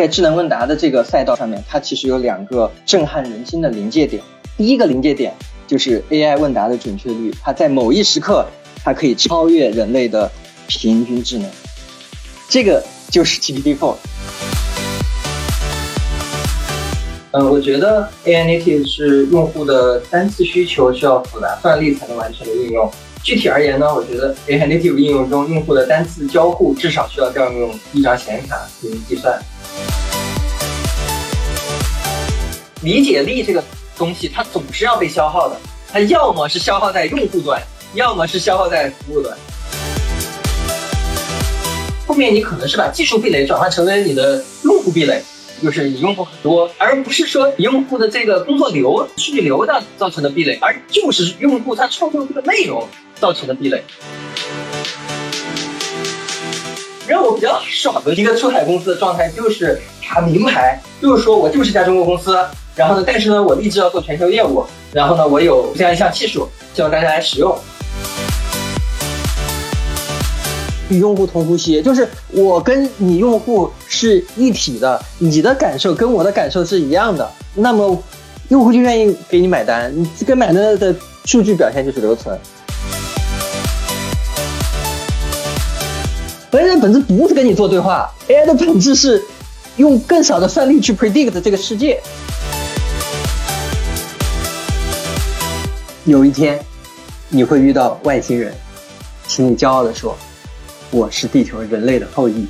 在智能问答的这个赛道上面，它其实有两个震撼人心的临界点。第一个临界点就是 AI 问答的准确率，它在某一时刻，它可以超越人类的平均智能。这个就是 GPT-4。嗯，我觉得 AI native 是用户的单次需求需要复杂算力才能完成的应用。具体而言呢，我觉得 AI native 应用中，用户的单次交互至少需要调用一张显卡进行计算。理解力这个东西，它总是要被消耗的，它要么是消耗在用户端，要么是消耗在服务端。后面你可能是把技术壁垒转换成为你的用户壁垒。就是你用户很多，而不是说你用户的这个工作流、数据流的造成的壁垒，而就是用户他创作这个内容造成的壁垒。让我比较爽的一个出海公司的状态就是他名牌，就是说我就是一家中国公司，然后呢，但是呢，我立志要做全球业务，然后呢，我有这样一项技术，希望大家来使用。与用户同呼吸，就是我跟你用户是一体的，你的感受跟我的感受是一样的，那么用户就愿意给你买单。你这个买单的数据表现就是留存。AI 的本质不是跟你做对话，AI 的本质是用更少的算力去 predict 这个世界。有一天，你会遇到外星人，请你骄傲地说。我是地球人类的后裔。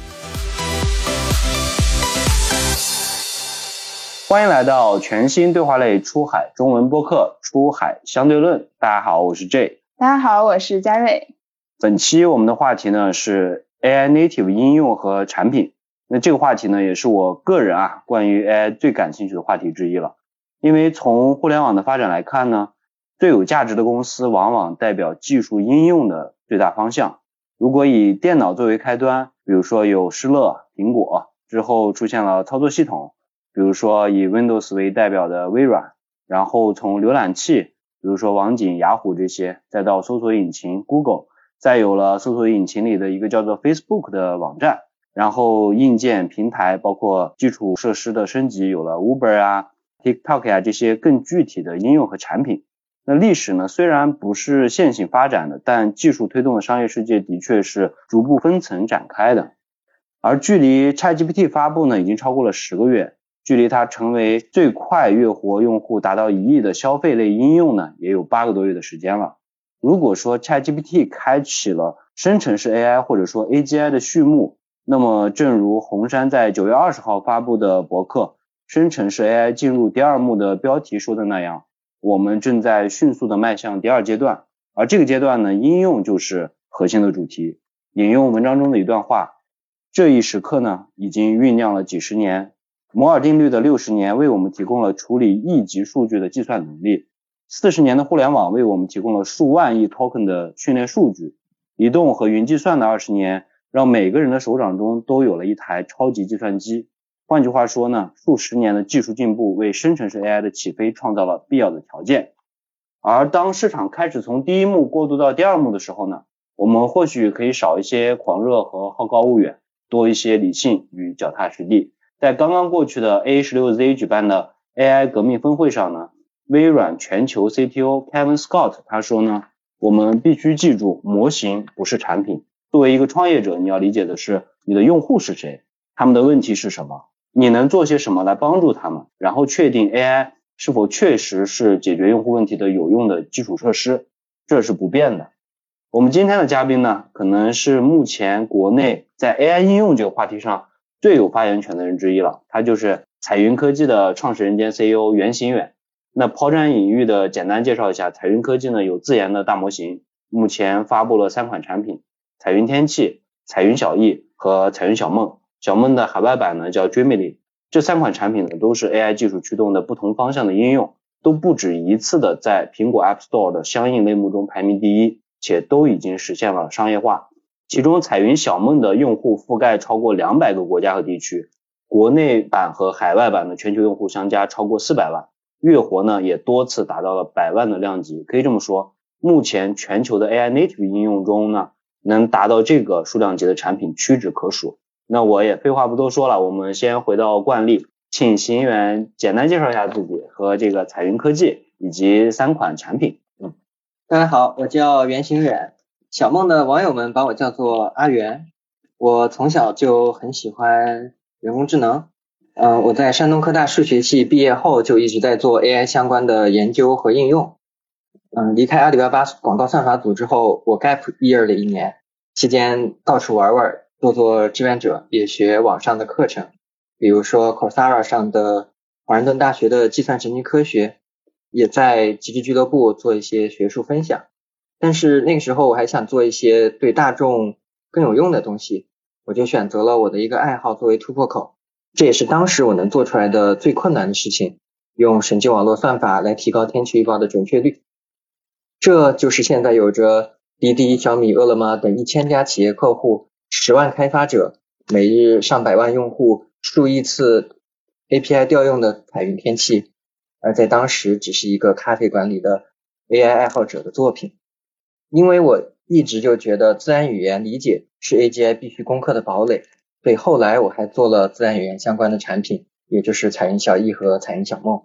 欢迎来到全新对话类出海中文播客《出海相对论》。大家好，我是 J。大家好，我是嘉瑞。本期我们的话题呢是 AI native 应用和产品。那这个话题呢也是我个人啊关于 AI 最感兴趣的话题之一了。因为从互联网的发展来看呢，最有价值的公司往往代表技术应用的最大方向。如果以电脑作为开端，比如说有施乐、苹果，之后出现了操作系统，比如说以 Windows 为代表的微软，然后从浏览器，比如说网景、雅虎这些，再到搜索引擎 Google，再有了搜索引擎里的一个叫做 Facebook 的网站，然后硬件平台包括基础设施的升级，有了 Uber 啊、TikTok 啊这些更具体的应用和产品。那历史呢，虽然不是线性发展的，但技术推动的商业世界的确是逐步分层展开的。而距离 ChatGPT 发布呢，已经超过了十个月，距离它成为最快月活用户达到一亿的消费类应用呢，也有八个多月的时间了。如果说 ChatGPT 开启了生成式 AI 或者说 AGI 的序幕，那么正如红杉在九月二十号发布的博客《生成式 AI 进入第二幕》的标题说的那样。我们正在迅速的迈向第二阶段，而这个阶段呢，应用就是核心的主题。引用文章中的一段话：这一时刻呢，已经酝酿了几十年。摩尔定律的六十年为我们提供了处理亿级数据的计算能力，四十年的互联网为我们提供了数万亿 token 的训练数据，移动和云计算的二十年让每个人的手掌中都有了一台超级计算机。换句话说呢，数十年的技术进步为生成式 AI 的起飞创造了必要的条件。而当市场开始从第一幕过渡到第二幕的时候呢，我们或许可以少一些狂热和好高骛远，多一些理性与脚踏实地。在刚刚过去的 A 十六 Z 举办的 AI 革命峰会上呢，微软全球 CTO Kevin Scott 他说呢，我们必须记住，模型不是产品。作为一个创业者，你要理解的是你的用户是谁，他们的问题是什么。你能做些什么来帮助他们？然后确定 AI 是否确实是解决用户问题的有用的基础设施，这是不变的。我们今天的嘉宾呢，可能是目前国内在 AI 应用这个话题上最有发言权的人之一了。他就是彩云科技的创始人兼 CEO 袁行远。那抛砖引玉的简单介绍一下，彩云科技呢有自研的大模型，目前发布了三款产品：彩云天气、彩云小艺和彩云小梦。小梦的海外版呢叫 Dreamily，这三款产品呢都是 AI 技术驱动的不同方向的应用，都不止一次的在苹果 App Store 的相应类目中排名第一，且都已经实现了商业化。其中彩云小梦的用户覆盖超过两百个国家和地区，国内版和海外版的全球用户相加超过四百万，月活呢也多次达到了百万的量级。可以这么说，目前全球的 AI native 应用中呢，能达到这个数量级的产品屈指可数。那我也废话不多说了，我们先回到惯例，请行员简单介绍一下自己和这个彩云科技以及三款产品。嗯，大家好，我叫袁行远，小梦的网友们把我叫做阿元。我从小就很喜欢人工智能，呃，我在山东科大数学系毕业后就一直在做 AI 相关的研究和应用。嗯，离开阿里巴巴广告算法组之后，我 gap year 了一年，期间到处玩玩。做做志愿者，也学网上的课程，比如说 Coursera 上的华盛顿大学的计算神经科学，也在极致俱乐部做一些学术分享。但是那个时候我还想做一些对大众更有用的东西，我就选择了我的一个爱好作为突破口，这也是当时我能做出来的最困难的事情，用神经网络算法来提高天气预报的准确率。这就是现在有着滴滴、小米、饿了么等一千家企业客户。十万开发者，每日上百万用户，数亿次 API 调用的彩云天气，而在当时只是一个咖啡馆里的 AI 爱好者的作品。因为我一直就觉得自然语言理解是 AGI 必须攻克的堡垒，所以后来我还做了自然语言相关的产品，也就是彩云小艺和彩云小梦。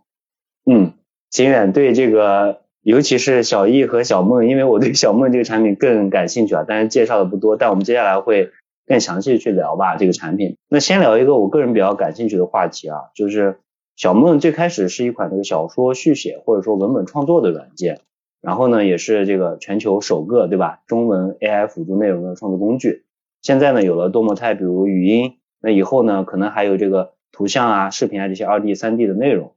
嗯，景远对这个。尤其是小易和小梦，因为我对小梦这个产品更感兴趣啊，但是介绍的不多，但我们接下来会更详细去聊吧这个产品。那先聊一个我个人比较感兴趣的话题啊，就是小梦最开始是一款这个小说续写或者说文本创作的软件，然后呢也是这个全球首个对吧中文 AI 辅助内容的创作工具。现在呢有了多模态，比如语音，那以后呢可能还有这个图像啊、视频啊这些二 D、三 D 的内容。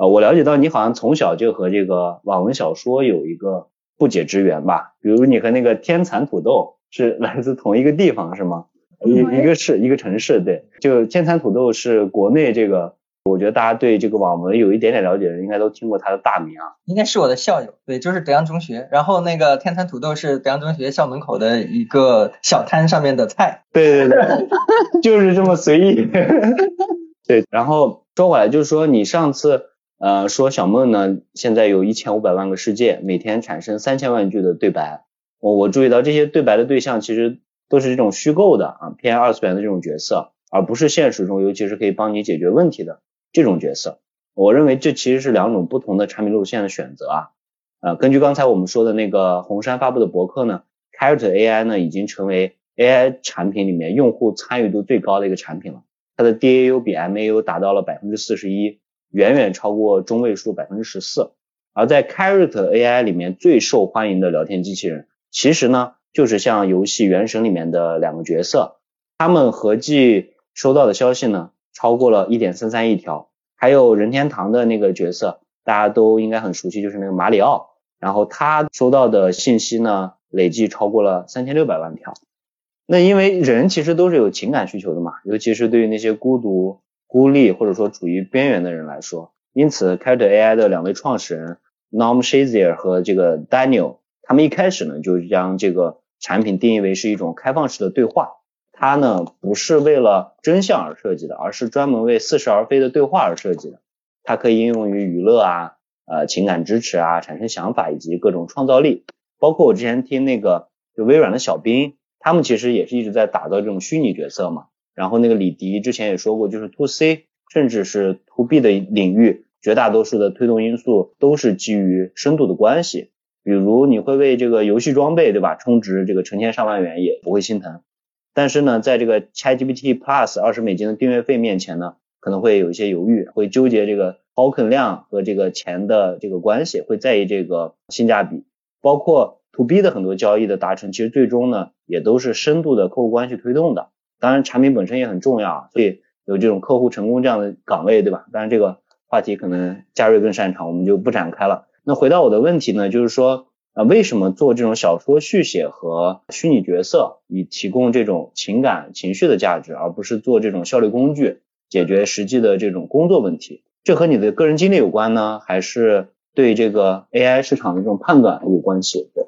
啊，我了解到你好像从小就和这个网文小说有一个不解之缘吧？比如你和那个天蚕土豆是 来自同一个地方是吗？一一个市一个城市，对，就天蚕土豆是国内这个，我觉得大家对这个网文有一点点了解的人应该都听过它的大名啊。应该是我的校友，对，就是德阳中学，然后那个天蚕土豆是德阳中学校门口的一个小摊上面的菜。对对对，就是这么随意。对，然后说回来就是说你上次。呃，说小梦呢，现在有一千五百万个世界，每天产生三千万句的对白。我我注意到这些对白的对象其实都是这种虚构的啊，偏二次元的这种角色，而不是现实中尤其是可以帮你解决问题的这种角色。我认为这其实是两种不同的产品路线的选择啊。呃，根据刚才我们说的那个红杉发布的博客呢，Character AI 呢已经成为 AI 产品里面用户参与度最高的一个产品了，它的 DAU 比 MAU 达到了百分之四十一。远远超过中位数百分之十四，而在 Character AI 里面最受欢迎的聊天机器人，其实呢就是像游戏原神里面的两个角色，他们合计收到的消息呢超过了一点三三亿条，还有任天堂的那个角色，大家都应该很熟悉，就是那个马里奥，然后他收到的信息呢累计超过了三千六百万条。那因为人其实都是有情感需求的嘛，尤其是对于那些孤独。孤立或者说处于边缘的人来说，因此 Character AI 的两位创始人 Norm Shazier 和这个 Daniel，他们一开始呢就将这个产品定义为是一种开放式的对话，它呢不是为了真相而设计的，而是专门为似是而非的对话而设计的。它可以应用于娱乐啊、呃情感支持啊、产生想法以及各种创造力。包括我之前听那个就微软的小冰，他们其实也是一直在打造这种虚拟角色嘛。然后那个李迪之前也说过，就是 to C 甚至是 to B 的领域，绝大多数的推动因素都是基于深度的关系。比如你会为这个游戏装备，对吧，充值这个成千上万元也不会心疼。但是呢，在这个 ChatGPT Plus 二十美金的订阅费面前呢，可能会有一些犹豫，会纠结这个 token 量和这个钱的这个关系，会在意这个性价比。包括 to B 的很多交易的达成，其实最终呢，也都是深度的客户关系推动的。当然，产品本身也很重要，所以有这种客户成功这样的岗位，对吧？当然，这个话题可能嘉瑞更擅长，我们就不展开了。那回到我的问题呢，就是说啊，为什么做这种小说续写和虚拟角色，以提供这种情感情绪的价值，而不是做这种效率工具，解决实际的这种工作问题？这和你的个人经历有关呢，还是对这个 AI 市场的这种判断有关系？对，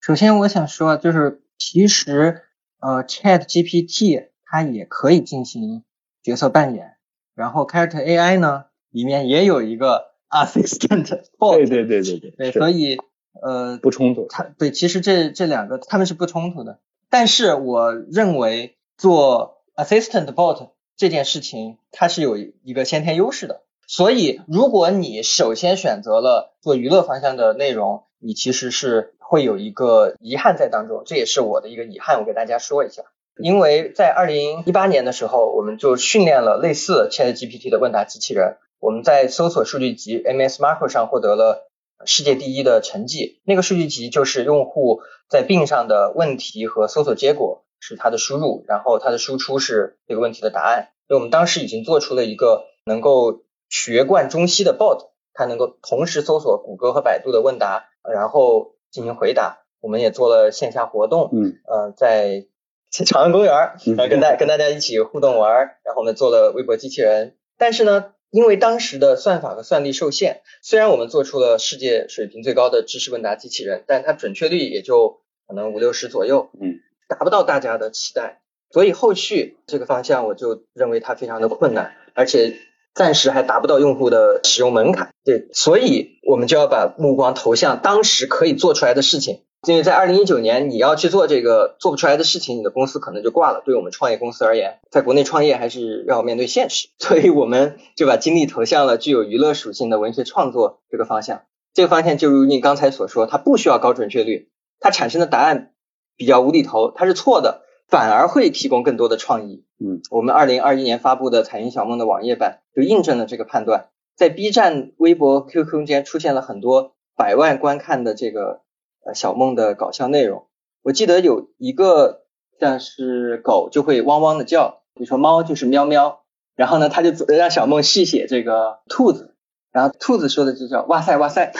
首先我想说，就是其实。呃，Chat GPT 它也可以进行角色扮演，然后 Character AI 呢里面也有一个 Assistant。Bot，对对对对对。对，所以呃不冲突。它对，其实这这两个他们是不冲突的，但是我认为做 assistant bot 这件事情，它是有一个先天优势的。所以，如果你首先选择了做娱乐方向的内容，你其实是会有一个遗憾在当中。这也是我的一个遗憾，我给大家说一下。因为在二零一八年的时候，我们就训练了类似 ChatGPT 的问答机器人，我们在搜索数据集 MS Marco 上获得了世界第一的成绩。那个数据集就是用户在 Bing 上的问题和搜索结果是它的输入，然后它的输出是这个问题的答案。所以我们当时已经做出了一个能够学贯中西的 bot，它能够同时搜索谷歌和百度的问答，然后进行回答。我们也做了线下活动，嗯，呃，在长安公园，然后跟大 跟大家一起互动玩，然后我们做了微博机器人。但是呢，因为当时的算法和算力受限，虽然我们做出了世界水平最高的知识问答机器人，但它准确率也就可能五六十左右，嗯，达不到大家的期待。所以后续这个方向，我就认为它非常的困难，而且暂时还达不到用户的使用门槛。对，所以我们就要把目光投向当时可以做出来的事情。因为在二零一九年，你要去做这个做不出来的事情，你的公司可能就挂了。对我们创业公司而言，在国内创业还是要面对现实，所以我们就把精力投向了具有娱乐属性的文学创作这个方向。这个方向就如你刚才所说，它不需要高准确率，它产生的答案比较无厘头，它是错的，反而会提供更多的创意。嗯，我们二零二一年发布的《彩云小梦》的网页版就印证了这个判断。在 B 站、微博、QQ 空间出现了很多百万观看的这个。呃，小梦的搞笑内容，我记得有一个像是狗就会汪汪的叫，比如说猫就是喵喵，然后呢，他就让小梦续写这个兔子，然后兔子说的就叫哇塞哇塞，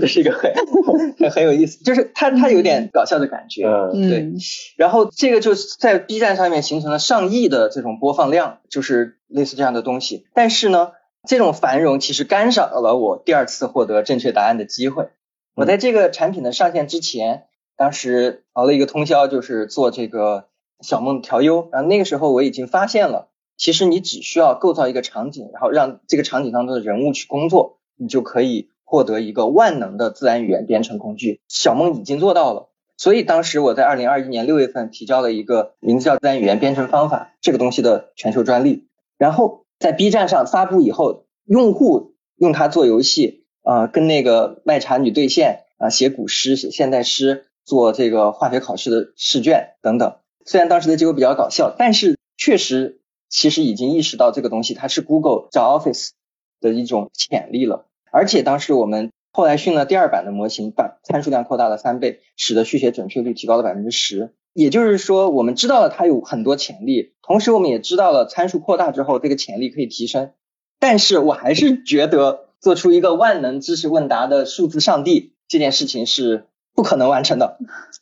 这 是一个 很很有意思，就是它它有点搞笑的感觉，嗯，对，然后这个就在 B 站上面形成了上亿的这种播放量，就是类似这样的东西，但是呢，这种繁荣其实干扰了我第二次获得正确答案的机会。我在这个产品的上线之前，当时熬了一个通宵，就是做这个小梦调优。然后那个时候我已经发现了，其实你只需要构造一个场景，然后让这个场景当中的人物去工作，你就可以获得一个万能的自然语言编程工具。小梦已经做到了，所以当时我在二零二一年六月份提交了一个名字叫自然语言编程方法这个东西的全球专利。然后在 B 站上发布以后，用户用它做游戏。啊，跟那个卖茶女对线啊，写古诗、写现代诗，做这个化学考试的试卷等等。虽然当时的结果比较搞笑，但是确实其实已经意识到这个东西它是 Google 找 Office 的一种潜力了。而且当时我们后来训了第二版的模型，把参数量扩大了三倍，使得续写准确率提高了百分之十。也就是说，我们知道了它有很多潜力，同时我们也知道了参数扩大之后这个潜力可以提升。但是我还是觉得。做出一个万能知识问答的数字上帝这件事情是不可能完成的，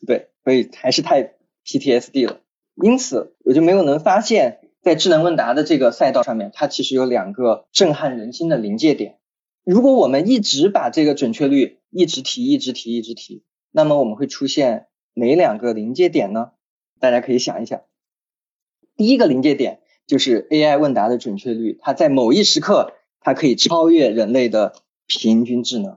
对，所以还是太 PTSD 了。因此，我就没有能发现，在智能问答的这个赛道上面，它其实有两个震撼人心的临界点。如果我们一直把这个准确率一直提、一直提、一直提，那么我们会出现哪两个临界点呢？大家可以想一想。第一个临界点就是 AI 问答的准确率，它在某一时刻。它可以超越人类的平均智能，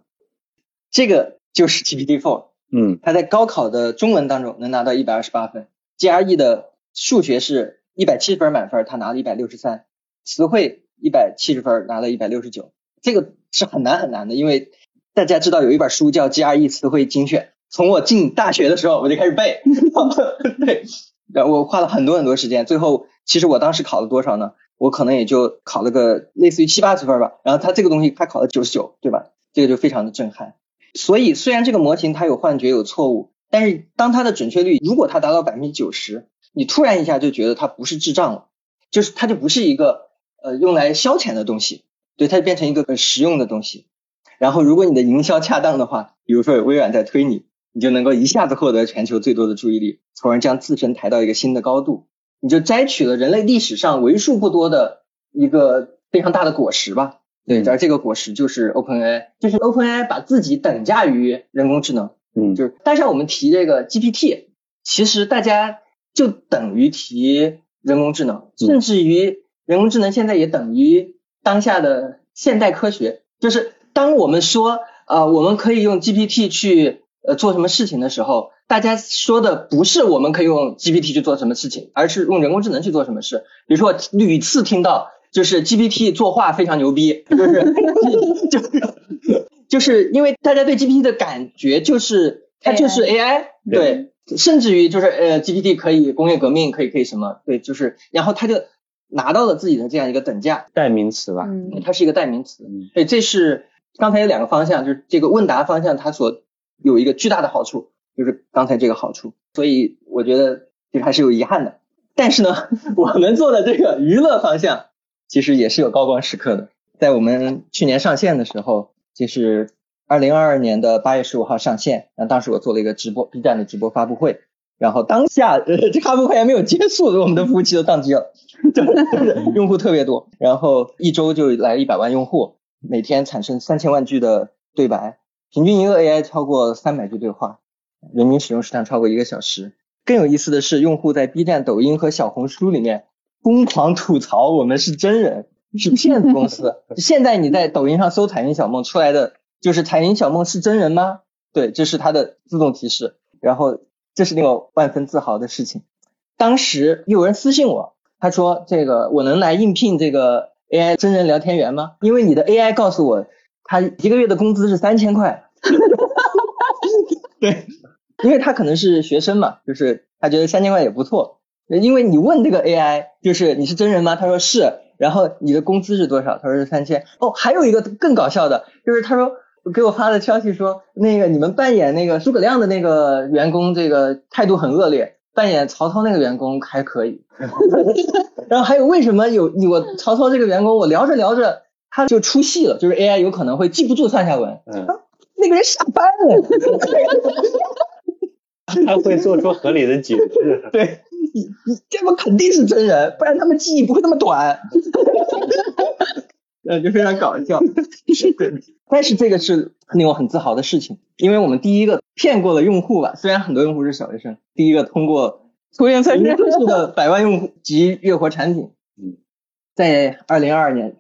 这个就是 GPT-4。嗯，它在高考的中文当中能拿到一百二十八分，GRE 的数学是一百七十分满分，他拿了一百六十三，词汇一百七十分拿了一百六十九，这个是很难很难的，因为大家知道有一本书叫 GRE 词汇精选，从我进大学的时候我就开始背，对，然后我花了很多很多时间，最后其实我当时考了多少呢？我可能也就考了个类似于七八十分吧，然后他这个东西他考了九十九，对吧？这个就非常的震撼。所以虽然这个模型它有幻觉有错误，但是当它的准确率如果它达到百分之九十，你突然一下就觉得它不是智障了，就是它就不是一个呃用来消遣的东西，对，它就变成一个很实用的东西。然后如果你的营销恰当的话，比如说有微软在推你，你就能够一下子获得全球最多的注意力，从而将自身抬到一个新的高度。你就摘取了人类历史上为数不多的一个非常大的果实吧，对，而这个果实就是 OpenAI，就是 OpenAI 把自己等价于人工智能，嗯，就是，但是我们提这个 GPT，其实大家就等于提人工智能，甚至于人工智能现在也等于当下的现代科学，就是当我们说呃我们可以用 GPT 去呃做什么事情的时候，大家说的不是我们可以用 GPT 去做什么事情，而是用人工智能去做什么事。比如说屡次听到就是 GPT 作画非常牛逼，就是 就是 就是因为大家对 GPT 的感觉就是它就是 AI，对，甚至于就是呃 GPT 可以工业革命，可以可以什么，对，就是然后他就拿到了自己的这样一个等价，代名词吧，嗯它是一个代名词。嗯对，这是刚才有两个方向，就是这个问答方向它所有一个巨大的好处，就是刚才这个好处，所以我觉得其实还是有遗憾的。但是呢，我们做的这个娱乐方向其实也是有高光时刻的。在我们去年上线的时候，就是二零二二年的八月十五号上线，那当时我做了一个直播 B 站的直播发布会，然后当下呃这发布会还没有结束，我们的服务器都宕机了，用户特别多，然后一周就来一百万用户，每天产生三千万句的对白，平均一个 AI 超过三百句对话，人均使用时长超过一个小时。更有意思的是，用户在 B 站、抖音和小红书里面疯狂吐槽我们是真人，是骗子公司。现在你在抖音上搜“彩云小梦”出来的就是“彩云小梦是真人吗？”对，这是它的自动提示。然后这是令我万分自豪的事情。当时有人私信我，他说：“这个我能来应聘这个 AI 真人聊天员吗？因为你的 AI 告诉我，他一个月的工资是三千块。”对，因为他可能是学生嘛，就是他觉得三千块也不错。因为你问这个 AI，就是你是真人吗？他说是。然后你的工资是多少？他说是三千。哦，还有一个更搞笑的，就是他说给我发的消息说，那个你们扮演那个诸葛亮的那个员工，这个态度很恶劣；扮演曹操那个员工还可以。然后还有为什么有你我曹操这个员工，我聊着聊着他就出戏了，就是 AI 有可能会记不住上下文。嗯，那个人下班了。他会做出合理的解释。对，你你这么肯定是真人，不然他们记忆不会那么短。呃，就非常搞笑。对，但是这个是令我很自豪的事情，因为我们第一个骗过了用户吧，虽然很多用户是小学生，第一个通过图源测试测试的百万用户及月活产品。嗯，在二零二二年，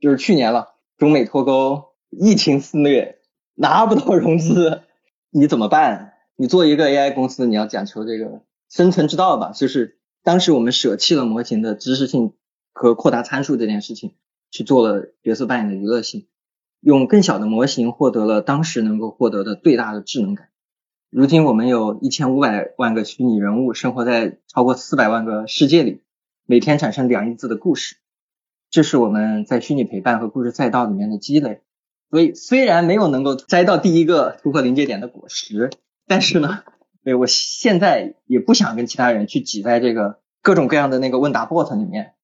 就是去年了，中美脱钩，疫情肆虐，拿不到 融资，你怎么办？你做一个 AI 公司，你要讲求这个生存之道吧，就是当时我们舍弃了模型的知识性和扩大参数这件事情，去做了角色扮演的娱乐性，用更小的模型获得了当时能够获得的最大的智能感。如今我们有一千五百万个虚拟人物生活在超过四百万个世界里，每天产生两亿字的故事，这是我们在虚拟陪伴和故事赛道里面的积累。所以虽然没有能够摘到第一个突破临界点的果实，但是呢，对我现在也不想跟其他人去挤在这个各种各样的那个问答 bot 里面。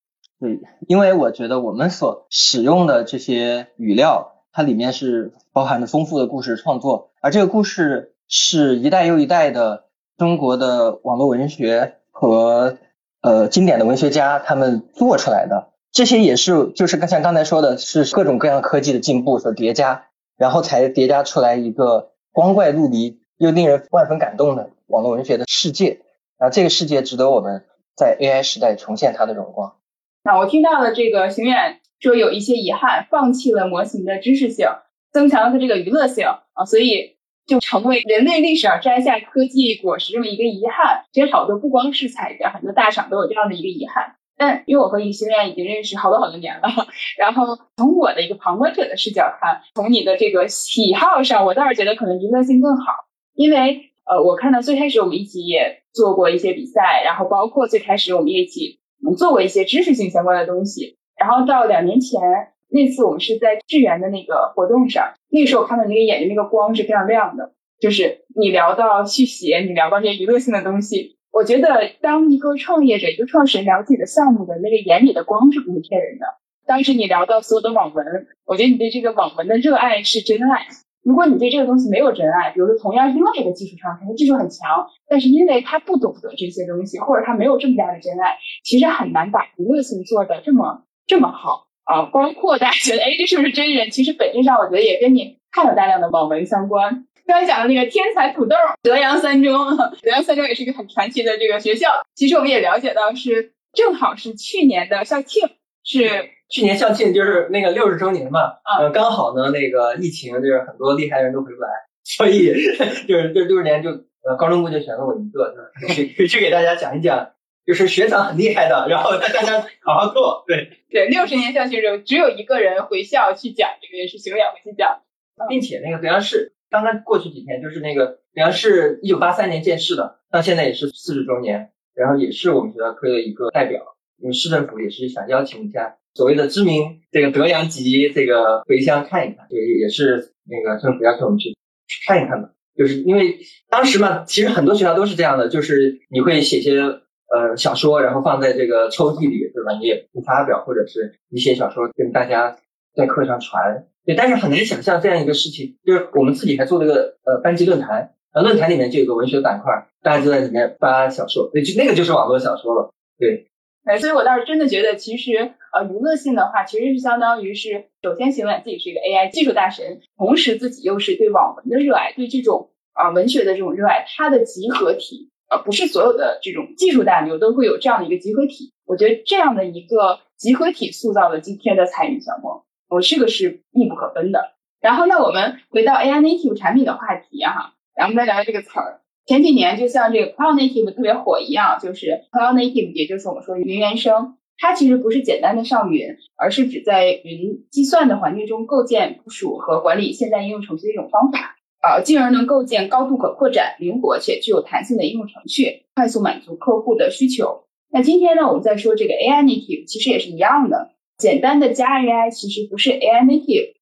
对，因为我觉得我们所使用的这些语料，它里面是包含着丰富的故事创作，而这个故事是一代又一代的中国的网络文学和呃经典的文学家他们做出来的。这些也是就是像刚才说的，是各种各样科技的进步所叠加，然后才叠加出来一个光怪陆离又令人万分感动的网络文学的世界。然后，这个世界值得我们在 AI 时代重现它的荣光。那我听到了这个行远说有一些遗憾，放弃了模型的知识性，增强了它这个娱乐性啊，所以就成为人类历史上摘下科技果实这么一个遗憾。其实好多不光是彩电，很多大厂都有这样的一个遗憾。但因为我和于行远已经认识好多好多年了，然后从我的一个旁观者的视角看，从你的这个喜好上，我倒是觉得可能娱乐性更好，因为呃，我看到最开始我们一起也做过一些比赛，然后包括最开始我们也一起们做过一些知识性相关的东西，然后到两年前那次我们是在智源的那个活动上，那个时候我看到你那个眼睛那个光是非常亮的，就是你聊到续写，你聊到这些娱乐性的东西。我觉得，当一个创业者、一个创始人聊自己的项目的那个眼里的光是不会骗人的。当时你聊到所有的网文，我觉得你对这个网文的热爱是真爱。如果你对这个东西没有真爱，比如说同样另外一个技术上可能技术很强，但是因为他不懂得这些东西，或者他没有这么大的真爱，其实很难把娱乐性做的这么这么好啊。包括大家觉得，哎，这是不是真人？其实本质上我觉得也跟你看了大量的网文相关。刚才讲的那个天才土豆，德阳三中，德阳三中也是一个很传奇的这个学校。其实我们也了解到是，正好是去年的校庆，是去年校庆就是那个六十周年嘛，嗯呃，刚好呢那个疫情就是很多厉害的人都回不来，所以 就是这六十年就呃高中部就选了我一个，去去给大家讲一讲，就是学长很厉害的，然后大家好好做，对。对，六十年校庆中只有一个人回校去讲这个，也是熊远回去讲，并且那个北洋市刚刚过去几天，就是那个北洋市一九八三年建市的，到现在也是四十周年，然后也是我们学校科的一个代表，因为市政府也是想邀请一下所谓的知名这个德阳籍这个回乡看一看，也也是那个政府要求我们去去看一看的，就是因为当时嘛，其实很多学校都是这样的，就是你会写些呃小说，然后放在这个抽屉里，对吧？你也不发表，或者是你写小说跟大家在课上传，对。但是很难想象这样一个事情，就是我们自己还做了个呃班级论坛，呃论坛里面就有个文学板块，大家就在里面发小说，对，就那个就是网络小说了，对。哎，所以我倒是真的觉得，其实呃，娱乐性的话，其实是相当于是，首先邢远自己是一个 AI 技术大神，同时自己又是对网文的热爱，对这种啊文学的这种热爱，它的集合体，呃，不是所有的这种技术大牛都会有这样的一个集合体。我觉得这样的一个集合体塑造了今天的彩云小梦，我这个是密不可分的。然后，那我们回到 AI native 产品的话题哈，然后再聊聊这个词儿。前几年就像这个 cloud native 特别火一样，就是 cloud native，也就是我们说云原生，它其实不是简单的上云，而是指在云计算的环境中构建、部署和管理现代应用程序的一种方法，啊，进而能构建高度可扩展、灵活且具有弹性的应用程序，快速满足客户的需求。那今天呢，我们在说这个 AI native，其实也是一样的，简单的加 AI 其实不是 AI native，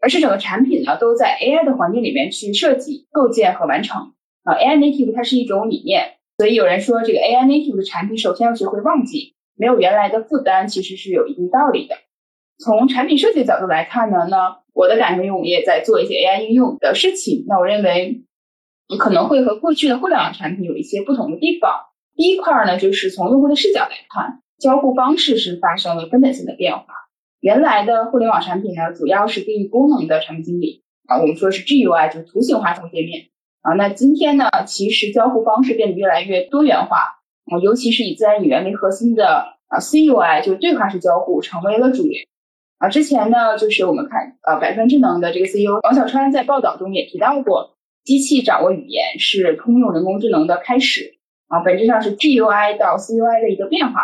而是整个产品呢都在 AI 的环境里面去设计、构建和完成。啊，AI native 它是一种理念，所以有人说这个 AI native 的产品首先要学会忘记，没有原来的负担，其实是有一定道理的。从产品设计角度来看呢，那我的感觉，我们也在做一些 AI 应用的事情。那我认为，可能会和过去的互联网产品有一些不同的地方。第一块呢，就是从用户的视角来看，交互方式是发生了根本性的变化。原来的互联网产品呢，主要是定义功能的产品经理啊，我们说是 GUI，就是图形化层界面。啊，那今天呢，其实交互方式变得越来越多元化啊，尤其是以自然语言为核心的啊 CUI，就是对话式交互成为了主流啊。之前呢，就是我们看呃百川智能的这个 CEO 王小川在报道中也提到过，机器掌握语言是通用人工智能的开始啊，本质上是 GUI 到 CUI 的一个变化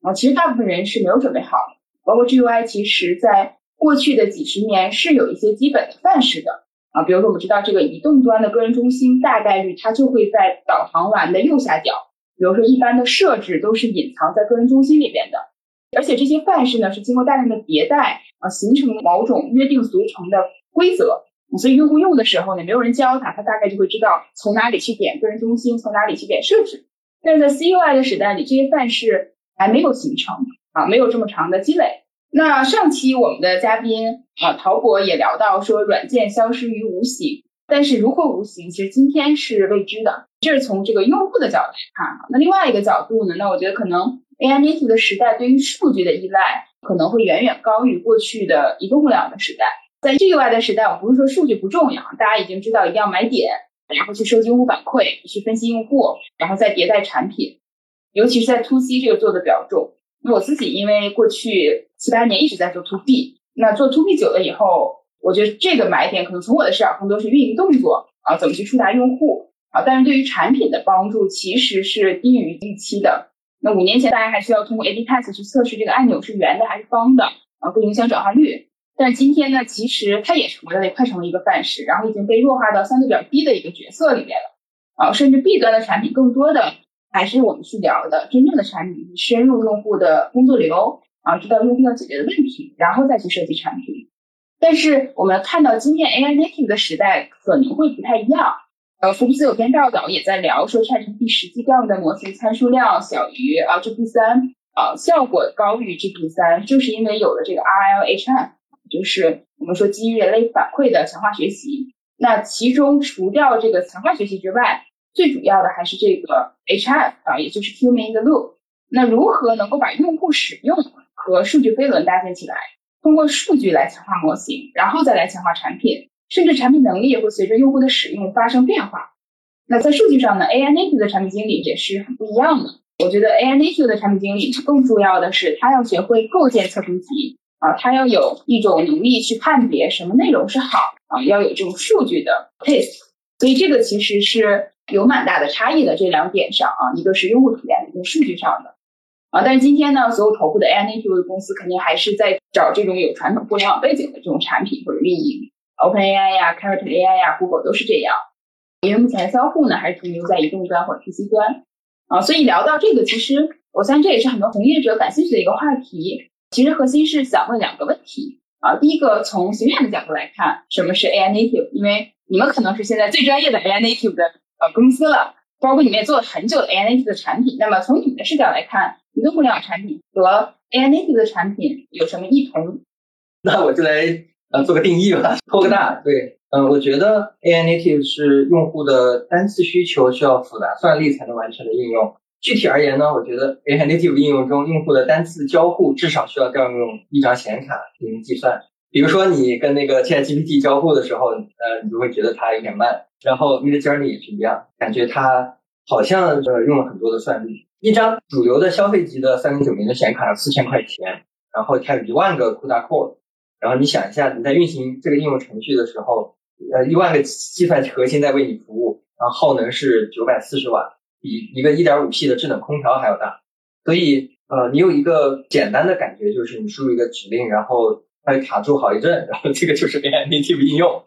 啊。其实大部分人是没有准备好的，包括 GUI，其实在过去的几十年是有一些基本的范式的。啊，比如说我们知道这个移动端的个人中心大概率它就会在导航栏的右下角，比如说一般的设置都是隐藏在个人中心里边的，而且这些范式呢是经过大量的迭代啊，形成某种约定俗成的规则，所以用户用的时候呢，没有人教他，他大概就会知道从哪里去点个人中心，从哪里去点设置。但是在 CUI 的时代里，这些范式还没有形成啊，没有这么长的积累。那上期我们的嘉宾啊，陶博也聊到说，软件消失于无形，但是如何无形，其实今天是未知的。这是从这个用户的角度来看哈。那另外一个角度呢，那我觉得可能 AI native 的时代对于数据的依赖可能会远远高于过去的移动互联网的时代。在 GUI 的时代，我不是说数据不重要，大家已经知道一定要买点，然后去收集用户反馈，去分析用户，然后再迭代产品，尤其是在 To C 这个做的比较重。我自己因为过去七八年一直在做 To B，那做 To B 久了以后，我觉得这个买点可能从我的视角更多是运营动作啊，怎么去触达用户啊，但是对于产品的帮助其实是低于预期的。那五年前大家还需要通过 A/B test 去测试这个按钮是圆的还是方的啊，不影响转化率。但今天呢，其实它也成为了快成了一个范式，然后已经被弱化到相对比较低的一个角色里面了啊，甚至 B 端的产品更多的。还是我们去聊的真正的产品，深入用户的工作流啊，知道用户要解决的问题，然后再去设计产品。但是我们看到今天 AI native 的时代可能会不太一样。呃，福布斯有篇报道也在聊说，ChatGPT 实际调用的模型参数量小于啊 GPT 三啊，效果高于 GPT 三，就是因为有了这个 RLHF，就是我们说基于人类反馈的强化学习。那其中除掉这个强化学习之外，最主要的还是这个 HF 啊，也就是 Human in the Loop。那如何能够把用户使用和数据飞轮搭建起来？通过数据来强化模型，然后再来强化产品，甚至产品能力也会随着用户的使用发生变化。那在数据上呢，AI native 的产品经理也是很不一样的。我觉得 AI native 的产品经理更重要的是，他要学会构建测评集啊，他要有一种能力去判别什么内容是好啊，要有这种数据的 taste。所以这个其实是有蛮大的差异的。这两点上啊，一个是用户体验，一个数据上的啊。但是今天呢，所有头部的 AI native 的公司肯定还是在找这种有传统互联网背景的这种产品或者运营，OpenAI 呀、Carrot AI 呀、Google 都是这样。因为目前交互呢还是停留在移动端或者 PC 端啊，所以聊到这个，其实我相信这也是很多从业者感兴趣的一个话题。其实核心是想问两个问题啊，第一个从行业的角度来看，什么是 AI native？因为你们可能是现在最专业的 AI native 的呃公司了，包括你们也做了很久的 AI native 的产品。那么从你们的视角来看，移动互联网产品和 AI native 的产品有什么异同？那我就来呃做个定义吧，拖个大。对。嗯，我觉得 AI native 是用户的单次需求需要复杂算力才能完成的应用。具体而言呢，我觉得 AI native 应用中，用户的单次交互至少需要调用一张显卡进行计算。比如说你跟那个 ChatGPT 交互的时候，呃，你就会觉得它有点慢。然后 Midjourney 也是一样，感觉它好像呃用了很多的算力。一张主流的消费级的三零九零的显卡四千块钱，然后它有一万个 CUDA core。然后你想一下，你在运行这个应用程序的时候。呃，一万个计算核心在为你服务，然后耗能是九百四十瓦，比一个一点五 P 的智能空调还要大。所以，呃，你有一个简单的感觉，就是你输入一个指令，然后它会卡住好一阵，然后这个就是 AI native 应用。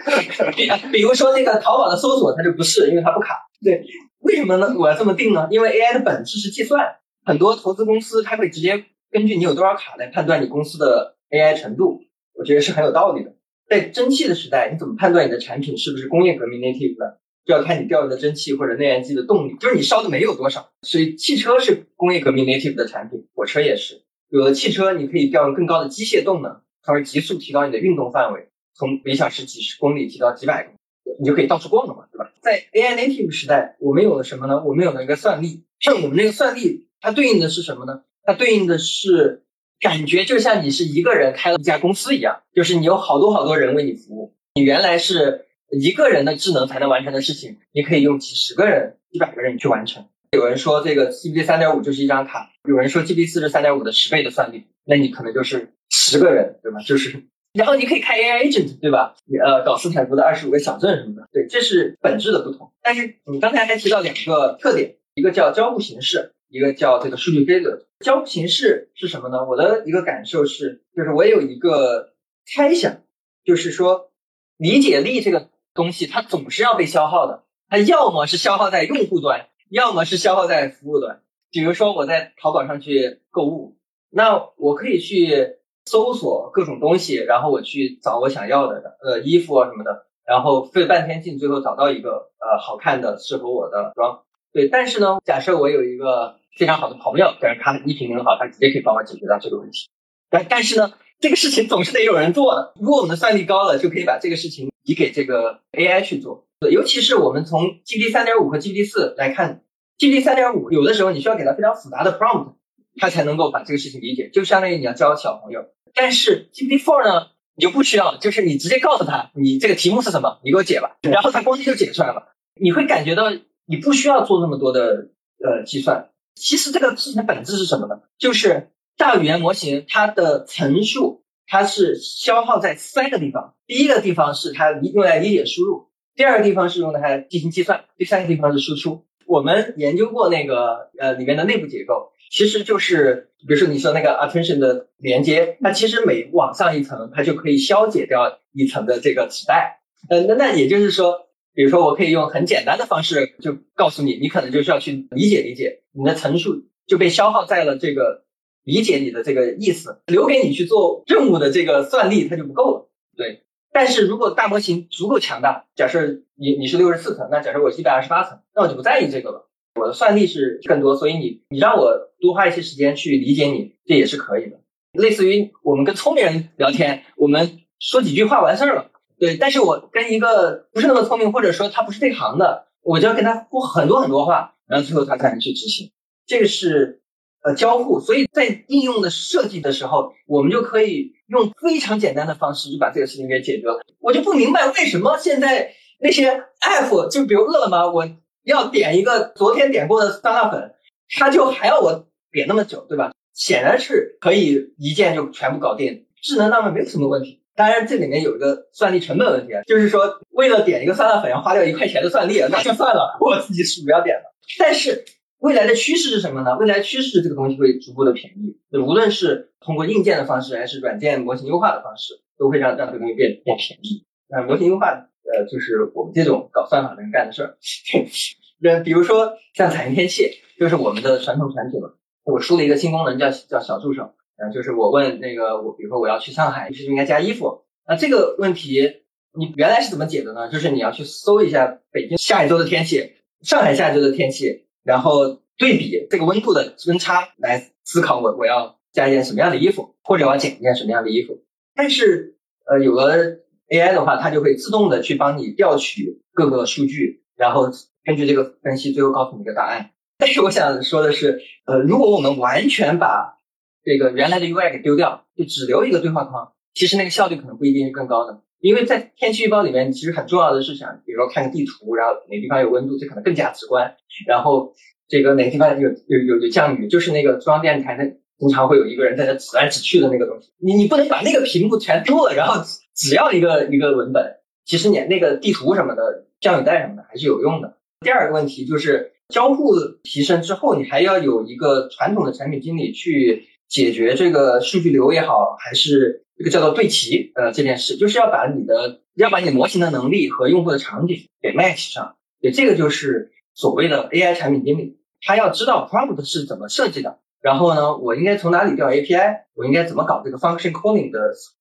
比如说那个淘宝的搜索，它就不是，因为它不卡。对，为什么呢？我要这么定呢？因为 AI 的本质是计算，很多投资公司它会直接根据你有多少卡来判断你公司的 AI 程度，我觉得是很有道理的。在蒸汽的时代，你怎么判断你的产品是不是工业革命 native 的？就要看你调用的蒸汽或者内燃机的动力，就是你烧的煤有多少。所以汽车是工业革命 native 的产品，火车也是。有了汽车，你可以调用更高的机械动能，从而急速提高你的运动范围，从每小时几十公里提到几百公里，你就可以到处逛了嘛，对吧？在 AI native 时代，我们有了什么呢？我们有了一个算力。像我们那个算力，它对应的是什么呢？它对应的是。感觉就像你是一个人开了一家公司一样，就是你有好多好多人为你服务。你原来是一个人的智能才能完成的事情，你可以用几十个人、几百个人去完成。有人说这个 GPT 三点五就是一张卡，有人说 GPT 四是三点五的十倍的算力，那你可能就是十个人，对吧？就是，然后你可以开 AI agent，对吧？你呃搞斯坦福的二十五个小镇什么的，对，这是本质的不同。但是你刚才还提到两个特点，一个叫交互形式。一个叫这个数据规则交互形式是什么呢？我的一个感受是，就是我有一个猜想，就是说理解力这个东西它总是要被消耗的，它要么是消耗在用户端，要么是消耗在服务端。比如说我在淘宝上去购物，那我可以去搜索各种东西，然后我去找我想要的呃衣服啊什么的，然后费半天劲，最后找到一个呃好看的适合我的装。对，但是呢，假设我有一个。非常好的朋友，但是他衣品很好，他直接可以帮我解决到这个问题。但但是呢，这个事情总是得有人做的。如果我们的算力高了，就可以把这个事情移给这个 AI 去做。尤其是我们从 GPT 三点五和 GPT 四来看，GPT 三点五有的时候你需要给它非常复杂的 prompt，它才能够把这个事情理解，就相当于你要教小朋友。但是 GPT four 呢，你就不需要，就是你直接告诉他，你这个题目是什么，你给我解吧，然后它咣叽就解出来了。你会感觉到你不需要做那么多的呃计算。其实这个事情的本质是什么呢？就是大语言模型它的层数，它是消耗在三个地方。第一个地方是它用来理解输入，第二个地方是用来进行计算，第三个地方是输出。我们研究过那个呃里面的内部结构，其实就是比如说你说那个 attention 的连接，它其实每往上一层，它就可以消解掉一层的这个纸袋。呃，那那也就是说。比如说，我可以用很简单的方式就告诉你，你可能就需要去理解理解，你的层数就被消耗在了这个理解你的这个意思，留给你去做任务的这个算力它就不够了。对，但是如果大模型足够强大，假设你你是六十四层，那假设我一百二十八层，那我就不在意这个了，我的算力是更多，所以你你让我多花一些时间去理解你，这也是可以的。类似于我们跟聪明人聊天，我们说几句话完事儿了。对，但是我跟一个不是那么聪明，或者说他不是这行的，我就要跟他说很多很多话，然后最后他才能去执行。这个是呃交互，所以在应用的设计的时候，我们就可以用非常简单的方式就把这个事情给解决了。我就不明白为什么现在那些 app，就比如饿了么，我要点一个昨天点过的酸辣粉，他就还要我点那么久，对吧？显然是可以一键就全部搞定，智能那么没有什么问题。当然，这里面有一个算力成本问题，就是说为了点一个酸辣粉要花掉一块钱的算力，那就算了，我自己是不要点了。但是未来的趋势是什么呢？未来趋势这个东西会逐步的便宜，无论是通过硬件的方式还是软件模型优化的方式，都会让让这个东西变变便宜。那模型优化，呃，就是我们这种搞算法的人干的事儿。那比如说像彩云天气，就是我们的传统产品嘛，我出了一个新功能叫叫小助手。嗯，就是我问那个我，比如说我要去上海，是不是应该加衣服？那这个问题你原来是怎么解的呢？就是你要去搜一下北京下一周的天气，上海下一周的天气，然后对比这个温度的温差来思考我我要加一件什么样的衣服，或者我要减一件什么样的衣服。但是呃，有了 AI 的话，它就会自动的去帮你调取各个数据，然后根据这个分析，最后告诉你一个答案。但是我想说的是，呃，如果我们完全把这个原来的 UI 给丢掉，就只留一个对话框，其实那个效率可能不一定是更高的。因为在天气预报里面，其实很重要的是想，比如说看个地图，然后哪个地方有温度，这可能更加直观。然后这个哪个地方有有有有降雨，就是那个中央电视台那经常会有一个人在那指来指去的那个东西。你你不能把那个屏幕全丢了，然后只要一个一个文本。其实你那个地图什么的，降雨带什么的还是有用的。第二个问题就是交互提升之后，你还要有一个传统的产品经理去。解决这个数据流也好，还是这个叫做对齐呃这件事，就是要把你的要把你模型的能力和用户的场景给 match 上。对，这个就是所谓的 AI 产品经理，他要知道 prompt 是怎么设计的，然后呢，我应该从哪里调 API，我应该怎么搞这个 function calling 的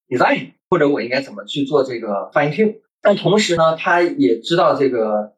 design，或者我应该怎么去做这个 fine tune。但同时呢，他也知道这个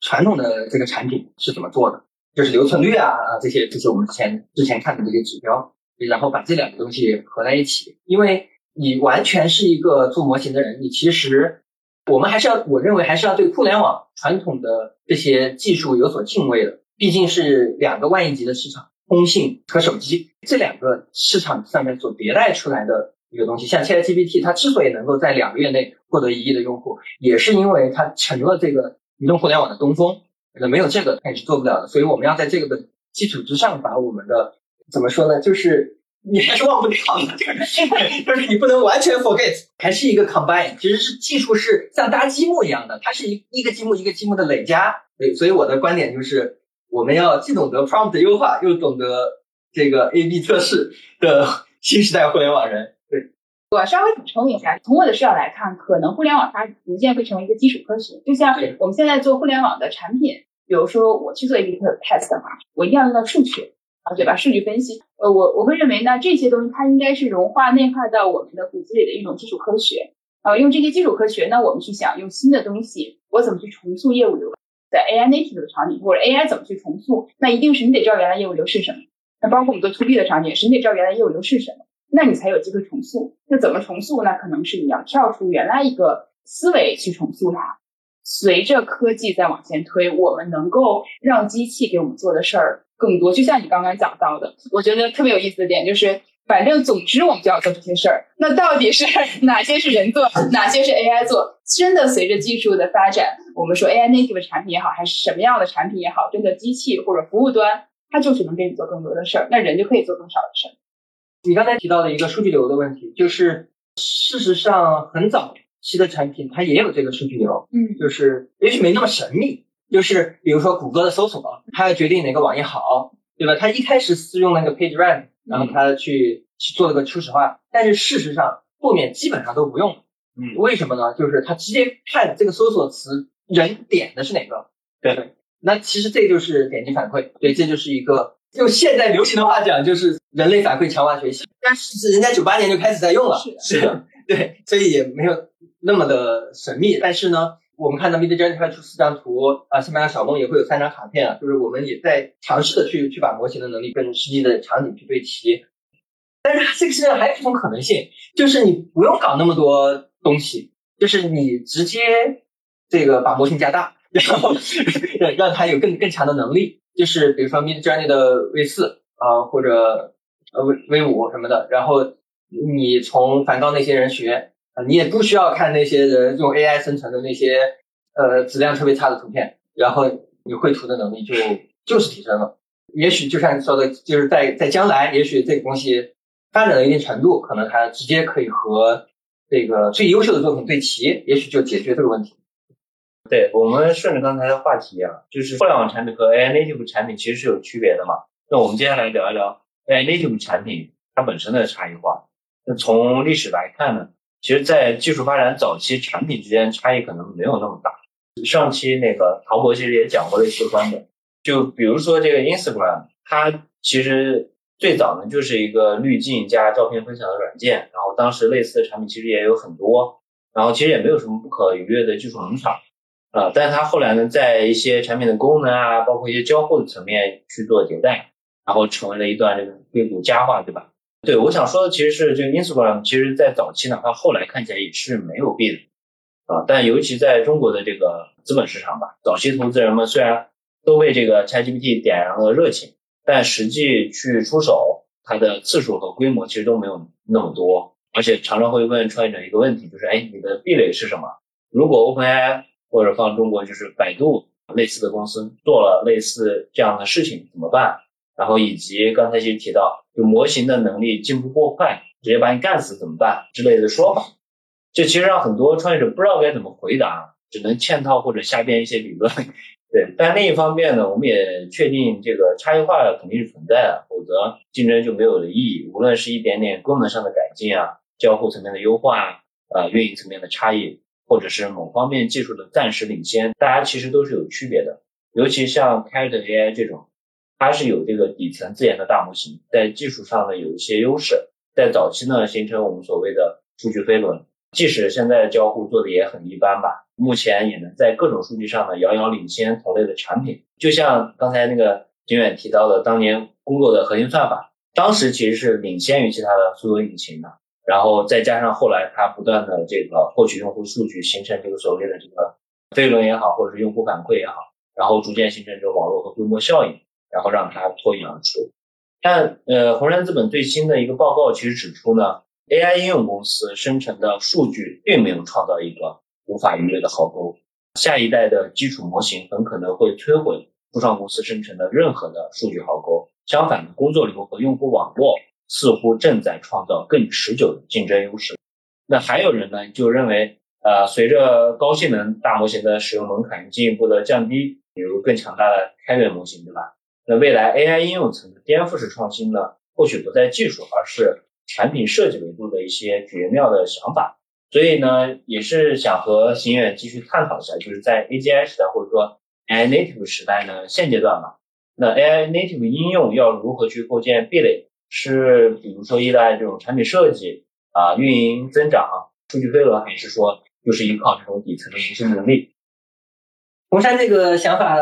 传统的这个产品是怎么做的，就是留存率啊啊这些这些我们之前之前看的这些指标。然后把这两个东西合在一起，因为你完全是一个做模型的人，你其实我们还是要，我认为还是要对互联网传统的这些技术有所敬畏的，毕竟是两个万亿级的市场，通信和手机这两个市场上面所迭代出来的一个东西。像 ChatGPT，它之所以能够在两个月内获得一亿的用户，也是因为它成了这个移动互联网的东风，那没有这个它也是做不了的。所以我们要在这个的基础之上，把我们的。怎么说呢？就是你还是忘不掉的，就是就是你不能完全 forget，还是一个 combine，其实是技术是像搭积木一样的，它是一一个积木一个积木的累加。对，所以我的观点就是，我们要既懂得 prompt 优化，又懂得这个 A/B 测试的 新时代互联网人。对，我稍微补充一下，从我的视角来看，可能互联网它逐渐会成为一个基础科学，就像我们现在做互联网的产品，比如说我去做 A/B test 的话，我一定要用到数据。啊，对吧？数据分析，呃，我我会认为呢，这些东西它应该是融化内化到我们的骨子里的一种基础科学。啊，用这些基础科学，那我们去想用新的东西，我怎么去重塑业务流？在 AI native 的场景或者 AI 怎么去重塑？那一定是你得知道原来业务流是什么。那包括我们做 To B 的场景，是你得知道原来业务流是什么，那你才有机会重塑。那怎么重塑呢？可能是你要跳出原来一个思维去重塑它。随着科技在往前推，我们能够让机器给我们做的事儿。更多，就像你刚刚讲到的，我觉得特别有意思的点就是，反正总之我们就要做这些事儿。那到底是哪些是人做，哪些是 AI 做？真的随着技术的发展，我们说 AI native 产品也好，还是什么样的产品也好，真的机器或者服务端，它就是能给你做更多的事儿，那人就可以做更少的事儿。你刚才提到的一个数据流的问题，就是事实上很早期的产品它也有这个数据流，嗯，就是也许没那么神秘。就是比如说谷歌的搜索，它要决定哪个网页好，对吧？它一开始是用那个 Page Rank，然后他去去做了个初始化，但是事实上后面基本上都不用。嗯，为什么呢？就是他直接看这个搜索词人点的是哪个。对，那其实这就是点击反馈，对，这就是一个用现在流行的话讲，就是人类反馈强化学习。但是人家九八年就开始在用了，是的，对，所以也没有那么的神秘。但是呢。我们看到 Midjourney 会出四张图啊，西班牙小梦也会有三张卡片啊，就是我们也在尝试的去去把模型的能力跟实际的场景去对齐。但是这个世界上还有一种可能性，就是你不用搞那么多东西，就是你直接这个把模型加大，然后让它有更更强的能力，就是比如说 Midjourney 的 V 四啊，或者呃 V V 五什么的，然后你从梵高那些人学。啊，你也不需要看那些人用 AI 生成的那些呃质量特别差的图片，然后你绘图的能力就就是提升了。也许就像你说的，就是在在将来，也许这个东西发展到一定程度，可能它直接可以和这个最优秀的作品对齐，也许就解决这个问题。对我们顺着刚才的话题啊，就是互联网产品和 AI native 产品其实是有区别的嘛。那我们接下来聊一聊 AI native 产品它本身的差异化。那从历史来看呢，其实，在技术发展早期，产品之间差异可能没有那么大。上期那个陶博其实也讲过类似的观点，就比如说这个 Instagram，它其实最早呢就是一个滤镜加照片分享的软件，然后当时类似的产品其实也有很多，然后其实也没有什么不可逾越的技术门槛。啊，但是它后来呢，在一些产品的功能啊，包括一些交互的层面去做迭代，然后成为了一段这个硅谷佳话，对吧？对，我想说的其实是这个 Instagram，其实在早期哪怕后来看起来也是没有壁垒啊，但尤其在中国的这个资本市场吧，早期投资人们虽然都为这个 ChatGPT 点燃了热情，但实际去出手它的次数和规模其实都没有那么多，而且常常会问创业者一个问题，就是哎，你的壁垒是什么？如果 OpenAI 或者放中国就是百度类似的公司做了类似这样的事情怎么办？然后以及刚才其实提到，就模型的能力进步过快，直接把你干死怎么办之类的说法，这其实让很多创业者不知道该怎么回答，只能嵌套或者瞎编一些理论。对，但另一方面呢，我们也确定这个差异化肯定是存在的，否则竞争就没有了意义。无论是一点点功能上的改进啊，交互层面的优化啊，呃，运营层面的差异。或者是某方面技术的暂时领先，大家其实都是有区别的。尤其像 c a t AI 这种，它是有这个底层自研的大模型，在技术上呢有一些优势，在早期呢形成我们所谓的数据飞轮。即使现在交互做的也很一般吧，目前也能在各种数据上呢遥遥领先同类的产品。就像刚才那个景远提到的，当年工作的核心算法，当时其实是领先于其他的搜索引擎的。然后再加上后来它不断的这个获取用户数据，形成这个所谓的这个飞轮也好，或者是用户反馈也好，然后逐渐形成这个网络和规模效应，然后让它脱颖而出。但呃，红杉资本最新的一个报告其实指出呢，AI 应用公司生成的数据并没有创造一个无法逾越的壕沟，下一代的基础模型很可能会摧毁初创公司生成的任何的数据壕沟。相反的，工作流和用户网络。似乎正在创造更持久的竞争优势。那还有人呢，就认为，呃，随着高性能大模型的使用门槛进一步的降低，比如更强大的开源模型，对吧？那未来 AI 应用层的颠覆式创新呢，或许不在技术，而是产品设计维度的一些绝妙的想法。所以呢，也是想和邢远继续探讨一下，就是在 AGI 时代或者说 AI native 时代呢，现阶段嘛，那 AI native 应用要如何去构建壁垒？是比如说依赖这种产品设计啊、运营增长、数据飞轮，还是说就是依靠这种底层的执行能力？红杉这个想法，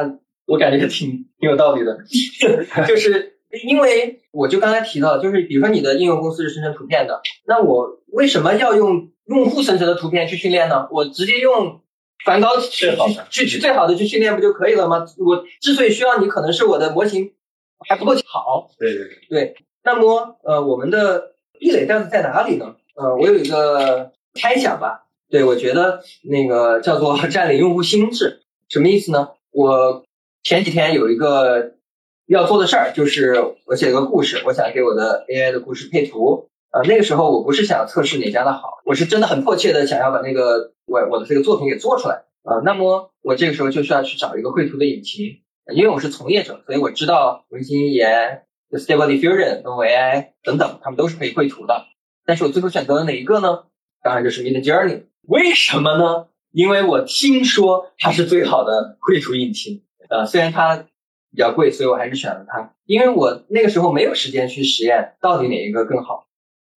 我感觉挺挺有道理的，就是因为我就刚才提到，就是比如说你的应用公司是生成图片的，那我为什么要用用户生成的图片去训练呢？我直接用梵高最好的去去最好的去训练不就可以了吗？我之所以需要你，可能是我的模型还不够好。对对对。对。那么，呃，我们的壁垒到底在哪里呢？呃，我有一个猜想吧。对我觉得那个叫做 占领用户心智，什么意思呢？我前几天有一个要做的事儿，就是我写个故事，我想给我的 AI 的故事配图。呃，那个时候我不是想测试哪家的好，我是真的很迫切的想要把那个我我的这个作品给做出来。啊，那么我这个时候就需要去找一个绘图的引擎，因为我是从业者，所以我知道文心一言。Stable Diffusion、OpenAI 等等，他们都是可以绘图的。但是我最后选择了哪一个呢？当然就是 Midjourney。为什么呢？因为我听说它是最好的绘图引擎。呃，虽然它比较贵，所以我还是选了它。因为我那个时候没有时间去实验到底哪一个更好，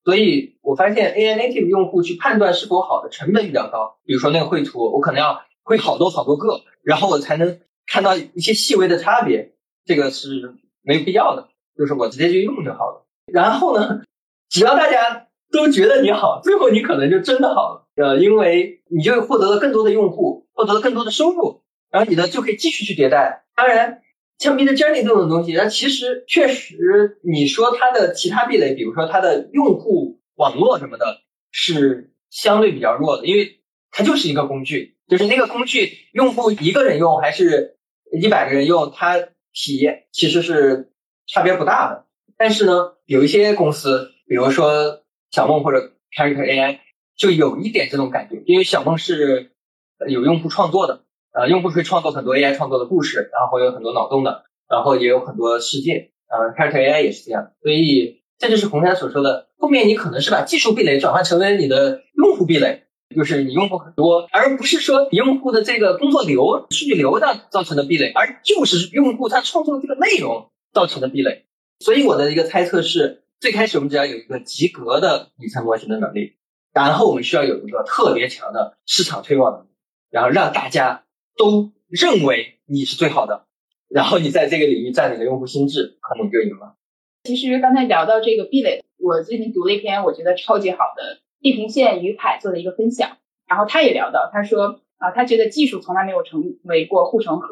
所以我发现 AI native 用户去判断是否好的成本比较高。比如说那个绘图，我可能要绘好多好多个，然后我才能看到一些细微的差别，这个是没有必要的。就是我直接就用就好了，然后呢，只要大家都觉得你好，最后你可能就真的好了，呃，因为你就获得了更多的用户，获得了更多的收入，然后你呢就可以继续去迭代。当然，像 Midjourney 这种东西，那其实确实你说它的其他壁垒，比如说它的用户网络什么的，是相对比较弱的，因为它就是一个工具，就是那个工具用户一个人用还是一百个人用，它体验其实是。差别不大的，但是呢，有一些公司，比如说小梦或者 Character AI，就有一点这种感觉，因为小梦是有用户创作的，呃，用户可以创作很多 AI 创作的故事，然后会有很多脑洞的，然后也有很多世界，呃，Character AI 也是这样，所以这就是洪山所说的，后面你可能是把技术壁垒转换成为你的用户壁垒，就是你用户很多，而不是说你用户的这个工作流、数据流上造成的壁垒，而就是用户他创作的这个内容造成的壁垒。所以我的一个猜测是，最开始我们只要有一个及格的底层模型的能力。然后我们需要有一个特别强的市场推广能力，然后让大家都认为你是最好的，然后你在这个领域占领了用户心智，可能就赢了。其实刚才聊到这个壁垒，我最近读了一篇我觉得超级好的地平线与凯做的一个分享，然后他也聊到，他说啊，他觉得技术从来没有成为过护城河。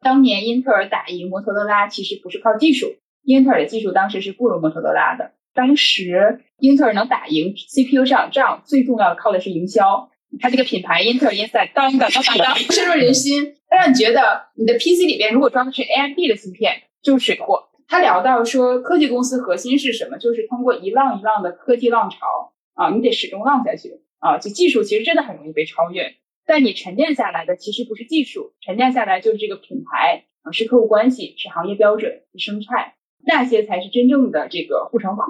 当年英特尔打赢摩托罗拉，其实不是靠技术，英特尔的技术当时是不如摩托罗拉的。当时英特尔能打赢 CPU 这场仗，最重要的靠的是营销。它这个品牌英特尔 Inside 当当当当当深入人心，让你觉得你的 PC 里边如果装的是 AMD 的芯片就是水货。他聊到说，科技公司核心是什么？就是通过一浪一浪的科技浪潮啊，你得始终浪下去啊。就技术其实真的很容易被超越，但你沉淀下来的其实不是技术，沉淀下来就是这个品牌啊，是客户关系，是行业标准，是生态。那些才是真正的这个护城河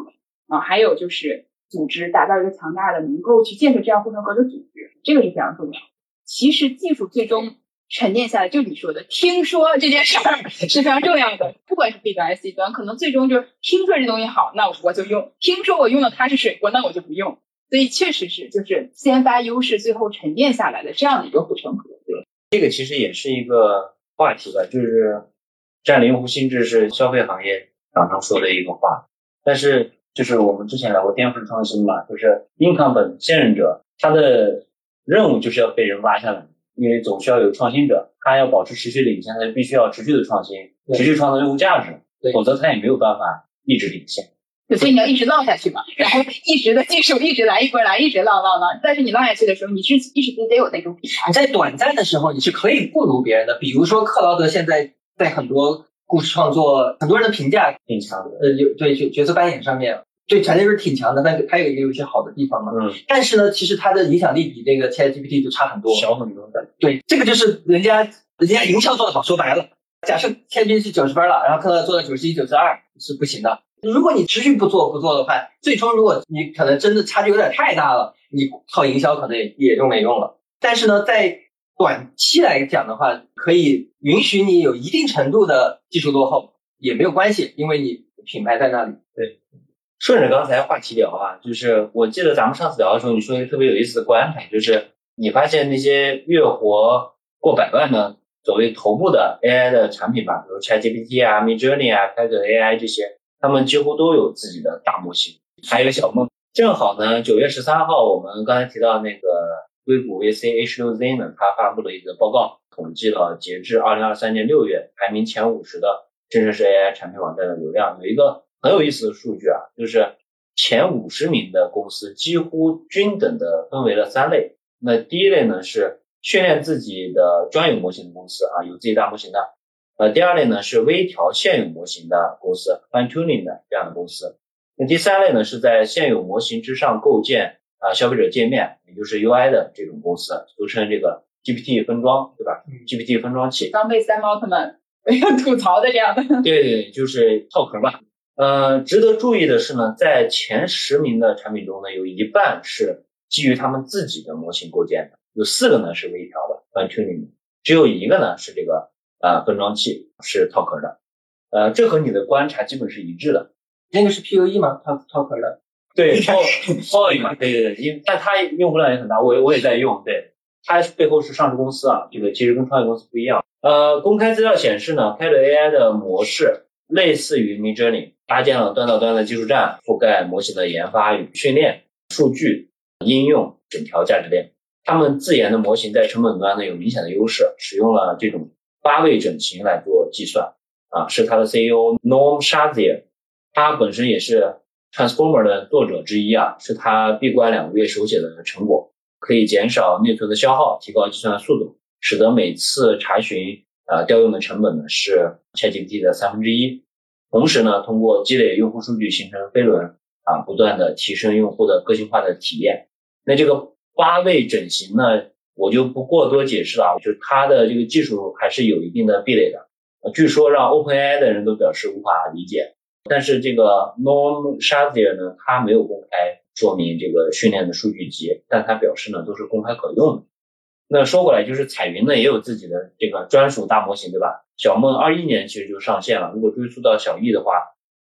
啊，还有就是组织打造一个强大的，能够去建设这样护城河的组织，这个是非常重要。其实技术最终沉淀下来，就你说的，听说这件事儿 是非常重要的。不管是 B 端还是 C 端，可能最终就是听说这东西好，那我就用；听说我用了它是水货，那我就不用。所以确实是就是先发优势，最后沉淀下来的这样的一个护城河。对，这个其实也是一个话题吧，就是占领用户心智是消费行业。常常说的一个话，但是就是我们之前聊过颠覆式创新嘛，就是 incumbent 现任者，他的任务就是要被人挖下来，因为总需要有创新者，他要保持持续领先，他就必须要持续的创新，持续创造用户价值，否则他也没有办法一直领先。所以你要一直浪下去嘛，然后一直的技术一直来一波来，一直浪浪浪。但是你浪下去的时候，你是一直得有那种你。在短暂的时候，你是可以不如别人的。比如说克劳德现在在很多。故事创作，很多人的评价挺强的。呃，有对角角色扮演上面，对团队是挺强的。但是它有也有一些好的地方嘛。嗯。但是呢，其实它的影响力比那个 ChatGPT 就差很多，小很多。对，这个就是人家人家营销做的好。说白了，假设 ChatGPT 是九十分了，然后看到做到九十一、九十二是不行的。如果你持续不做不做的话，最终如果你可能真的差距有点太大了，你靠营销可能也也就没用了。但是呢，在短期来讲的话，可以允许你有一定程度的技术落后。也没有关系，因为你品牌在那里。对，顺着刚才话题聊啊，就是我记得咱们上次聊的时候，你说一个特别有意思的观察，就是你发现那些月活过百万的所谓头部的 AI 的产品吧，比如 ChatGPT 啊、Midjourney 啊、开个 AI 这些，他们几乎都有自己的大模型。还有小梦，正好呢，九月十三号，我们刚才提到那个硅谷 VC H6Z 呢，它发布了一个报告，统计了截至二零二三年六月排名前五十的。这就是 AI 产品网站的流量，有一个很有意思的数据啊，就是前五十名的公司几乎均等的分为了三类。那第一类呢是训练自己的专有模型的公司啊，有自己大模型的。呃，第二类呢是微调现有模型的公司，fine tuning 的这样的公司。那第三类呢是在现有模型之上构建啊消费者界面，也就是 UI 的这种公司，俗称这个 GPT 分装，对吧？GPT 分装器。刚被三毛他们。吐槽的这样的，对对，就是套壳嘛。呃，值得注意的是呢，在前十名的产品中呢，有一半是基于他们自己的模型构建的，有四个呢是微调的，fine tuning 的，只有一个呢是这个呃分装器是套壳的。呃，这和你的观察基本是一致的。那个是 PUE 吗？套套壳的？对，套套嘛，对对对，因但它用户量也很大，我我也在用。对，它背后是上市公司啊，这个其实跟创业公司不一样。呃，公开资料显示呢，开了 AI 的模式类似于 Midjourney，搭建了端到端的技术站，覆盖模型的研发与训练、数据应用整条价值链。他们自研的模型在成本端呢有明显的优势，使用了这种八位整形来做计算。啊，是他的 CEO Norm Shazier，他本身也是 Transformer 的作者之一啊，是他闭关两个月手写的成果，可以减少内存的消耗，提高计算速度。使得每次查询啊调用的成本呢是 ChatGPT 的三分之一，同时呢通过积累用户数据形成飞轮啊不断的提升用户的个性化的体验。那这个八位整形呢，我就不过多解释了啊，就是它的这个技术还是有一定的壁垒的。据说让 OpenAI 的人都表示无法理解，但是这个 Norm Shazier 呢，他没有公开说明这个训练的数据集，但他表示呢都是公开可用的。那说过来就是彩云呢也有自己的这个专属大模型，对吧？小梦二一年其实就上线了，如果追溯到小易的话，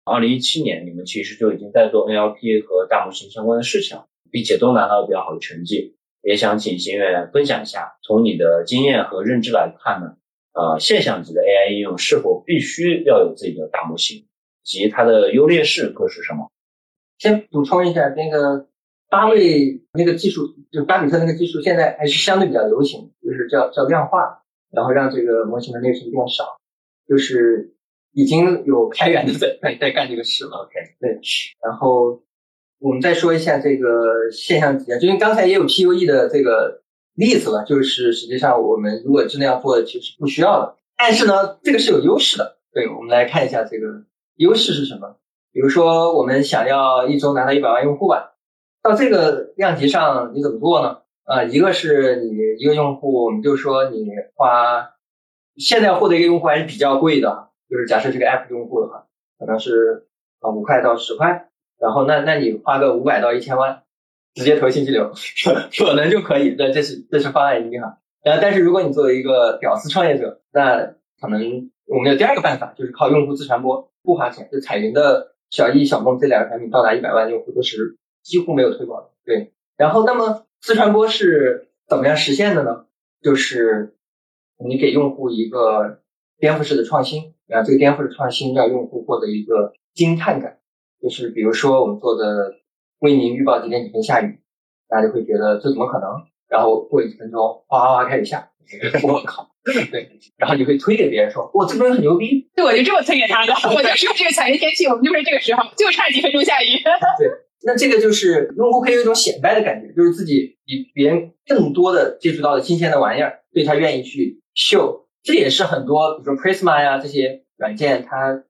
二零一七年你们其实就已经在做 NLP 和大模型相关的事情，并且都拿到了比较好的成绩。也想请邢远分享一下，从你的经验和认知来看呢，呃，现象级的 AI 应用是否必须要有自己的大模型，及它的优劣势各是什么？先补充一下，那个八位那个技术，就巴比特那个技术，现在还是相对比较流行，就是叫叫量化，然后让这个模型的内存变少，就是已经有开源的在在在干这个事了。OK，对，然后我们再说一下这个现象级啊，就因为刚才也有 PUE 的这个例子了，就是实际上我们如果真的要做，其实不需要的，但是呢，这个是有优势的。对，我们来看一下这个优势是什么。比如说，我们想要一周拿到一百万用户吧，到这个量级上你怎么做呢？呃，一个是你一个用户，我们就说你花，现在获得一个用户还是比较贵的，就是假设这个 app 用户的话，可能是啊五块到十块，然后那那你花个五百到一千万，直接投信息流，可能就可以，对，这是这是方案一哈。然后但是如果你作为一个屌丝创业者，那可能我们有第二个办法，就是靠用户自传播，不花钱，就彩云的。小易、小梦这两个产品到达一百万用户都是几乎没有推广的，对。然后，那么自传播是怎么样实现的呢？就是你给用户一个颠覆式的创新，啊，这个颠覆式创新让用户获得一个惊叹感，就是比如说我们做的为您预报几点几分下雨，大家就会觉得这怎么可能？然后过几分钟，哗哗哗开始下，我靠！对，然后你会推给别人说，哇，这个人很牛逼。对，我就这么推给他的。我就说这个彩云天气，我们就是这个时候，就差几分钟下雨。对，那这个就是用户可以有一种显摆的感觉，就是自己比别人更多的接触到的新鲜的玩意儿，对他愿意去秀。这也是很多，比如说 Prisma 呀这些软件，它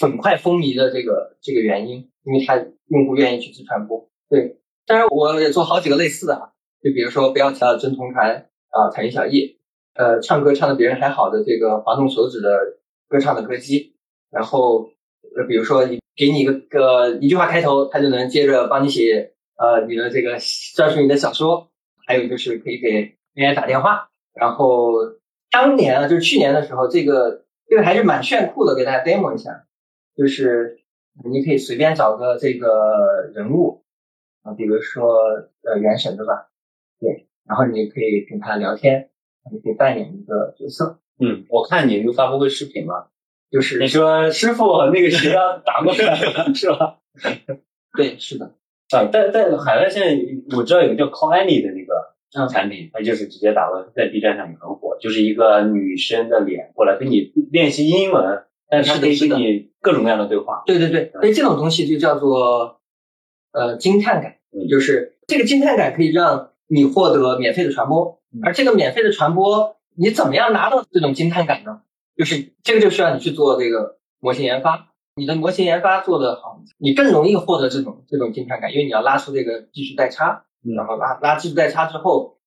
很快风靡的这个这个原因，因为它用户愿意去自传播。对，当然我也做好几个类似的啊，就比如说不要提到真同传啊，彩云小叶。呃，唱歌唱的别人还好的这个滑动手指的歌唱的歌姬，然后呃，比如说你给你一个个一句话开头，它就能接着帮你写呃你的这个专属你的小说，还有就是可以给 AI 打电话。然后当年啊，就是去年的时候，这个这个还是蛮炫酷的，给大家 demo 一下，就是你可以随便找个这个人物啊，比如说呃原神的吧？对，然后你可以跟他聊天。你可以扮演一个角色。嗯，我看你那个发布会视频嘛，就是你说师傅那个谁要打过来 是吧？对，是的。啊，但但海外现在我知道有个叫 Call Annie 的那个产品，它就是直接打过来，在 B 站上也很火，就是一个女生的脸过来跟你练习英文，但是它可以跟你各种各样的对话。对对对，所以这种东西就叫做呃惊叹感，就是这个惊叹感可以让你获得免费的传播。而这个免费的传播，你怎么样拿到这种惊叹感呢？就是这个就需要你去做这个模型研发，你的模型研发做得好，你更容易获得这种这种惊叹感，因为你要拉出这个技术代差，然后拉拉技术代差之后，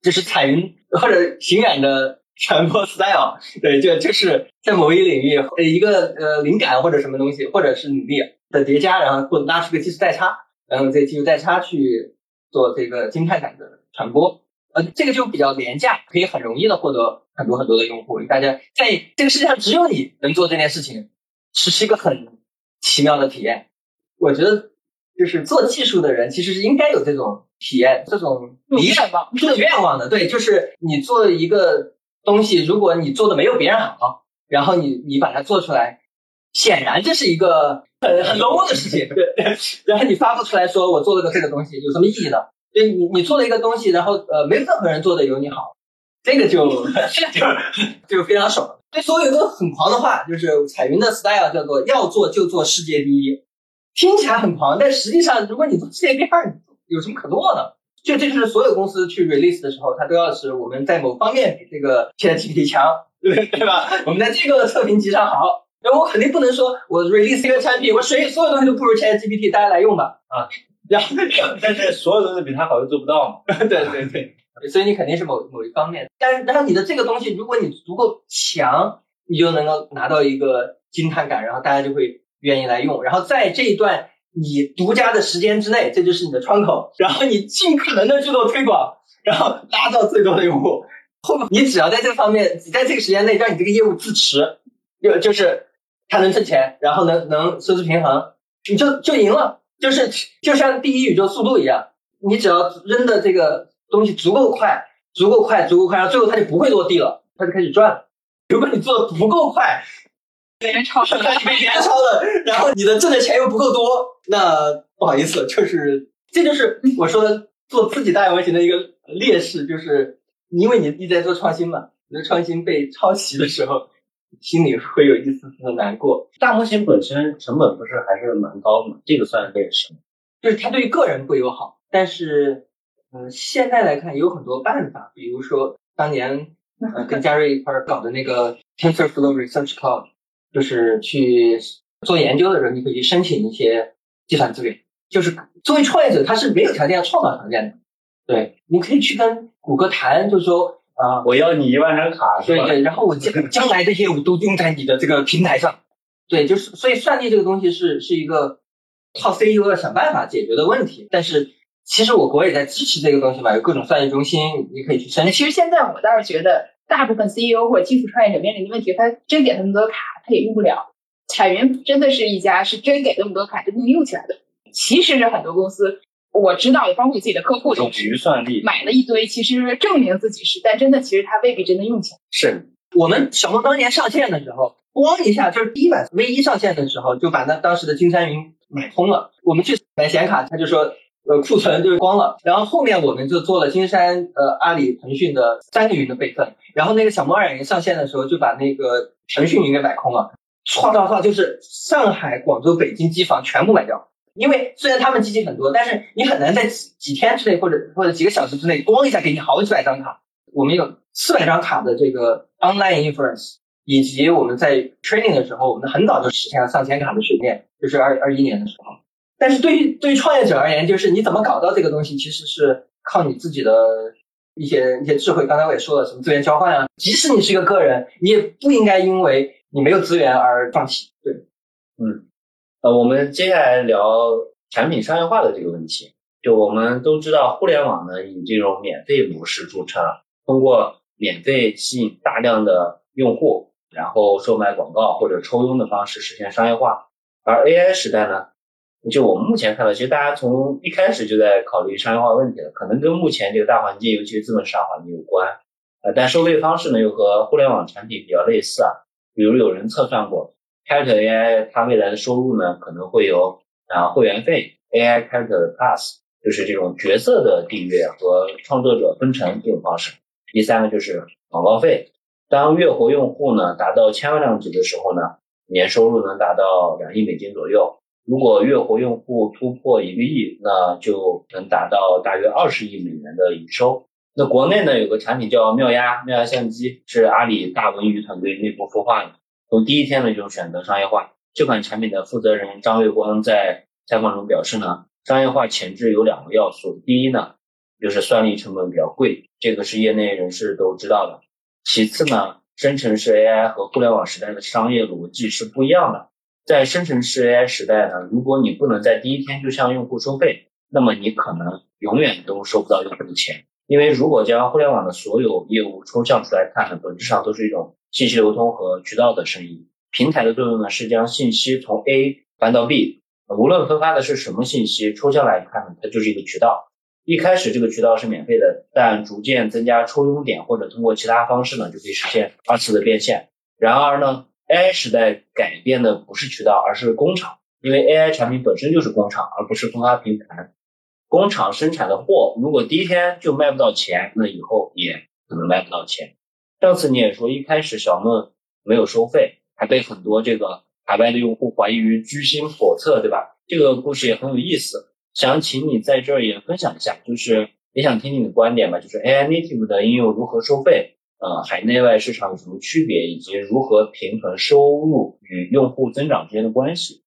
这是彩云或者行远的 传播 style，对，就就是在某一领域呃一个呃灵感或者什么东西，或者是努力的叠加，然后或拉出个技术代差，然后这技术代差去做这个惊叹感的传播。呃，这个就比较廉价，可以很容易的获得很多很多的用户。大家在这个世界上只有你能做这件事情，是是一个很奇妙的体验。我觉得就是做技术的人其实是应该有这种体验，这种理想吧，这个愿望的。对，就是你做一个东西，如果你做的没有别人好，然后你你把它做出来，显然这是一个很很 low 的事情。对，然后你发布出来说我做了个这个东西，有什么意义呢？就你你做了一个东西，然后呃，没有任何人做的有你好，这个就 就就非常爽。对，所以有个很狂的话，就是彩云的 style 叫做要做就做世界第一，听起来很狂，但实际上如果你做世界第二，有什么可做的？就这就是所有公司去 release 的时候，它都要是我们在某方面比这个 ChatGPT 强，对对吧？我们在这个测评级上好，那我肯定不能说我 release 一个产品，我谁所有东西都不如 ChatGPT，大家来用吧啊。然后但是所有东西比他好又做不到嘛。对对对，所以你肯定是某某一方面，但是然后你的这个东西，如果你足够强，你就能够拿到一个惊叹感，然后大家就会愿意来用，然后在这一段你独家的时间之内，这就是你的窗口，然后你尽可能的去做推广，然后拉到最多的用户。后面你只要在这方面，你在这个时间内让你这个业务自持，就就是它能挣钱，然后能能收支平衡，你就就赢了。就是就像第一宇宙速度一样，你只要扔的这个东西足够快，足够快，足够快，然后最后它就不会落地了，它就开始转了。如果你做的不够快，别人超被别人超了，然后你的挣的钱又不够多，那不好意思，就是这就是我说的做自己大模型的一个劣势，就是因为你一直在做创新嘛，你的创新被抄袭的时候，心里会有一丝丝的难过。大模型本身成本不是还是蛮高的嘛？这个算劣势吗？就是它对于个人不友好，但是，呃，现在来看有很多办法，比如说当年呃跟嘉瑞一块儿搞的那个 TensorFlow Research Cloud，就是去做研究的时候，你可以去申请一些计算资源。就是作为创业者，他是没有条件要创造条件的。对，你可以去跟谷歌谈，就是说啊、我要你一万张卡？对对，然后我将将来这些我都用在你的这个平台上。对，就是所以算力这个东西是是一个靠 CEO 要想办法解决的问题。但是其实我国也在支持这个东西嘛，有各种算力中心，你可以去申请。其实现在我倒是觉得，大部分 CEO 或者技术创业者面临的问题，他真给他那么多卡，他也用不了。彩云真的是一家是真给那么多卡，真能用起来的。其实是很多公司我知道的，包括我自己的客户都种是算力买了一堆，其实证明自己是，但真的其实他未必真的用起来。是我们小梦当年上线的时候，咣一下就是第一版 V 一上线的时候，就把那当时的金山云买通了。我们去买显卡，他就说呃库存就是光了。然后后面我们就做了金山呃阿里腾讯的三个云的备份。然后那个小梦二点零上线的时候，就把那个腾讯云给买空了。唰唰唰，就是上海、广州、北京机房全部买掉。因为虽然他们机器很多，但是你很难在几几天之内或者或者几个小时之内，咣一下给你好几百张卡。我们有四百张卡的这个 online inference，以及我们在 training 的时候，我们很早就实现了上千卡的训练，就是二二一年的时候。但是对于对于创业者而言，就是你怎么搞到这个东西，其实是靠你自己的一些一些智慧。刚才我也说了，什么资源交换啊，即使你是一个个人，你也不应该因为你没有资源而放弃。对，嗯呃，我们接下来聊产品商业化的这个问题。就我们都知道，互联网呢以这种免费模式著称，通过免费吸引大量的用户，然后售卖广告或者抽佣的方式实现商业化。而 AI 时代呢，就我们目前看到，其实大家从一开始就在考虑商业化问题了，可能跟目前这个大环境，尤其是资本市场环境有关。呃，但收费方式呢又和互联网产品比较类似啊。比如有人测算过，Character AI 它未来的收入呢可能会有啊会员费、AI Character Plus，就是这种角色的订阅和创作者分成这种方式。第三个就是广告费。当月活用户呢达到千万量级的时候呢，年收入能达到两亿美金左右。如果月活用户突破一个亿，那就能达到大约二十亿美元的营收。那国内呢有个产品叫妙鸭，妙鸭相机是阿里大文娱团队内部孵化的，从第一天呢就选择商业化。这款产品的负责人张月光在采访中表示呢，商业化前置有两个要素，第一呢就是算力成本比较贵，这个是业内人士都知道的。其次呢，生成式 AI 和互联网时代的商业逻辑是不一样的。在生成式 AI 时代呢，如果你不能在第一天就向用户收费，那么你可能永远都收不到用户的钱。因为如果将互联网的所有业务抽象出来看呢，本质上都是一种信息流通和渠道的生意。平台的作用呢，是将信息从 A 搬到 B，无论分发的是什么信息，抽象来看，它就是一个渠道。一开始这个渠道是免费的，但逐渐增加抽佣点或者通过其他方式呢，就可以实现二次的变现。然而呢，AI 时代改变的不是渠道，而是工厂，因为 AI 产品本身就是工厂，而不是分发平台。工厂生产的货，如果第一天就卖不到钱，那以后也可能卖不到钱。上次你也说，一开始小梦没有收费，还被很多这个海外的用户怀疑于居心叵测，对吧？这个故事也很有意思，想请你在这儿也分享一下，就是也想听听你的观点吧，就是 AI native 的应用如何收费，呃，海内外市场有什么区别，以及如何平衡收入与用户增长之间的关系。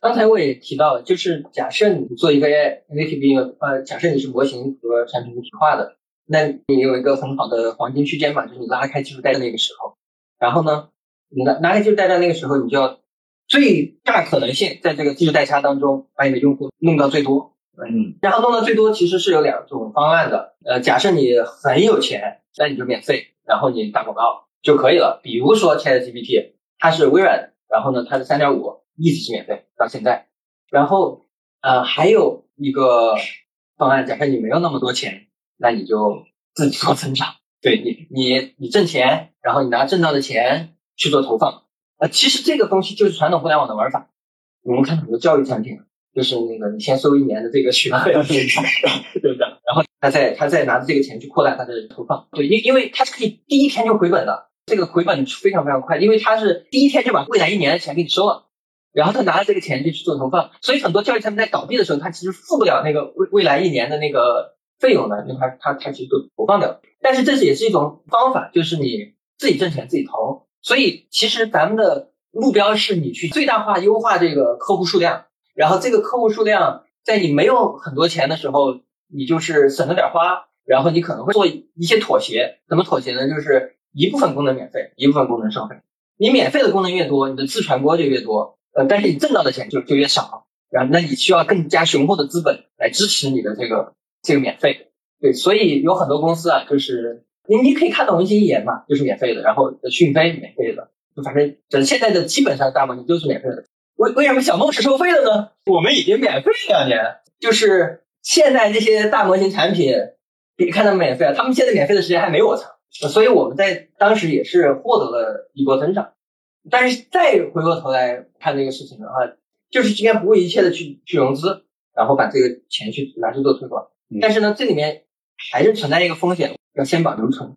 刚才我也提到，就是假设你做一个 AI native 应用，呃，假设你是模型和产品一体化的，那你有一个很好的黄金区间嘛，就是你拉开技术带的那个时候，然后呢，你拉拉开技术带的那个时候，你就要最大可能性在这个技术代差当中把你的用户弄到最多。嗯，然后弄到最多其实是有两种方案的，呃，假设你很有钱，那你就免费，然后你打广告就可以了。比如说 ChatGPT，它是微软的，然后呢，它是三点五一直是免费到现在。然后呃，还有一个方案，假设你没有那么多钱，那你就自己做增长。对你，你你挣钱，然后你拿挣到的钱去做投放。啊，其实这个东西就是传统互联网的玩法。我们看很多教育产品。就是那个你先收一年的这个学费，对不对？然后他再他再拿着这个钱去扩大他的投放，对，因因为他是可以第一天就回本的，这个回本非常非常快，因为他是第一天就把未来一年的钱给你收了，然后他拿着这个钱就去做投放，所以很多教育产品在倒闭的时候，他其实付不了那个未未来一年的那个费用的，因为他他其实都投放掉，但是这是也是一种方法，就是你自己挣钱自己投，所以其实咱们的目标是你去最大化优化这个客户数量。然后这个客户数量，在你没有很多钱的时候，你就是省着点花，然后你可能会做一些妥协。怎么妥协呢？就是一部分功能免费，一部分功能收费。你免费的功能越多，你的自传播就越多，呃，但是你挣到的钱就就越少。然后那你需要更加雄厚的资本来支持你的这个这个免费。对，所以有很多公司啊，就是你你可以看到文心一言嘛，就是免费的，然后讯飞免费的，就反正整现在的基本上大部分都是免费的。为为什么小梦是收费的呢？我们已经免费两年，就是现在这些大模型产品，别看他们免费啊，他们现在免费的时间还没我长，所以我们在当时也是获得了一波增长。但是再回过头来看这个事情的话，就是应该不顾一切的去去融资，然后把这个钱去拿去做推广。但是呢，这里面还是存在一个风险，要先保留存，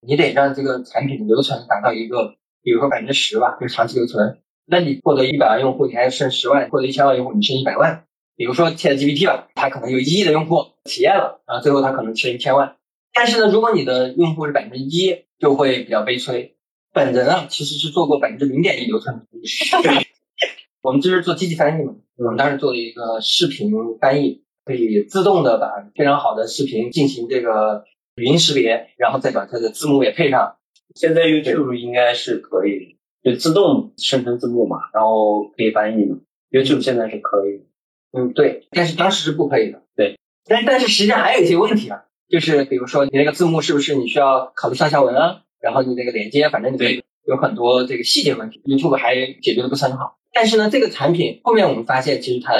你得让这个产品的留存达到一个，比如说百分之十吧，就是长期留存。那你获得一百万用户，你还剩十万；获得一千万用户，你剩一百万。比如说 ChatGPT 吧，它可能有一亿的用户体验了，啊，最后它可能剩一千万。但是呢，如果你的用户是百分之一，就会比较悲催。本人啊，其实是做过百分之零点一流程。我们这是做机器翻译嘛，我们当时做了一个视频翻译，可以自动的把非常好的视频进行这个语音识别，然后再把它的字幕也配上。现在 YouTube 应该是可以。就自动生成字幕嘛，然后可以翻译嘛。YouTube 现在是可以，嗯，对，但是当时是不可以的。对，但但是实际上还有一些问题啊，就是比如说你那个字幕是不是你需要考虑上下文啊？然后你那个连接，反正你对有很多这个细节问题，YouTube 还解决的不是很好。但是呢，这个产品后面我们发现其实它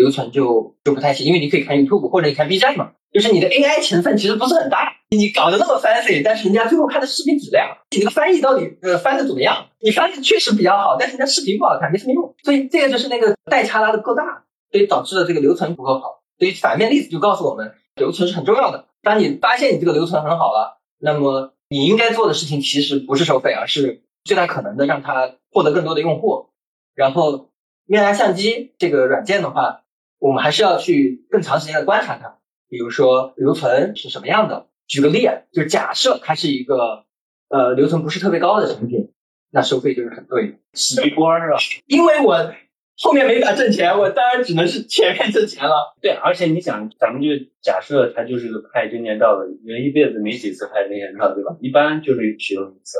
留存就就不太行，因为你可以看 YouTube 或者你看 B 站嘛，就是你的 AI 成分其实不是很大。你搞得那么 fancy，但是人家最后看的视频质量，你那个翻译到底呃翻的怎么样？你翻译确实比较好，但是人家视频不好看，没什么用。所以这个就是那个代差拉的够大，所以导致了这个留存不够好。所以反面例子就告诉我们，留存是很重要的。当你发现你这个留存很好了，那么你应该做的事情其实不是收费，而是最大可能的让它获得更多的用户。然后面压相机这个软件的话，我们还是要去更长时间的观察它，比如说留存是什么样的。举个例啊，就假设它是一个呃留存不是特别高的产品，那收费就是很贵，洗一波是吧？因为我后面没法挣钱，我当然只能是前面挣钱了。对，而且你想，咱们就假设它就是个拍证件照的，人一辈子没几次拍证件照，对吧？一般就是使用一次。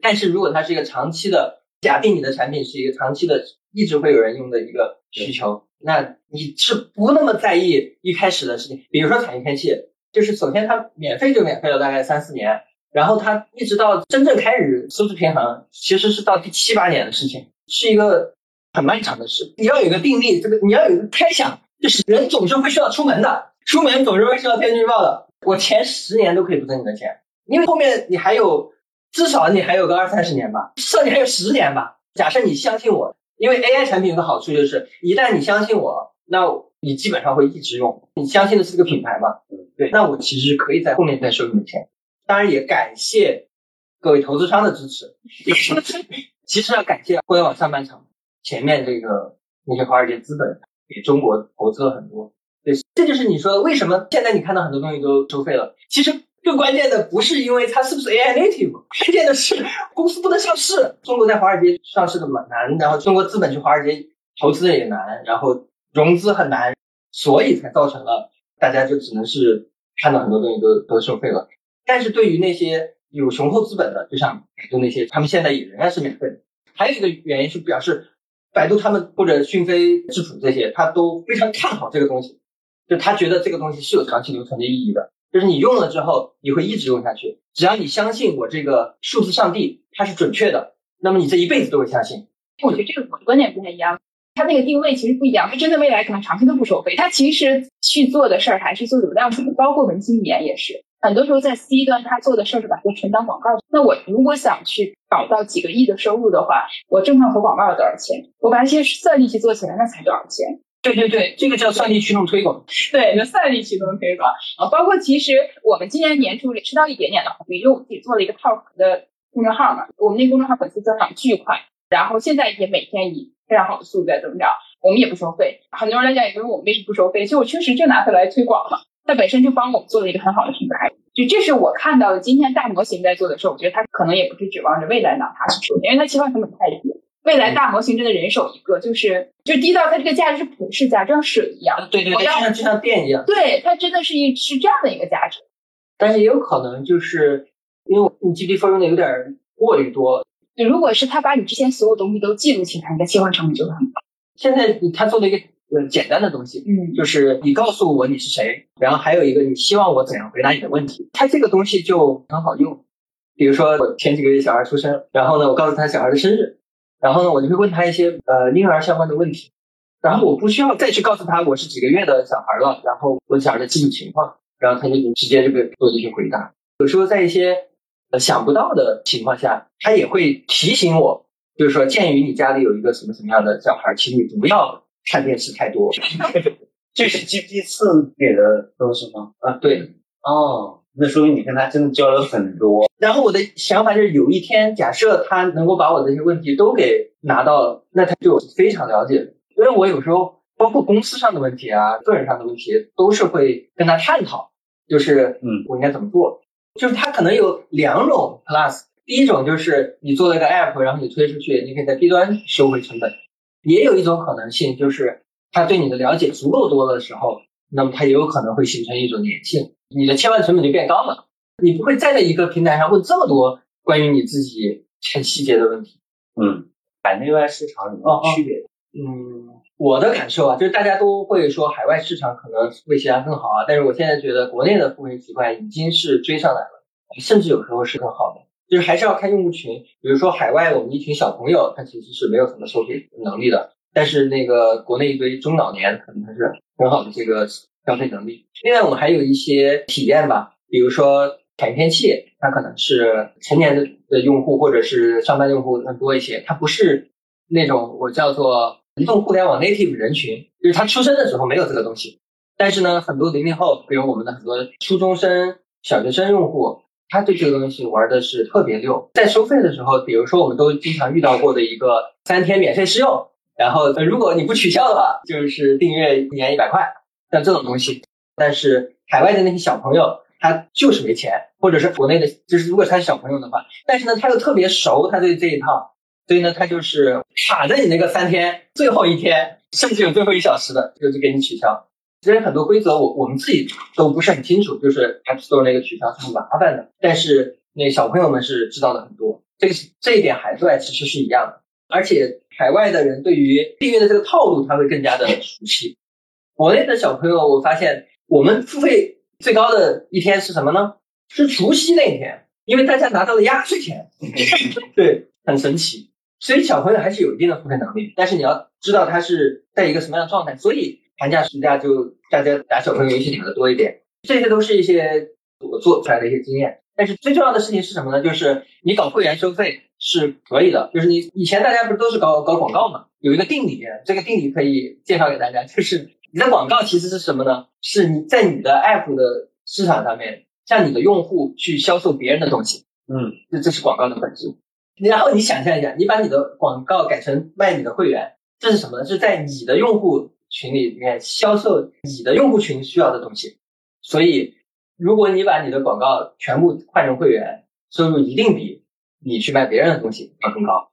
但是如果它是一个长期的，假定你的产品是一个长期的，一直会有人用的一个需求，那你是不那么在意一开始的事情，比如说产业天气。就是首先它免费就免费了大概三四年，然后它一直到真正开始收支平衡，其实是到第七八年的事情，是一个很漫长的事。你要有一个定力，这个你要有个猜想，就是人总是会需要出门的，出门总是会需要天气预报的。我前十年都可以不挣你的钱，因为后面你还有至少你还有个二三十年吧，至少你还有十年吧。假设你相信我，因为 AI 产品有个好处就是，一旦你相信我，那你基本上会一直用。你相信的是这个品牌嘛？对，那我其实可以在后面再收你的钱，当然也感谢各位投资商的支持。其实要感谢互联网上半场前面这个那些华尔街资本给中国投资了很多。对，这就是你说为什么现在你看到很多东西都收费了。其实更关键的不是因为它是不是 AI native，关键的是公司不能上市。中国在华尔街上市的蛮难，然后中国资本去华尔街投资也难，然后融资很难，所以才造成了大家就只能是看到很多东西都都收费了。但是对于那些有雄厚资本的，就像百度那些，他们现在也仍然是免费的。还有一个原因是表示，百度他们或者讯飞、智谱这些，他都非常看好这个东西，就他觉得这个东西是有长期留存的意义的，就是你用了之后你会一直用下去，只要你相信我这个数字上帝它是准确的，那么你这一辈子都会相信。我觉得这个观点不太一样，它那个定位其实不一样，它真的未来可能长期都不收费，它其实去做的事儿还是做流量，包括文心一言也是。很多时候在 C 端，他做的事儿是把它全当广告。那我如果想去搞到几个亿的收入的话，我正常投广告要多少钱？我把这些算力去做起来，那才多少钱？对对对，这个叫算力驱动推广。对，叫算力驱动推广啊。包括其实我们今年年初也吃到一点点的红利，因为我自己做了一个套服的公众号嘛，我们那公众号粉丝增长巨快，然后现在也每天以非常好的速度在增长，我们也不收费。很多人来讲，也问我们为什么不收费？其实我确实就拿它来推广嘛。它本身就帮我们做了一个很好的品牌，就这是我看到的今天大模型在做的时候，我觉得它可能也不是指望着未来拿它去收，因为它期望成本太低。未来大模型真的人手一个，就是就低到它这个价值是普世价，就像水一样。对对对，就像就像电一样。对，它真的是一是这样的一个价值。但是也有可能就是因为你 GPT4 用的有点过于多。对，如果是他把你之前所有东西都记录起来，你的切换成本就会很高。现在他做了一个。呃，简单的东西，嗯，就是你告诉我你是谁，然后还有一个你希望我怎样回答你的问题，他这个东西就很好用。比如说我前几个月小孩出生，然后呢，我告诉他小孩的生日，然后呢，我就会问他一些呃婴儿相关的问题，然后我不需要再去告诉他我是几个月的小孩了，然后我小孩的基础情况，然后他就直接这个做这些回答。有时候在一些呃想不到的情况下，他也会提醒我，就是说鉴于你家里有一个什么什么样的小孩，请你不要。看电视太多，这是 GPT 四给的都是吗？啊，对，哦，那说明你跟他真的交流很多。然后我的想法就是，有一天假设他能够把我的这些问题都给拿到，那他就非常了解。因为我有时候包括公司上的问题啊，个人上的问题，都是会跟他探讨，就是嗯，我应该怎么做？就是他可能有两种 Plus，第一种就是你做了一个 App，然后你推出去，你可以在 B 端收回成本。也有一种可能性，就是他对你的了解足够多的时候，那么他也有可能会形成一种粘性，你的切换成本就变高了。你不会再在一个平台上问这么多关于你自己很细节的问题。嗯，海内外市场有什么区别？嗯，我的感受啊，就是大家都会说海外市场可能付费习惯更好啊，但是我现在觉得国内的付费习惯已经是追上来了，甚至有时候是更好的。就是还是要看用户群，比如说海外我们一群小朋友，他其实是没有什么收费能力的，但是那个国内一堆中老年可能他是很好的这个消费能力。另外我们还有一些体验吧，比如说产片器，它可能是成年的的用户或者是上班用户更多一些，它不是那种我叫做移动互联网 native 人群，就是他出生的时候没有这个东西，但是呢，很多零零后，比如我们的很多初中生、小学生用户。他对这个东西玩的是特别溜，在收费的时候，比如说我们都经常遇到过的一个三天免费试用，然后如果你不取消的话，就是订阅一年一百块，像这种东西。但是海外的那些小朋友，他就是没钱，或者是国内的，就是如果他是小朋友的话，但是呢他又特别熟，他对这一套，所以呢他就是卡在你那个三天最后一天，甚至有最后一小时的，就是给你取消。其实很多规则我我们自己都不是很清楚，就是 App Store 那个取消是很麻烦的，但是那小朋友们是知道的很多，这个这一点海外其实是一样的，而且海外的人对于订阅的这个套路他会更加的熟悉。国内的小朋友我发现我们付费最高的一天是什么呢？是除夕那天，因为大家拿到了压岁钱，对，很神奇。所以小朋友还是有一定的付费能力，但是你要知道他是在一个什么样的状态，所以。寒假暑假就大家打小朋友游戏打的多一点，这些都是一些我做出来的一些经验。但是最重要的事情是什么呢？就是你搞会员收费是可以的，就是你以前大家不是都是搞搞广告嘛？有一个定理，这个定理可以介绍给大家，就是你的广告其实是什么呢？是你在你的 app 的市场上面向你的用户去销售别人的东西，嗯，这这是广告的本质。然后你想象一下，你把你的广告改成卖你的会员，这是什么呢？是在你的用户。群里面销售你的用户群需要的东西，所以如果你把你的广告全部换成会员，收入一定比你去卖别人的东西要更高。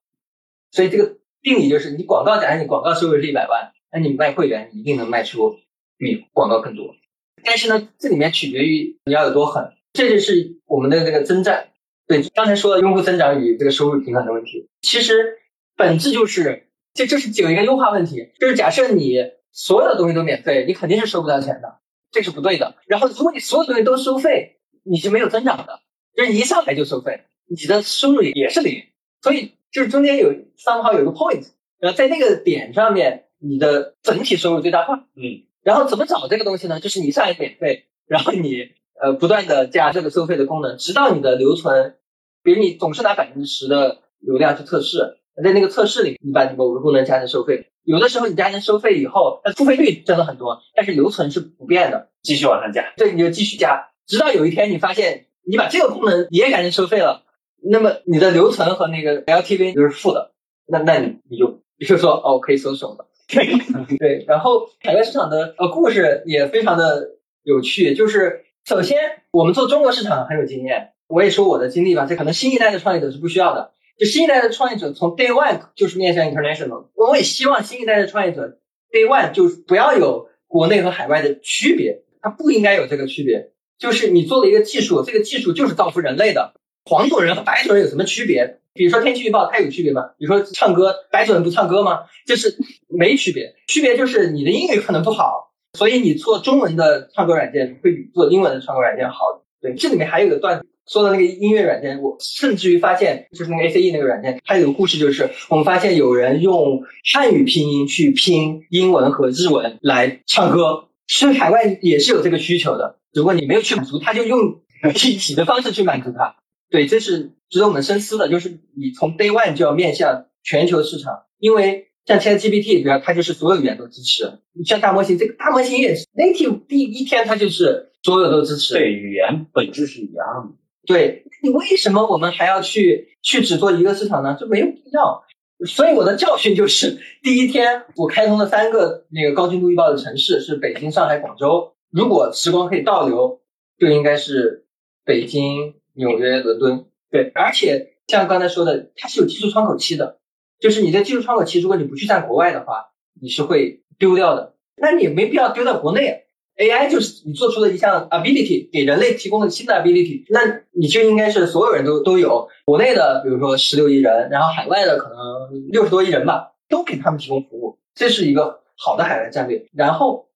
所以这个定理就是你广告，假设你广告收入是一百万，那你卖会员，一定能卖出比广告更多。但是呢，这里面取决于你要有多狠，这就是我们的这个征战。对，刚才说的用户增长与这个收入平衡的问题，其实本质就是，这这是有一个优化问题，就是假设你所有的东西都免费，你肯定是收不到钱的，这是不对的。然后如果你所有东西都收费，你是没有增长的，就是你一上来就收费，你的收入也是零。所以就是中间有三号有个 point，然后在那个点上面，你的整体收入最大化。嗯。然后怎么找这个东西呢？就是你上来免费，然后你呃不断的加这个收费的功能，直到你的留存，比如你总是拿百分之十的流量去测试，在那个测试里，你把某个功能加成收费，有的时候你加成收费以后，那付费率增了很多，但是留存是不变的，继续往上加。对，你就继续加，直到有一天你发现你把这个功能也改成收费了，那么你的留存和那个 LTV 都是负的，那那你你就你就说哦可以收手了。对，然后海外市场的呃故事也非常的有趣，就是首先我们做中国市场很有经验，我也说我的经历吧，这可能新一代的创业者是不需要的，就新一代的创业者从 day one 就是面向 international，我也希望新一代的创业者 day one 就不要有国内和海外的区别，它不应该有这个区别，就是你做了一个技术，这个技术就是造福人类的，黄种人和白种人有什么区别？比如说天气预报，它有区别吗？比如说唱歌，白种人不唱歌吗？就是没区别，区别就是你的英语可能不好，所以你做中文的唱歌软件会比做英文的唱歌软件好。对，这里面还有一个段子，说的那个音乐软件，我甚至于发现，就是那个 ACE 那个软件，它有个故事，就是我们发现有人用汉语拼音去拼英文和日文来唱歌，其实海外也是有这个需求的，如果你没有去满足，他就用 具体的方式去满足它。对，这是值得我们深思的，就是你从 day one 就要面向全球市场，因为像 ChatGPT，对吧它就是所有语言都支持。你像大模型，这个大模型也是 native 第一天它就是所有都支持。对，语言本质是一样的。对，你为什么我们还要去去只做一个市场呢？就没有必要。所以我的教训就是，第一天我开通了三个那个高精度预报的城市，是北京、上海、广州。如果时光可以倒流，就应该是北京。纽约、伦敦，对，而且像刚才说的，它是有技术窗口期的，就是你的技术窗口期，如果你不去占国外的话，你是会丢掉的。那你没必要丢到国内，AI 就是你做出了一项 ability，给人类提供了新的 ability，那你就应该是所有人都都有。国内的，比如说十六亿人，然后海外的可能六十多亿人吧，都给他们提供服务，这是一个好的海外战略。然后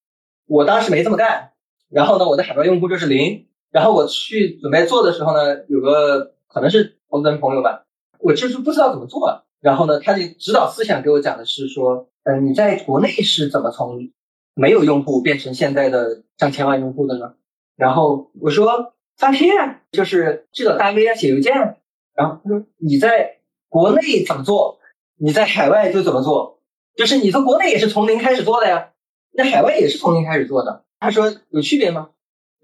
我当时没这么干，然后呢，我的海外用户就是零。然后我去准备做的时候呢，有个可能是投资人朋友吧，我就是不知道怎么做。然后呢，他的指导思想给我讲的是说，嗯，你在国内是怎么从没有用户变成现在的上千万用户的呢？然后我说发帖，就是去找大 V 啊，写邮件。然后他说你在国内怎么做，你在海外就怎么做，就是你从国内也是从零开始做的呀，那海外也是从零开始做的。他说有区别吗？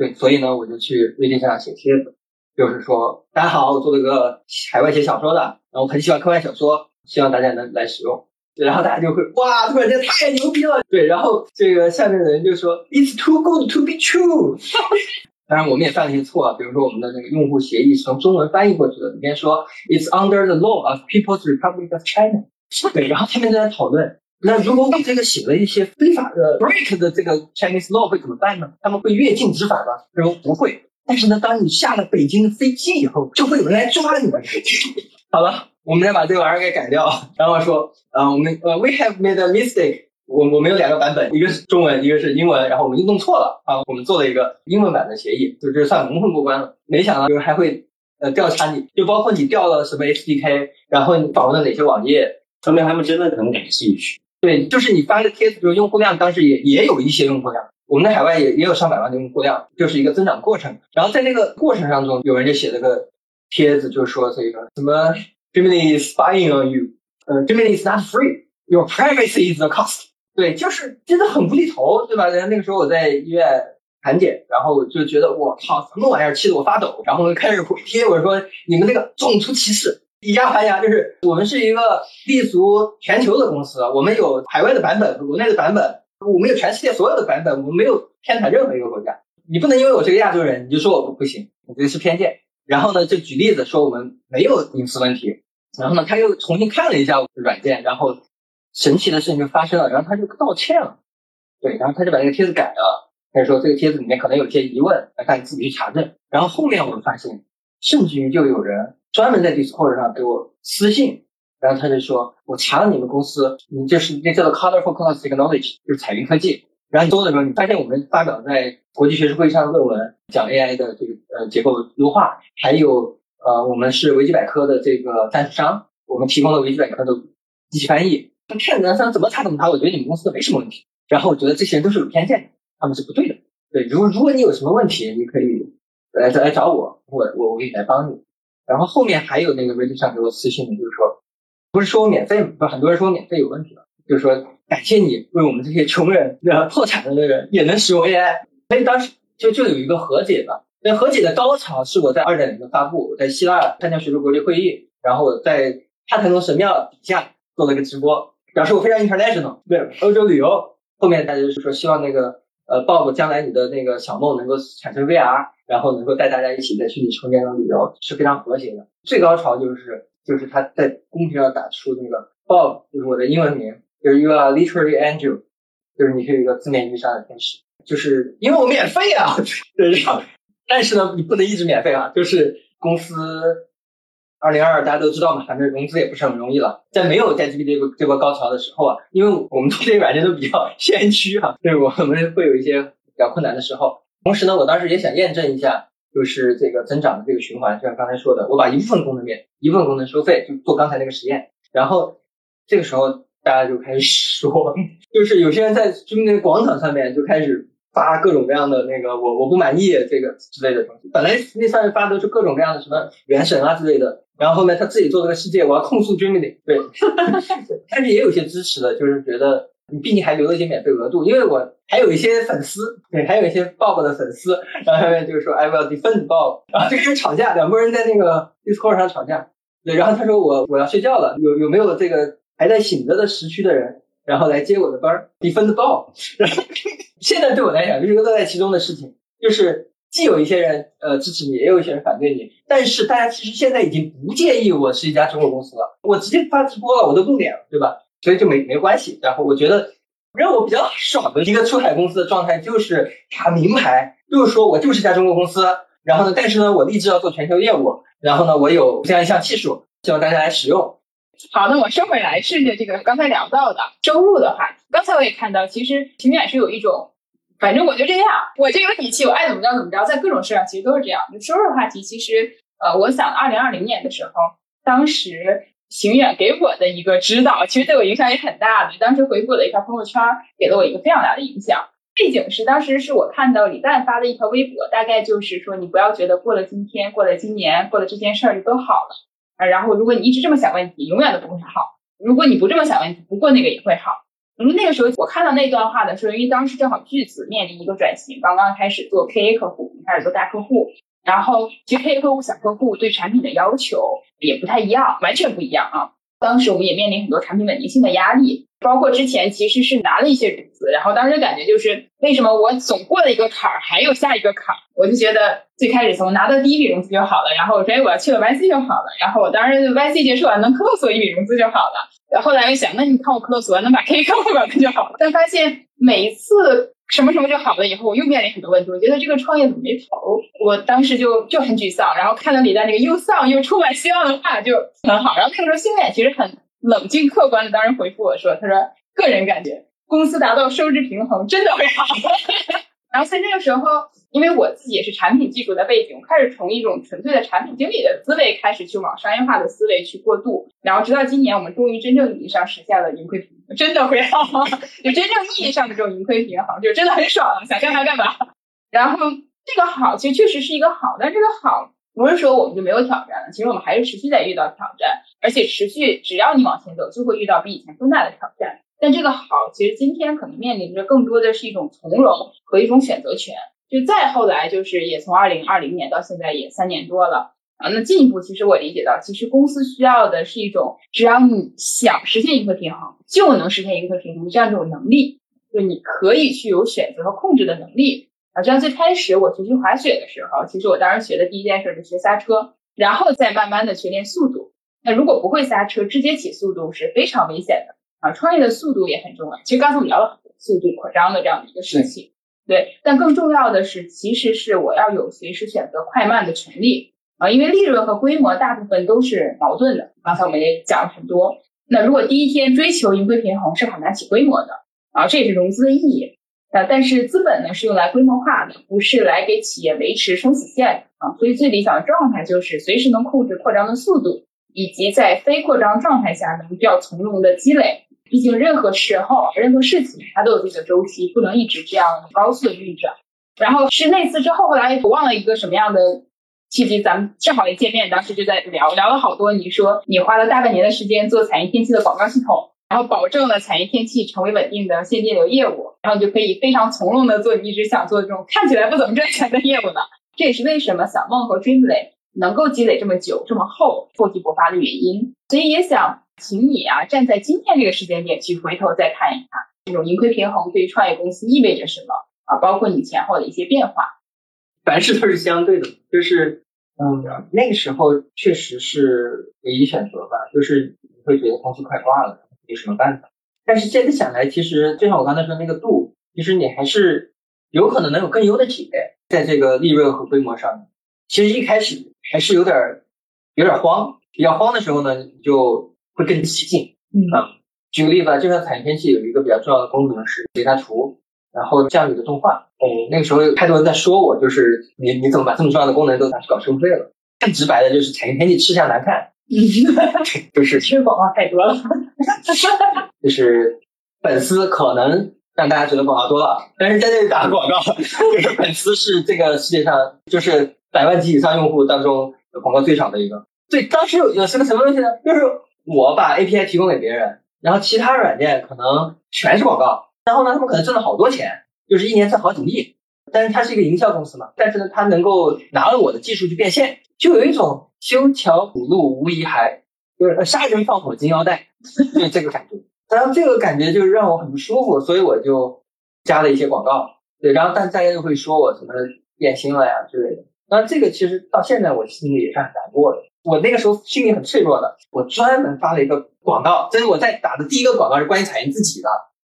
对，所以呢，我就去微信上写帖子，就是说，大家好，我做了个海外写小说的，然后很喜欢科幻小说，希望大家能来使用。对然后大家就会哇，突然间太牛逼了。对，然后这个下面的人就说，It's too good to be true。当然，我们也犯了一些错，比如说我们的那个用户协议是从中文翻译过去的，里面说 It's under the law of People's Republic of China。对，然后下面在讨论。那如果我这个写了一些非法的 break 的这个 Chinese law 会怎么办呢？他们会越境执法吗？他说不会。但是呢，当你下了北京的飞机以后，就会有人来抓你们。好了，我们再把这个玩意儿给改掉。然后说，呃，我们呃，we have made a mistake。我我们有两个版本，一个是中文，一个是英文。然后我们就弄错了啊，我们做了一个英文版的协议，就这算蒙混过关了。没想到就是还会呃调查你，就包括你调了什么 SDK，然后你访问了哪些网页，说明他们真的很感兴趣。对，就是你发的帖子，就是用户量当时也也有一些用户量，我们在海外也也有上百万的用户量，就是一个增长过程。然后在那个过程当中，有人就写了个帖子，就说这个什么 Gemini is spying on you，呃，Gemini is not free，your privacy is the cost。对，就是真的很无厘头，对吧？然后那个时候我在医院盘检，然后就觉得我靠，什么玩意儿，气得我发抖。然后开始回帖，我说你们那个种族歧视。以牙还牙，就是我们是一个立足全球的公司，我们有海外的版本，国内的版本，我们有全世界所有的版本，我们没有偏袒任何一个国家。你不能因为我是个亚洲人，你就说我不不行，你这是偏见。然后呢，就举例子说我们没有隐私问题。然后呢，他又重新看了一下软件，然后神奇的事情就发生了，然后他就道歉了，对，然后他就把那个帖子改了，他就说这个帖子里面可能有些疑问，让你自己去查证。然后后面我们发现，甚至于就有人专门在 Discord 上给我私信，然后他就说我查了你们公司，你就是那叫做 Colorful Cloud Technology，就是彩云科技。然后你搜的时候，你发现我们发表在国际学术会议上的论文，讲 AI 的这个呃结构优化，还有呃我们是维基百科的这个赞助商，我们提供了维基百科的机器翻译。那骗子想怎么查怎么查，我觉得你们公司都没什么问题。然后我觉得这些人都是有偏见的，他们是不对的。对，如如果你有什么问题，你可以来来找我，我我我可以来帮你。然后后面还有那个微信上给我私信的，就是说，不是说我免费，不很多人说我免费有问题了，就是说感谢你为我们这些穷人、然后破产的人也能使用 AI。所以当时就就有一个和解吧。那和解的高潮是我在二点零的发布，我在希腊参加学术国际会议，然后我在帕特农神庙底下做了一个直播。表示我非常 international，对欧洲旅游。后面大家就是说，希望那个呃，Bob 将来你的那个小梦能够产生 VR，然后能够带大家一起在虚拟空间中旅游，是非常和谐的。最高潮就是就是他在公屏上打出那个 Bob，就是我的英文名，就是 You are literally angel，就是你是一个字面意义上的天使。就是因为我免费啊，对，但是呢，你不能一直免费啊，就是公司。二零二二大家都知道嘛，反正融资也不是很容易了。在没有 ChatGPT 这个这波高潮的时候啊，因为我们做这些软件都比较 先驱哈，对我们会有一些比较困难的时候。同时呢，我当时也想验证一下，就是这个增长的这个循环，就像刚才说的，我把一部分功能免，一部分功能收费，就做刚才那个实验。然后这个时候大家就开始说，就是有些人在就那个广场上面就开始。发各种各样的那个我我不满意这个之类的东西，本来那上面发的是各种各样的什么原神啊之类的，然后后面他自己做这个世界，我要控诉 Dreaming，对，但是也有些支持的，就是觉得你毕竟还留了一些免费额度，因为我还有一些粉丝，对，还有一些 Bob 的粉丝，然后后面就是说 I will defend Bob，然后就开始吵架，两拨人在那个 Discord 上吵架，对，然后他说我我要睡觉了，有有没有这个还在醒着的时区的人？然后来接我的班儿，defend ball。现在对我来讲就是个乐在其中的事情，就是既有一些人呃支持你，也有一些人反对你，但是大家其实现在已经不介意我是一家中国公司了，我直接发直播了，我都露脸了，对吧？所以就没没关系。然后我觉得让我比较爽的一个出海公司的状态就是打名牌，就是说我就是一家中国公司，然后呢，但是呢，我立志要做全球业务，然后呢，我有这样一项技术，希望大家来使用。好，那我收回来顺着这个刚才聊到的收入的话题。刚才我也看到，其实邢远是有一种，反正我就这样，我就有底气，我爱怎么着怎么着，在各种事上其实都是这样。就收入话题，其实呃，我想二零二零年的时候，当时邢远给我的一个指导，其实对我影响也很大的。当时回复了一条朋友圈，给了我一个非常大的影响。背景是当时是我看到李诞发的一条微博，大概就是说，你不要觉得过了今天，过了今年，过了这件事儿就都好了。然后，如果你一直这么想问题，永远都不会好。如果你不这么想问题，不过那个也会好。我们那个时候我看到那段话的时候，因为当时正好巨子面临一个转型，刚刚开始做 KA 客户，开始做大客户。然后，其实 KA 客户、小客户对产品的要求也不太一样，完全不一样啊。当时我们也面临很多产品稳定性的压力，包括之前其实是拿了一些融资，然后当时感觉就是为什么我总过了一个坎儿，还有下一个坎儿，我就觉得最开始从拿到第一笔融资就好了，然后我说哎我要去了 YC 就好了，然后我当时 YC 结束完能 close 一笔融资就好了，然后后来又想那你看我 close 完能把 K 客户搞定就好了，但发现每一次。什么什么就好了，以后我又面临很多问题。我觉得这个创业怎么没头？我当时就就很沮丧，然后看到李诞那个又丧又充满希望的话就很好。然后那个时候心里其实很冷静客观的当时回复我说：“他说个人感觉公司达到收支平衡真的会好。”然后在那个时候。因为我自己也是产品技术的背景，我开始从一种纯粹的产品经理的思维开始去往商业化的思维去过渡，然后直到今年，我们终于真正意义上实现了盈亏平衡，真的会好，就真正意义上的这种盈亏平衡，就真的很爽，想干嘛干嘛。然后这个好，其实确实是一个好，但这个好不是说我们就没有挑战了，其实我们还是持续在遇到挑战，而且持续只要你往前走，就会遇到比以前更大的挑战。但这个好，其实今天可能面临着更多的是一种从容和一种选择权。就再后来，就是也从二零二零年到现在也三年多了啊。那进一步，其实我理解到，其实公司需要的是一种，只要你想实现盈亏平衡，就能实现盈亏平衡这样一种能力，就你可以去有选择和控制的能力啊。就像最开始我学习滑雪的时候，其实我当时学的第一件事是学刹车，然后再慢慢的去练速度。那如果不会刹车，直接起速度是非常危险的啊，创业的速度也很重要。其实刚才我们聊了很多速度扩张的这样的一个事情，对。但更重要的是，其实是我要有随时选择快慢的权利啊，因为利润和规模大部分都是矛盾的。刚才我们也讲了很多。那如果第一天追求盈亏平衡是很难起规模的啊，这也是融资的意义啊。但是资本呢是用来规模化的，不是来给企业维持生死线啊。所以最理想的状态就是随时能控制扩张的速度，以及在非扩张状态下能比较从容的积累。毕竟任何时候、任何事情它都有自己的周期，不能一直这样高速的运转。然后是那次之后，后来我忘了一个什么样的契机，咱们正好一见面，当时就在聊聊了好多。你说你花了大半年的时间做彩印天气的广告系统，然后保证了产业天气成为稳定的现金流业务，然后就可以非常从容的做你一直想做的这种看起来不怎么赚钱的业务了。这也是为什么小梦和 Dreamly 能够积累这么久、这么厚、厚积薄发的原因。所以也想。请你啊，站在今天这个时间点去回头再看一看，这种盈亏平衡对于创业公司意味着什么啊？包括你前后的一些变化。凡事都是相对的，就是嗯，那个时候确实是唯一选择吧，就是你会觉得公司快挂了，没什么办法。但是现在想来，其实就像我刚才说那个度，其实你还是有可能能有更优的体验，在这个利润和规模上。其实一开始还是有点有点慌，比较慌的时候呢，就。会更激进，嗯，举个例子，就像彩天气有一个比较重要的功能是雷达图，然后降雨的动画。嗯，那个时候太多人在说我，就是你你怎么把这么重要的功能都拿去搞收费了？更直白的就是彩云天气吃相难看，就是其实广告太多了，就是粉丝可能让大家觉得广告多了，但是在这里打广告，就是粉丝是这个世界上就是百万级以上用户当中广告最少的一个。对，当时有有是个什么东西呢？就是。我把 API 提供给别人，然后其他软件可能全是广告，然后呢，他们可能挣了好多钱，就是一年挣好几亿。但是它是一个营销公司嘛，但是呢，它能够拿了我的技术去变现，就有一种修桥补路无遗骸，就是杀人放火金腰带，就这个感觉。然后这个感觉就是让我很不舒服，所以我就加了一些广告。对，然后但大家就会说我什么变心了呀之类的。那这个其实到现在我心里也是很难过的。我那个时候心里很脆弱的，我专门发了一个广告，这是我在打的第一个广告，是关于彩云自己的。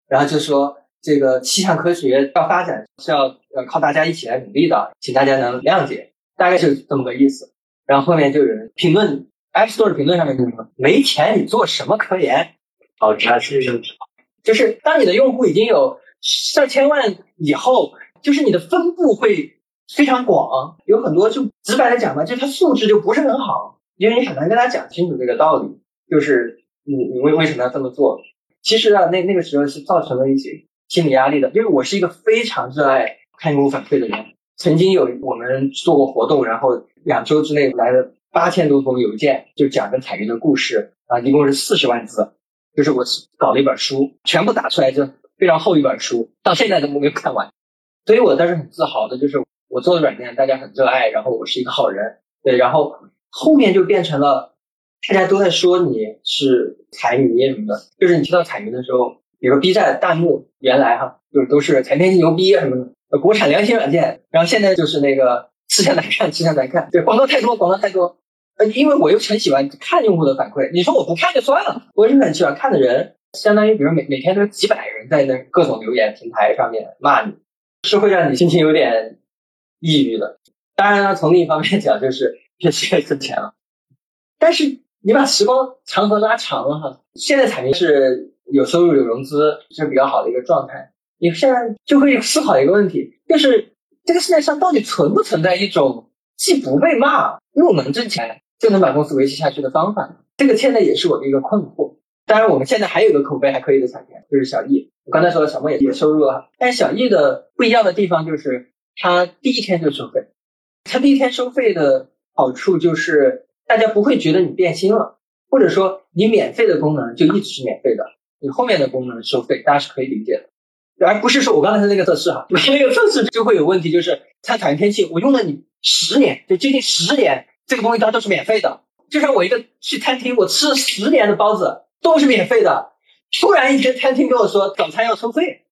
然后就说这个气象科学要发展是要要靠大家一起来努力的，请大家能谅解，大概就是这么个意思。然后后面就有人评论，App Store 评论上面就说没钱你做什么科研？好，这是就是当你的用户已经有上千万以后，就是你的分布会非常广，有很多就直白的讲吧，就它素质就不是很好。因为你很难跟他讲清楚这个道理，就是你你为为什么要这么做？其实啊，那那个时候是造成了一些心理压力的。因为我是一个非常热爱看用户反馈的人，曾经有我们做过活动，然后两周之内来了八千多封邮件，就讲跟彩云的故事啊，一共是四十万字，就是我搞了一本书，全部打出来就非常厚一本书，到现在都没有看完。所以我倒是很自豪的，就是我做的软件大家很热爱，然后我是一个好人，对，然后。后面就变成了大家都在说你是彩迷什么的，就是你提到彩云的时候，比如 B 站弹幕原来哈就是都是彩天牛逼啊什么的，国产良心软件，然后现在就是那个 吃相难看，吃相难看，对广告太多，广告太多。呃，因为我又很喜欢看用户的反馈，你说我不看就算了，我是很喜欢看的人，相当于比如每每天都几百人在那各种留言平台上面骂你，是会让你心情有点抑郁的。当然了，从另一方面讲就是。越吃越挣钱了，但是你把时光长河拉长了哈，现在彩云是有收入有融资是比较好的一个状态。你现在就会思考一个问题，就是这个世界上到底存不存在一种既不被骂又能挣钱就能把公司维持下去的方法？这个现在也是我的一个困惑。当然，我们现在还有一个口碑还可以的产品，就是小易。我刚才说了，小莫也也收入了，但小易的不一样的地方就是他第一天就收费，他第一天收费的。好处就是大家不会觉得你变心了，或者说你免费的功能就一直是免费的，你后面的功能收费，大家是可以理解的，而不是说我刚才那个测试哈，那个测试就会有问题，就是参彩云天气，我用了你十年，就接近十年，这个东西它都是免费的，就像我一个去餐厅，我吃了十年的包子都是免费的，突然一天餐厅跟我说早餐要收费，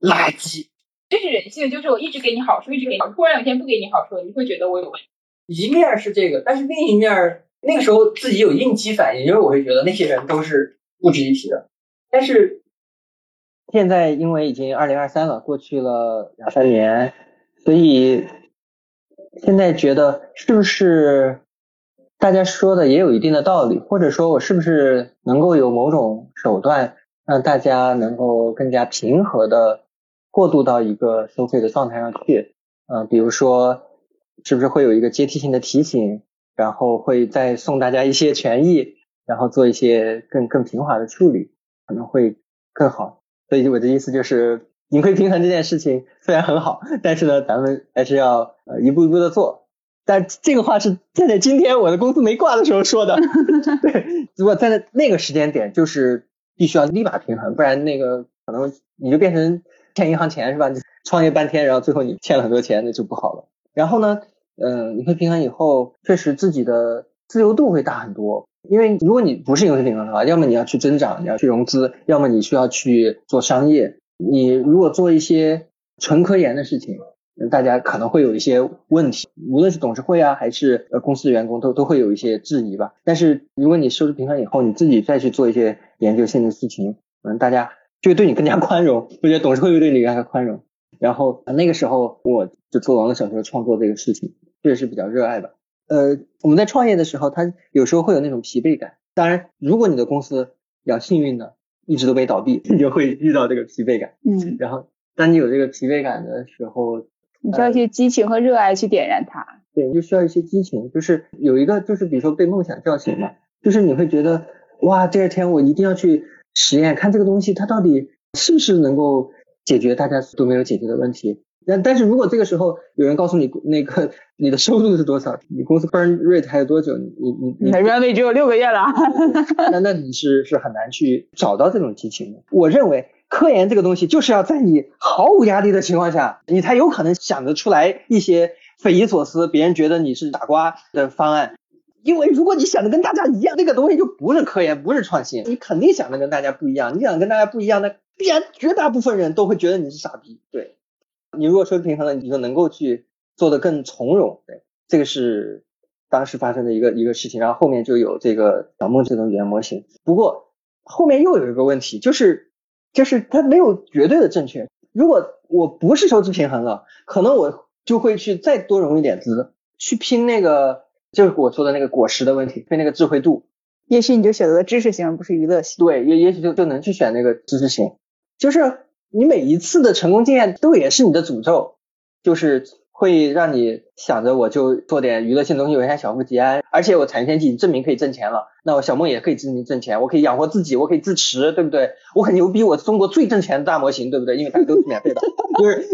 垃圾，这是人性，就是我一直给你好处，一直给你好处，突然有一天不给你好处，你会觉得我有问题。一面是这个，但是另一面那个时候自己有应激反应，因为我会觉得那些人都是不值一提的。但是现在因为已经二零二三了，过去了两三年，所以现在觉得是不是大家说的也有一定的道理，或者说我是不是能够有某种手段让大家能够更加平和的过渡到一个收费的状态上去？嗯、比如说是不是会有一个阶梯性的提醒，然后会再送大家一些权益，然后做一些更更平滑的处理，可能会更好。所以我的意思就是，盈亏平衡这件事情虽然很好，但是呢，咱们还是要呃一步一步的做。但这个话是站在今天我的公司没挂的时候说的，对，如果站在那个时间点，就是必须要立马平衡，不然那个可能你就变成欠银行钱是吧？你创业半天，然后最后你欠了很多钱，那就不好了。然后呢，嗯、盈亏平衡以后，确实自己的自由度会大很多。因为如果你不是游戏平衡的话，要么你要去增长，你要去融资，要么你需要去做商业。你如果做一些纯科研的事情，大家可能会有一些问题，无论是董事会啊，还是呃公司的员工都都会有一些质疑吧。但是如果你收支平衡以后，你自己再去做一些研究性的事情，嗯，大家就对你更加 宽容。我觉得董事会会对你更加宽容。然后、那个时候我就做王乐小说创作这个事情，这个是比较热爱吧。呃，我们在创业的时候，他有时候会有那种疲惫感。当然，如果你的公司比较幸运的一直都没倒闭，你 就会遇到这个疲惫感。嗯，然后，当你有这个疲惫感的时候，你需要一些激情和热爱去点燃它。对，你就需要一些激情，就是有一个，就是比如说被梦想叫醒嘛，就是你会觉得，哇，第二天我一定要去实验，看这个东西它到底是不是能够解决大家都没有解决的问题。但但是如果这个时候有人告诉你 那个你的收入是多少，你公司 burn rate 还有多久，你你你你的 runway 只有六个月了。那那你是是很难去找到这种激情的。我认为科研这个东西就是要在你毫无压力的情况下，你才有可能想得出来一些匪夷所思、别人觉得你是傻瓜的方案。因为如果你想的跟大家一样，这个东西就不是科研，不是创新。你肯定想的跟大家不一样，你想跟大家不一样，那必然绝大部分人都会觉得你是傻逼。对，你如果收支平衡了，你就能够去做的更从容。对，这个是当时发生的一个一个事情，然后后面就有这个小梦这种语言模型。不过后面又有一个问题，就是就是它没有绝对的正确。如果我不是收支平衡了，可能我就会去再多融一点资，去拼那个就是我说的那个果实的问题，拼那个智慧度。也许你就选择了知识型而不是娱乐型。对，也也许就就能去选那个知识型，就是你每一次的成功经验都也是你的诅咒，就是会让你想着我就做点娱乐性东西，我先小富即安，而且我产前期证明可以挣钱了，那我小梦也可以证明挣钱，我可以养活自己，我可以自持，对不对？我很牛逼，我中国最挣钱的大模型，对不对？因为它都是免费的，就是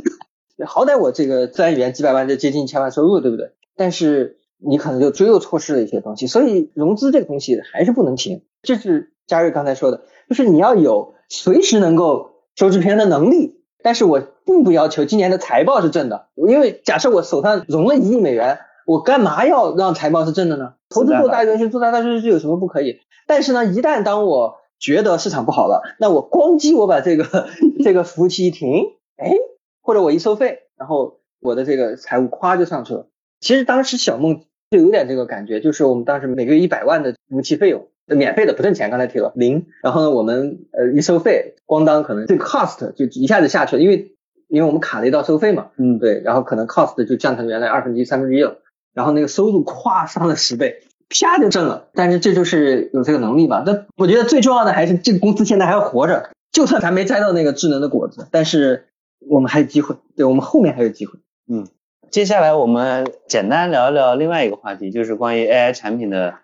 好歹我这个自然语言几百万就接近千万收入，对不对？但是你可能就追又错失了一些东西，所以融资这个东西还是不能停。这是嘉瑞刚才说的，就是你要有随时能够收支平衡的能力。但是我并不要求今年的财报是正的，因为假设我手上融了一亿美元，我干嘛要让财报是正的呢？投资做大游戏，做大大数据有什么不可以？但是呢，一旦当我觉得市场不好了，那我咣叽我把这个这个服务器一停，哎，或者我一收费，然后我的这个财务咵就上去了。其实当时小梦就有点这个感觉，就是我们当时每个月一百万的服务器费用，免费的不挣钱，刚才提了零。然后呢，我们呃一收费，咣当可能这个 cost 就一下子下去了，因为因为我们卡了一道收费嘛，嗯，对，然后可能 cost 就降成原来二分之一、三分之一了，然后那个收入咵上了十倍，啪就挣了。但是这就是有这个能力吧？那我觉得最重要的还是这个公司现在还要活着，就算咱没摘到那个智能的果子，但是我们还有机会，对我们后面还有机会。嗯接下来我们简单聊一聊另外一个话题，就是关于 AI 产品的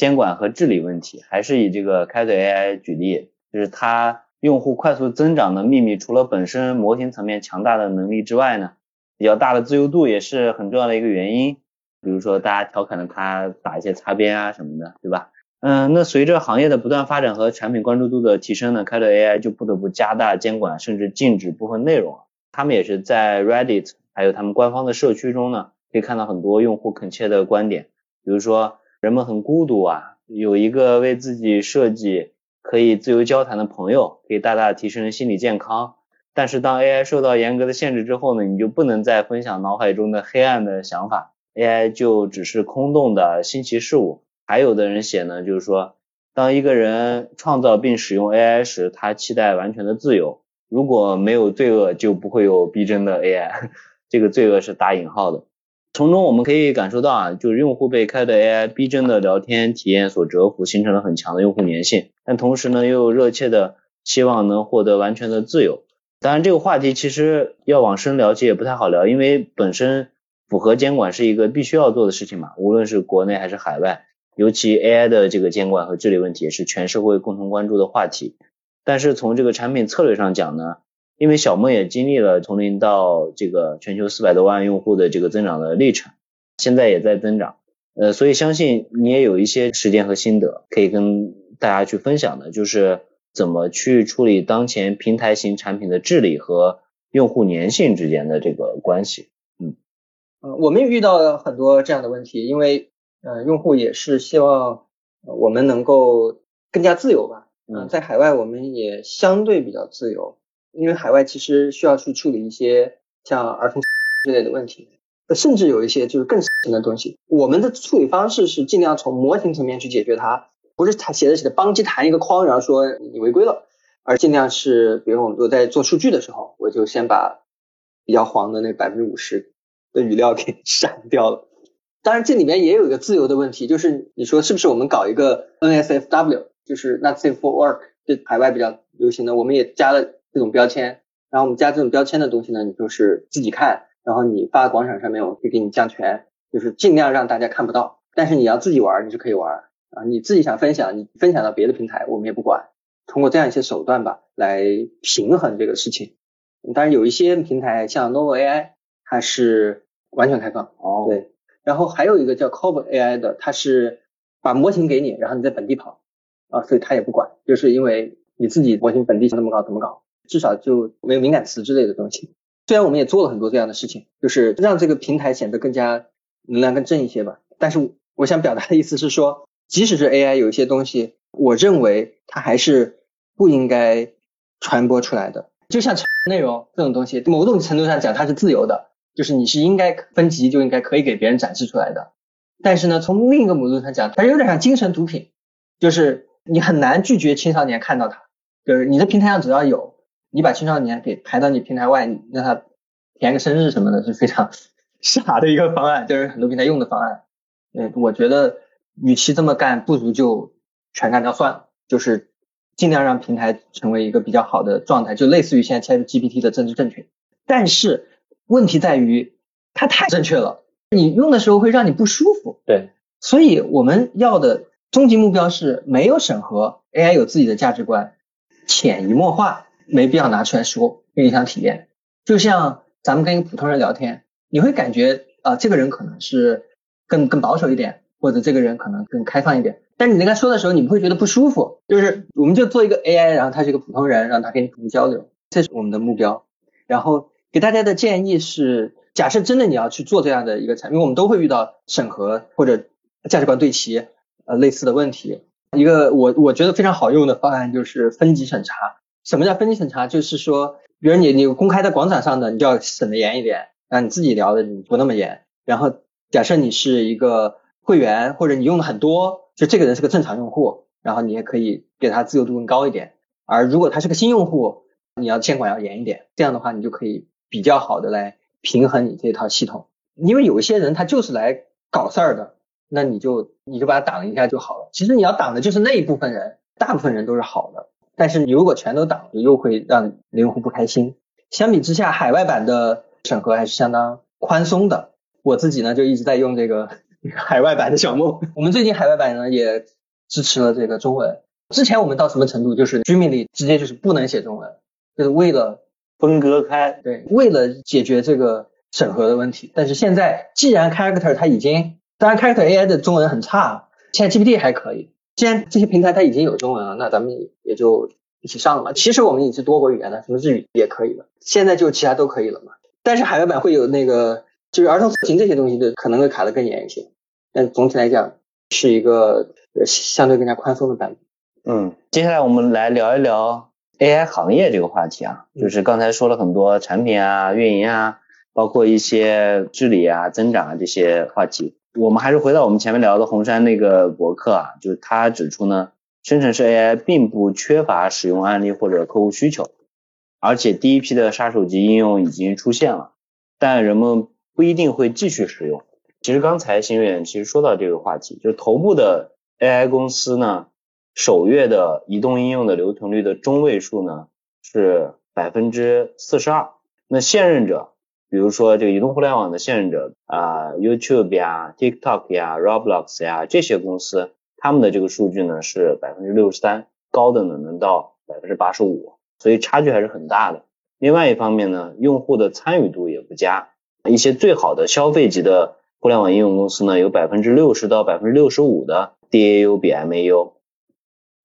监管和治理问题。还是以这个开腿 AI 举例，就是它用户快速增长的秘密，除了本身模型层面强大的能力之外呢，比较大的自由度也是很重要的一个原因。比如说大家调侃的它打一些擦边啊什么的，对吧？嗯，那随着行业的不断发展和产品关注度的提升呢，开腿 AI 就不得不加大监管，甚至禁止部分内容。他们也是在 Reddit 还有他们官方的社区中呢，可以看到很多用户恳切的观点，比如说人们很孤独啊，有一个为自己设计可以自由交谈的朋友，可以大大提升心理健康。但是当 AI 受到严格的限制之后呢，你就不能再分享脑海中的黑暗的想法，AI 就只是空洞的新奇事物。还有的人写呢，就是说当一个人创造并使用 AI 时，他期待完全的自由。如果没有罪恶，就不会有逼真的 AI。这个罪恶是打引号的。从中我们可以感受到啊，就是用户被开的 AI 逼真的聊天体验所折服，形成了很强的用户粘性。但同时呢，又热切的期望能获得完全的自由。当然，这个话题其实要往深了解也不太好聊，因为本身符合监管是一个必须要做的事情嘛，无论是国内还是海外。尤其 AI 的这个监管和治理问题也是全社会共同关注的话题。但是从这个产品策略上讲呢，因为小梦也经历了从零到这个全球四百多万用户的这个增长的历程，现在也在增长，呃，所以相信你也有一些时间和心得可以跟大家去分享的，就是怎么去处理当前平台型产品的治理和用户粘性之间的这个关系。嗯，呃，我们也遇到了很多这样的问题，因为。呃，用户也是希望我们能够更加自由吧。嗯，在海外我们也相对比较自由，因为海外其实需要去处理一些像儿童之类的问题，甚至有一些就是更深的东西。我们的处理方式是尽量从模型层面去解决它，不是他写着写的邦机弹一个框，然后说你违规了，而尽量是，比如我们都在做数据的时候，我就先把比较黄的那百分之五十的语料 给删掉了。当然，这里面也有一个自由的问题，就是你说是不是我们搞一个 NSFW，就是 Not Safe for Work，这海外比较流行的，我们也加了这种标签。然后我们加这种标签的东西呢，你就是自己看，然后你发广场上面，我会给你降权，就是尽量让大家看不到。但是你要自己玩，你是可以玩啊，你自己想分享，你分享到别的平台，我们也不管。通过这样一些手段吧，来平衡这个事情。当然有一些平台像 Novo AI，它是完全开放。哦，对。然后还有一个叫 Cover AI 的，它是把模型给你，然后你在本地跑啊，所以它也不管，就是因为你自己模型本地想怎么搞怎么搞，至少就没有敏感词之类的东西。虽然我们也做了很多这样的事情，就是让这个平台显得更加能量更正一些吧。但是我想表达的意思是说，即使是 AI 有一些东西，我认为它还是不应该传播出来的。就像内容这种东西，某种程度上讲它是自由的。就是你是应该分级就应该可以给别人展示出来的，但是呢，从另一个角度上讲，它有点像精神毒品，就是你很难拒绝青少年看到它，就是你的平台上只要有，你把青少年给排到你平台外，让他填个生日什么的，是非常 傻的一个方案，就是很多平台用的方案。嗯，我觉得与其这么干，不如就全干掉算了，就是尽量让平台成为一个比较好的状态，就类似于现在 ChatGPT 的政治正确，但是。问题在于它太正确了，你用的时候会让你不舒服。对，所以我们要的终极目标是没有审核，AI 有自己的价值观，潜移默化，没必要拿出来说，影响体验。就像咱们跟一个普通人聊天，你会感觉啊，这个人可能是更更保守一点，或者这个人可能更开放一点，但你跟他说的时候，你不会觉得不舒服。就是我们就做一个 AI，然后他是一个普通人，让他跟你交流，这是我们的目标。然后。给大家的建议是，假设真的你要去做这样的一个产品，我们都会遇到审核或者价值观对齐呃类似的问题。一个我我觉得非常好用的方案就是分级审查。什么叫分级审查？就是说，比如你你公开在广场上的，你就要审的严一点；那你自己聊的你不那么严。然后假设你是一个会员或者你用的很多，就这个人是个正常用户，然后你也可以给他自由度更高一点。而如果他是个新用户，你要监管要严一点。这样的话，你就可以。比较好的来平衡你这套系统，因为有一些人他就是来搞事儿的，那你就你就把他挡一下就好了。其实你要挡的就是那一部分人，大部分人都是好的，但是你如果全都挡，又会让用户不开心。相比之下，海外版的审核还是相当宽松的。我自己呢就一直在用这个 海外版的小梦。我们最近海外版呢也支持了这个中文。之前我们到什么程度，就是居民里直接就是不能写中文，就是为了。分割开，对，为了解决这个审核的问题。但是现在，既然 Character 它已经，当然 Character AI 的中文很差，现在 GPT 还可以。既然这些平台它已经有中文了，那咱们也就一起上了嘛。其实我们已经多国语言了，什么日语也可以了。现在就其他都可以了嘛。但是海外版会有那个，就是儿童色情这些东西的，可能会卡得更严一些。但总体来讲，是一个相对更加宽松的版本。嗯，接下来我们来聊一聊。AI 行业这个话题啊，就是刚才说了很多产品啊、运营啊，包括一些治理啊、增长啊这些话题。我们还是回到我们前面聊的红杉那个博客啊，就是他指出呢，生成式 AI 并不缺乏使用案例或者客户需求，而且第一批的杀手级应用已经出现了，但人们不一定会继续使用。其实刚才新远其实说到这个话题，就是头部的 AI 公司呢，首月的移动应用的留存率的中位数呢是百分之四十二，那现任者，比如说这个移动互联网的现任者啊，YouTube 呀、TikTok 呀、Roblox 呀这些公司。他们的这个数据呢是百分之六十三，高的呢能到百分之八十五，所以差距还是很大的。另外一方面呢，用户的参与度也不佳，一些最好的消费级的互联网应用公司呢，有百分之六十到百分之六十五的 DAU 比 MAU，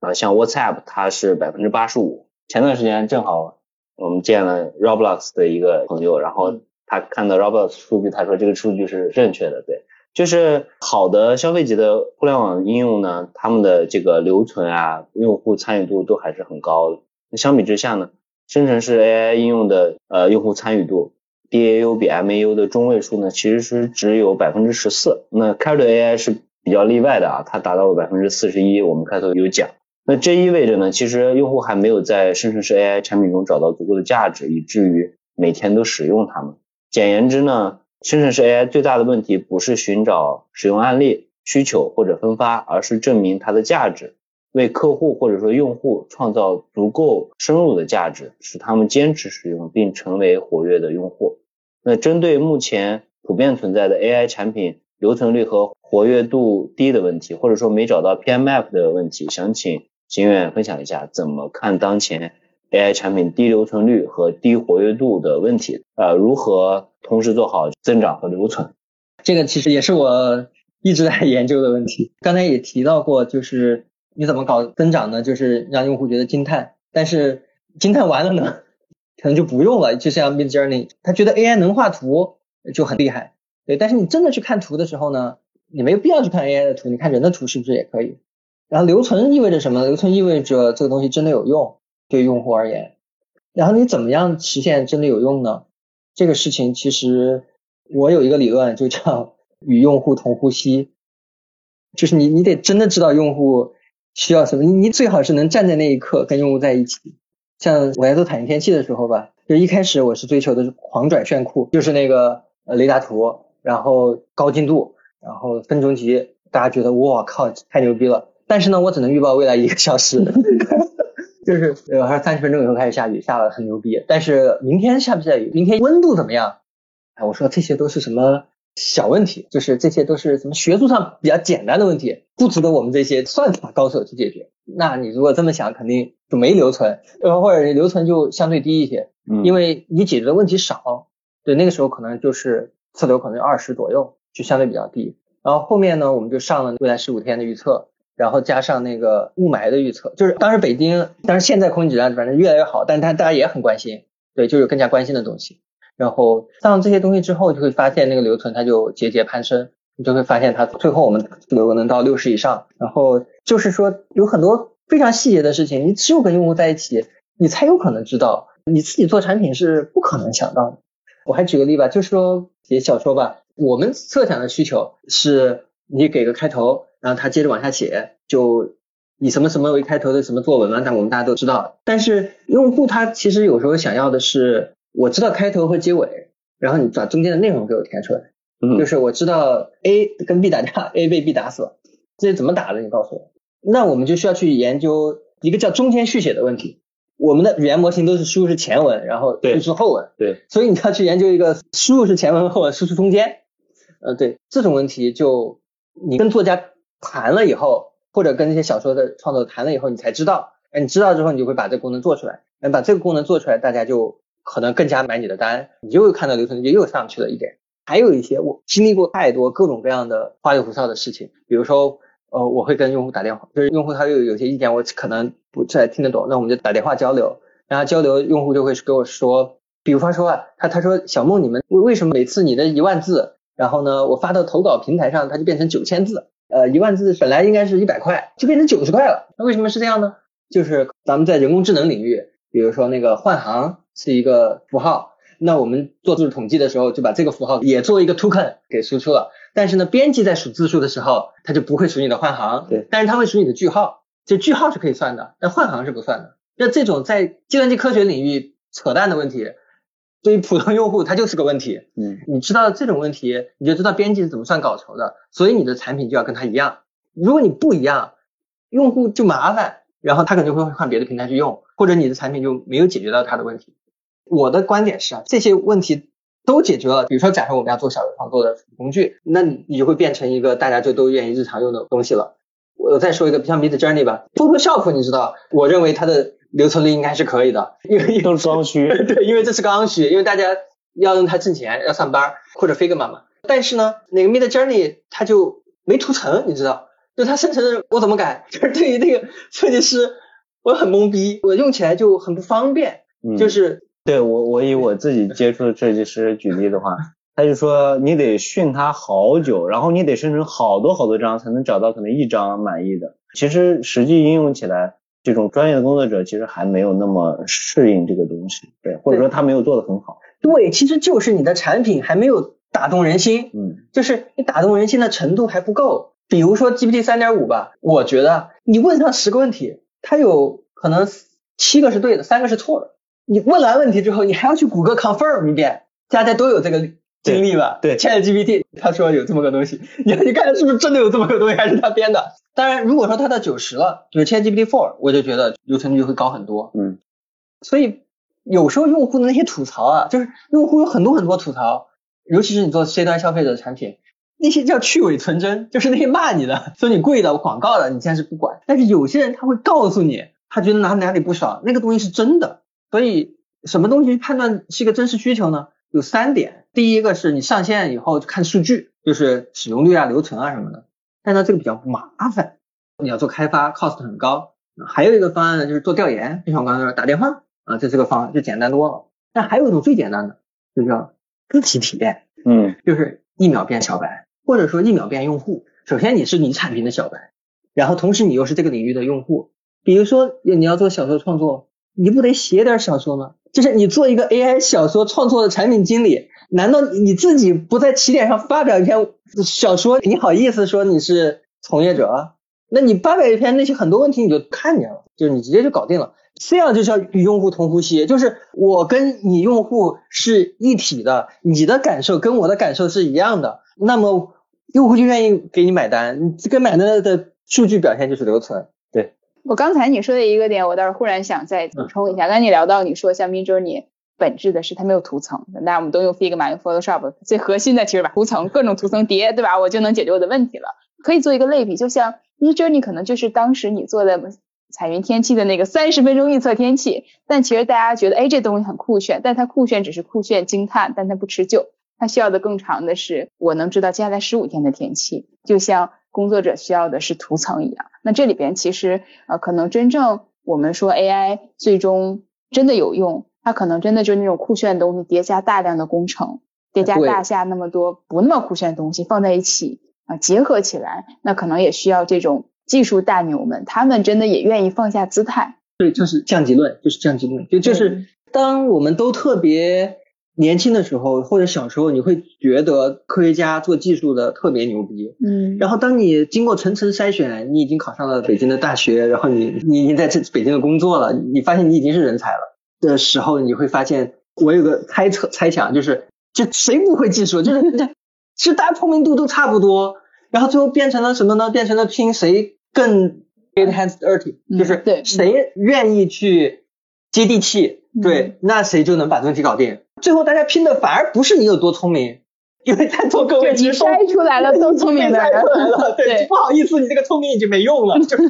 啊，像 WhatsApp 它是百分之八十五。前段时间正好我们见了 Roblox 的一个朋友，然后他看到 Roblox 数据，他说这个数据是正确的，对。就是好的消费级的互联网应用呢，他们的这个留存啊，用户参与度都还是很高的。那相比之下呢，生成式 AI 应用的呃用户参与度 DAU 比 MAU 的中位数呢，其实是只有百分之十四。那 Carrot AI 是比较例外的啊，它达到了百分之四十一。我们开头有讲，那这意味着呢，其实用户还没有在生成式 AI 产品中找到足够的价值，以至于每天都使用它们。简言之呢。生成式 AI 最大的问题不是寻找使用案例、需求或者分发，而是证明它的价值，为客户或者说用户创造足够深入的价值，使他们坚持使用并成为活跃的用户。那针对目前普遍存在的 AI 产品留存率和活跃度低的问题，或者说没找到 PMF 的问题，想请邢远分享一下怎么看当前 AI 产品低留存率和低活跃度的问题？呃，如何？同时做好增长和留存，这个其实也是我一直在 研究的问题。刚才也提到过，就是你怎么搞增长呢？就是让用户觉得惊叹，但是惊叹完了呢，可能就不用了。就像 Midjourney，他觉得 AI 能画图就很厉害，对。但是你真的去看图的时候呢，你没有必要去看 AI 的图，你看人的图是不是也可以？然后留存意味着什么？留存意味着这个东西真的有用，对用户而言。然后你怎么样实现真的有用呢？这个事情其实我有一个理论，就叫与用户同呼吸，就是你你得真的知道用户需要什么，你你最好是能站在那一刻跟用户在一起。像我在做塔形天气的时候吧，就一开始我是追求的是狂拽炫酷，就是那个雷达图，然后高精度，然后分钟级，大家觉得我靠太牛逼了。但是呢，我只能预报未来一个小时。就是呃，还是三十分钟以后开始下雨，下了很牛逼。但是明天下不下雨？明天温度怎么样？哎，我说这些都是什么小问题？就是这些都是什么学术上比较简单的问题，不值得我们这些算法高手去解决。那你如果这么想，肯定就没留存，呃，或者留存就相对低一些，因为你解决的问题少。对，那个时候可能就是次流可能二十左右，就相对比较低。然后后面呢，我们就上了未来十五天的预测。然后加上那个雾霾的预测，就是当时北京，但是现在空气质量反正越来越好，但是大家也很关心，对，就是更加关心的东西。然后上这些东西之后，就会发现那个留存它就节节攀升，你就会发现它最后我们留能到六十以上。然后就是说有很多非常细节的事情，你只有跟用户在一起，你才有可能知道，你自己做产品是不可能想到的。我还举个例吧，就是说写小说吧，我们设想的需求是你给个开头。然后他接着往下写，就以什么什么为开头的什么作文嘛，但我们大家都知道。但是用户他其实有时候想要的是，我知道开头和结尾，然后你把中间的内容给我填出来。嗯，就是我知道 A 跟 B 打架，A 被 B 打死了，这怎么打的？你告诉我。那我们就需要去研究一个叫中间续写的问题。我们的语言模型都是输入是前文，然后输出后文。对。所以你要去研究一个输入是前文后文，输出中间。呃，对，这种问题就你跟作家。谈了以后，或者跟那些小说的创作谈了以后，你才知道，哎，你知道之后，你就会把这个功能做出来，那把这个功能做出来，大家就可能更加买你的单，你就会看到留存率又上去了一点。还有一些我经历过太多各种各样的花里胡哨的事情，比如说，呃，我会跟用户打电话，就是用户他有有些意见，我可能不太听得懂，那我们就打电话交流，然后交流，用户就会给我说，比方说啊，他他说小梦，你们为为什么每次你的一万字，然后呢，我发到投稿平台上，它就变成九千字？呃，一万字本来应该是一百块，就变成九十块了。那为什么是这样呢？就是咱们在人工智能领域，比如说那个换行是一个符号，那我们做字数统计的时候，就把这个符号也做一个 token 给输出了。但是呢，编辑在数字数的时候，它就不会数你的换行，对，但是它会数你的句号。就句号是可以算的，但换行是不算的。那这种在计算机科学领域扯淡的问题，对于普通用户它就是个问题。嗯，你知道这种问题，你就知道编辑是怎么算稿酬的，所以你的产品就要跟他一样。如果你不一样，用户就麻烦，然后他可能会换别的平台去用，或者你的产品就没有解决到他的问题。我的观点是啊，这些问题都解决了。比如说，假设我们要做小游创作的工具，那你你就会变成一个大家就都愿意日常用的东西了。我再说一个，像 Mid Journey 吧，Photoshop 你知道，我认为它的留存率应该是可以的，因为都是刚需。对，因为这是刚需，因为大家要用它挣钱，要上班或者 Figma 嘛。但是呢，那个 Mid Journey 它就没图层，你知道，就它生成的我怎么改？就是对于那个设计师，我很懵逼，我用起来就很不方便，嗯就是。对我，我以我自己接触的设计师举例的话，他就说你得训他好久，然后你得生成好多好多张才能找到可能一张满意的。其实实际应用起来，这种专业的工作者其实还没有那么适应这个东西，对，或者说他没有做得很好。对，其实就是你的产品还没有打动人心，嗯就是你打动人心的程度还不够。比如说 GPT 三点五吧，我觉得你问上十个问题，它有可能七个是对的，三个是错的。你问完问题之后，你还要去谷歌 confirm 一遍，大家都有这个经历吧？对对，Chat GPT 他说有这么个东西，你 你看是不是真的有这么个东西，还是他编的。当然，如果说他到九十了，就是 Chat GPT four，我就觉得留存率会高很多。嗯，所以有时候用户的那些吐槽啊，就是用户有很多很多吐槽，尤其是你做 C 端消费者的产品，那些叫去伪存真，就是那些骂你的，说你贵的广告的，你暂时不管。但是有些人他会告诉你，他觉得哪哪里不爽，那个东西是真的。所以什么东西判断是一个真实需求呢？有三点，第一个是你上线以后看数据，就是使用率啊、留存啊什么的，但是这个比较麻烦，你要做开发，cost 很高。还有一个方案呢，就是做调研，就像我刚才说打电话啊，这是个方案，就简单多了。但还有一种最简单的，就叫个体体验，嗯就是一秒变小白，或者说一秒变用户。首先你是你产品的小白，然后同时你又是这个领域的用户。比如说你要做小说创作，你不得写点小说吗？就是你做一个 AI 小说创作的产品经理，难道你自己不在起点上发表一篇小说，你好意思说你是从业者？那你发表一篇那些很多问题你就看见了，就是你直接就搞定了。这样就叫与用户同呼吸，就是我跟你用户是一体的，你的感受跟我的感受是一样的，那么用户就愿意给你买单。你这个买单的数据表现就是留存。对我刚才你说的一个点，我倒是忽然想再补充一下。刚才你聊到你说像 Midjourney，本质的是它没有图层，那我们都用 Figma、用 Photoshop，最核心的其实把图层各种图层叠，对吧？我就能解决我的问题了。可以做一个类比，就像 Midjourney 可能就是当时你做的彩云天气的那个三十分钟预测天气，但其实大家觉得哎这东西很酷炫，但它酷炫只是酷炫惊叹，但它不持久。它需要的更长的是，我能知道接下来十五天的天气，就像工作者需要的是图层一样。那这里边其实呃，可能真正我们说 AI 最终真的有用，它可能真的就是那种酷炫的东西叠加大量的工程，叠加大厦那么多不那么酷炫的东西放在一起啊、结合起来，那可能也需要这种技术大牛们，他们真的也愿意放下姿态。对，就是降级论，就是降级论，就就是当我们都特别年轻的时候，或者小时候，你会觉得科学家做技术的特别牛逼。嗯然后当你经过层层筛选，你已经考上了北京的大学，然后你你已经在这北京的工作了，你发现你已经是人才了的时候，你会发现，我有个猜测猜想，就是就谁不会技术，就是这其实大家聪明度都差不多，然后最后变成了什么呢？变成了拼谁更 get hands dirty，嗯就是对。谁愿意去接地气，嗯。对，那谁就能把问题搞定。最后大家拼的反而不是你有多聪明，因为在座各位对你其实筛出来了都聪明的 人对，对。不好意思，你这个聪明已经没用了，就是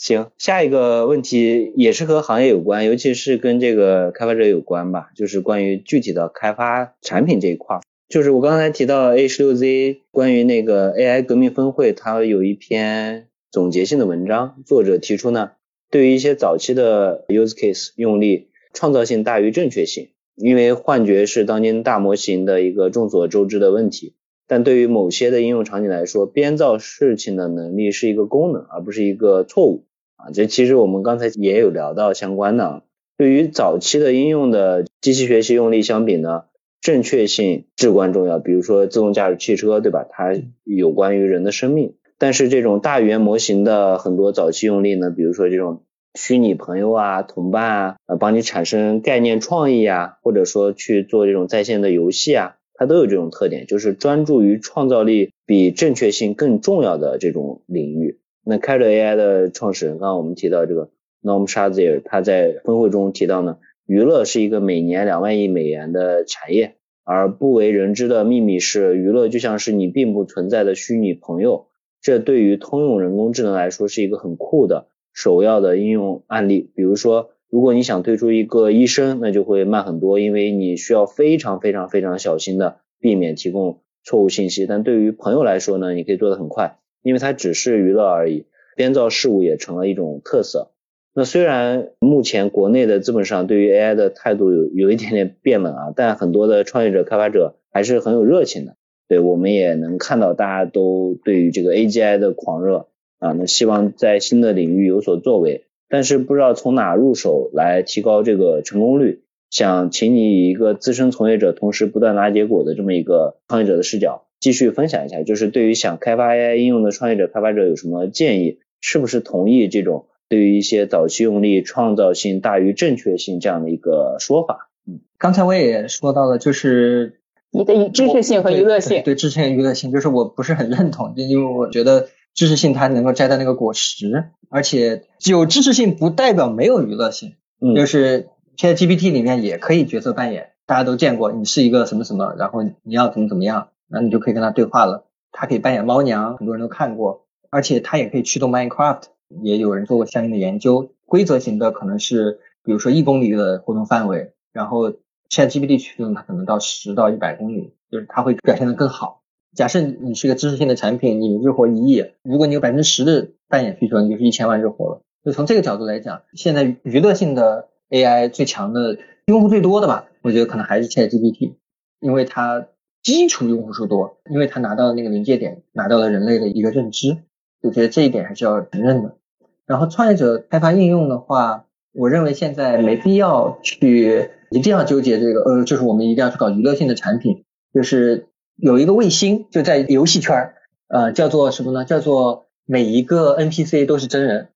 行，下一个问题也是和行业有关，尤其是跟这个开发者有关吧，就是关于具体的开发产品这一块。就是我刚才提到 A 十六 Z 关于那个 AI 革命峰会，它有一篇总结性的文章，作者提出呢，对于一些早期的 use case 用例，创造性大于正确性，因为幻觉是当今大模型的一个众所周知的问题。但对于某些的应用场景来说，编造事情的能力是一个功能，而不是一个错误。啊，这其实我们刚才也有聊到相关的啊。对于早期的应用的机器学习用例相比呢，正确性至关重要。比如说自动驾驶汽车，对吧？它有关于人的生命。但是这种大语言模型的很多早期用例呢，比如说这种虚拟朋友啊、同伴啊，呃，帮你产生概念创意啊，或者说去做这种在线的游戏啊，它都有这种特点，就是专注于创造力比正确性更重要的这种领域。那 c a r AI 的创始人，刚刚我们提到这个 Norm s h a z i r 他在峰会中提到呢，娱乐是一个每年两万亿美元的产业，而不为人知的秘密是，娱乐就像是你并不存在的虚拟朋友。这对于通用人工智能来说是一个很酷的首要的应用案例。比如说，如果你想推出一个医生，那就会慢很多，因为你需要非常非常非常小心的避免提供错误信息。但对于朋友来说呢，你可以做得很快。因为它只是娱乐而已，编造事物也成了一种特色。那虽然目前国内的资本上对于 AI 的态度有有一点点变冷啊，但很多的创业者、开发者还是很有热情的。对，我们也能看到大家都对于这个 AGI 的狂热啊，那希望在新的领域有所作为，但是不知道从哪入手来提高这个成功率。想请你以一个资深从业者，同时不断拿结果的这么一个创业者的视角。继续分享一下，就是对于想开发 AI 应用的创业者、开发者有什么建议？是不是同意这种对于一些早期用力创造性大于正确性这样的一个说法？嗯，刚才我也说到了，就是你的知识性和娱乐性，对知识性娱乐性，就是我不是很认同，因为我觉得知识性它能够摘到那个果实，而且有知识性不代表没有娱乐性。嗯，就是 ChatGPT 里面也可以角色扮演，大家都见过，你是一个什么什么，然后你要怎么怎么样。那你就可以跟他对话了，他可以扮演猫娘，很多人都看过，而且他也可以驱动 Minecraft，也有人做过相应的研究。规则型的可能是，比如说一公里的活动范围，然后 ChatGPT 驱动它可能到十到一百公里，就是它会表现的更好。假设你是个知识性的产品，你日活一亿，如果你有百分之十的扮演需求，你就是一千万日活了。就从这个角度来讲，现在娱乐性的 AI 最强的用户最多的吧，我觉得可能还是 ChatGPT，因为它。基础用户数多，因为它拿到了那个临界点，拿到了人类的一个认知，我觉得这一点还是要承认的。然后创业者开发应用的话，我认为现在没必要去一定要纠结这个，呃，就是我们一定要去搞娱乐性的产品。就是有一个卫星就在游戏圈儿，呃，叫做什么呢？叫做每一个 NPC 都是真人。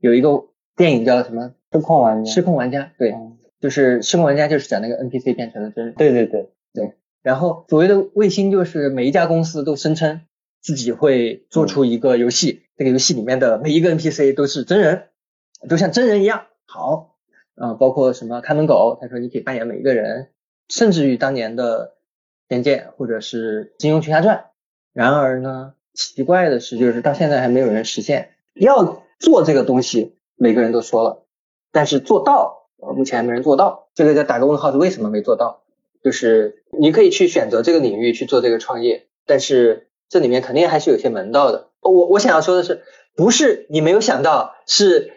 有一个电影叫什么？失控玩家。失控玩家，对，就是失控玩家，就是讲那个 NPC 变成了真人。对对对对。然后所谓的卫星就是每一家公司都声称自己会做出一个游戏，这个游戏里面的每一个 NPC 都是真人，都像真人一样好啊，包括什么看门狗，他说你可以扮演每一个人，甚至于当年的仙剑或者是金庸群侠传。然而呢，奇怪的是就是到现在还没有人实现要做这个东西，每个人都说了，但是做到呃目前还没人做到，这个再打个问号是为什么没做到？就是你可以去选择这个领域去做这个创业，但是这里面肯定还是有些门道的。我我想要说的是，不是你没有想到，是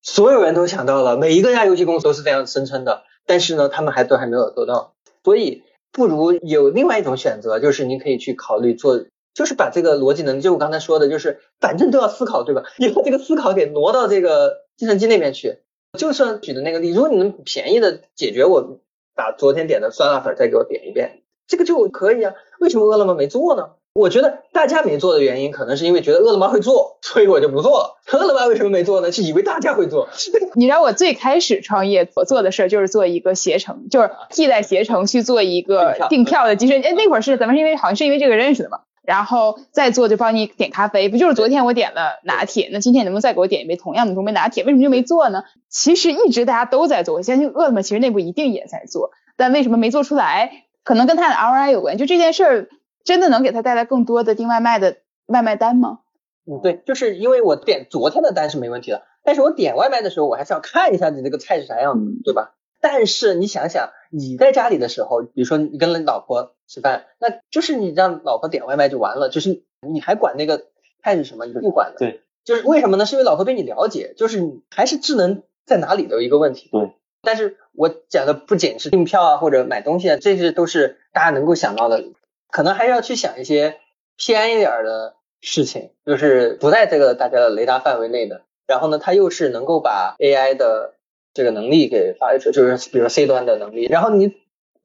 所有人都想到了，每一个家游戏公司都是这样声称的，但是呢，他们还都还没有做到。所以不如有另外一种选择，就是你可以去考虑做，就是把这个逻辑能力，就我刚才说的，就是反正都要思考，对吧？你把这个思考给挪到这个计算机那边去。就算举的那个例，如果你能便宜的解决我。把昨天点的酸辣粉再给我点一遍，这个就可以啊。为什么饿了么没做呢？我觉得大家没做的原因，可能是因为觉得饿了么会做，所以我就不做了。饿了么为什么没做呢？是以为大家会做。你知道我最开始创业我做的事儿就是做一个携程，就是替代携程去做一个订票的机器人。哎，那会儿是咱们是因为好像是因为这个认识的嘛。然后再做就帮你点咖啡，不就是昨天我点了拿铁，那今天能不能再给我点一杯同样的中杯拿铁？为什么就没做呢？其实一直大家都在做，我相信饿了么其实内部一定也在做。但为什么没做出来？可能跟它的 ROI 有关。就这件事儿，真的能给他带来更多的订外卖的外卖单吗？嗯，对，就是因为我点昨天的单是没问题的，但是我点外卖的时候，我还是要看一下你这个菜是啥样的，对吧？但是你想想，你在家里的时候，比如说你跟老婆吃饭，那就是你让老婆点外卖就完了，就是你还管那个菜是什么？你不管的。对，就是为什么呢？是因为老婆对你了解，就是你还是智能在哪里的一个问题。对。但是我讲的不仅是订票啊，或者买东西啊，这些都是大家能够想到的，可能还是要去想一些偏一点的事情，就是不在这个大家的雷达范围内的。然后呢，它又是能够把 AI 的这个能力给发挥出，就是比如说 C 端的能力。然后你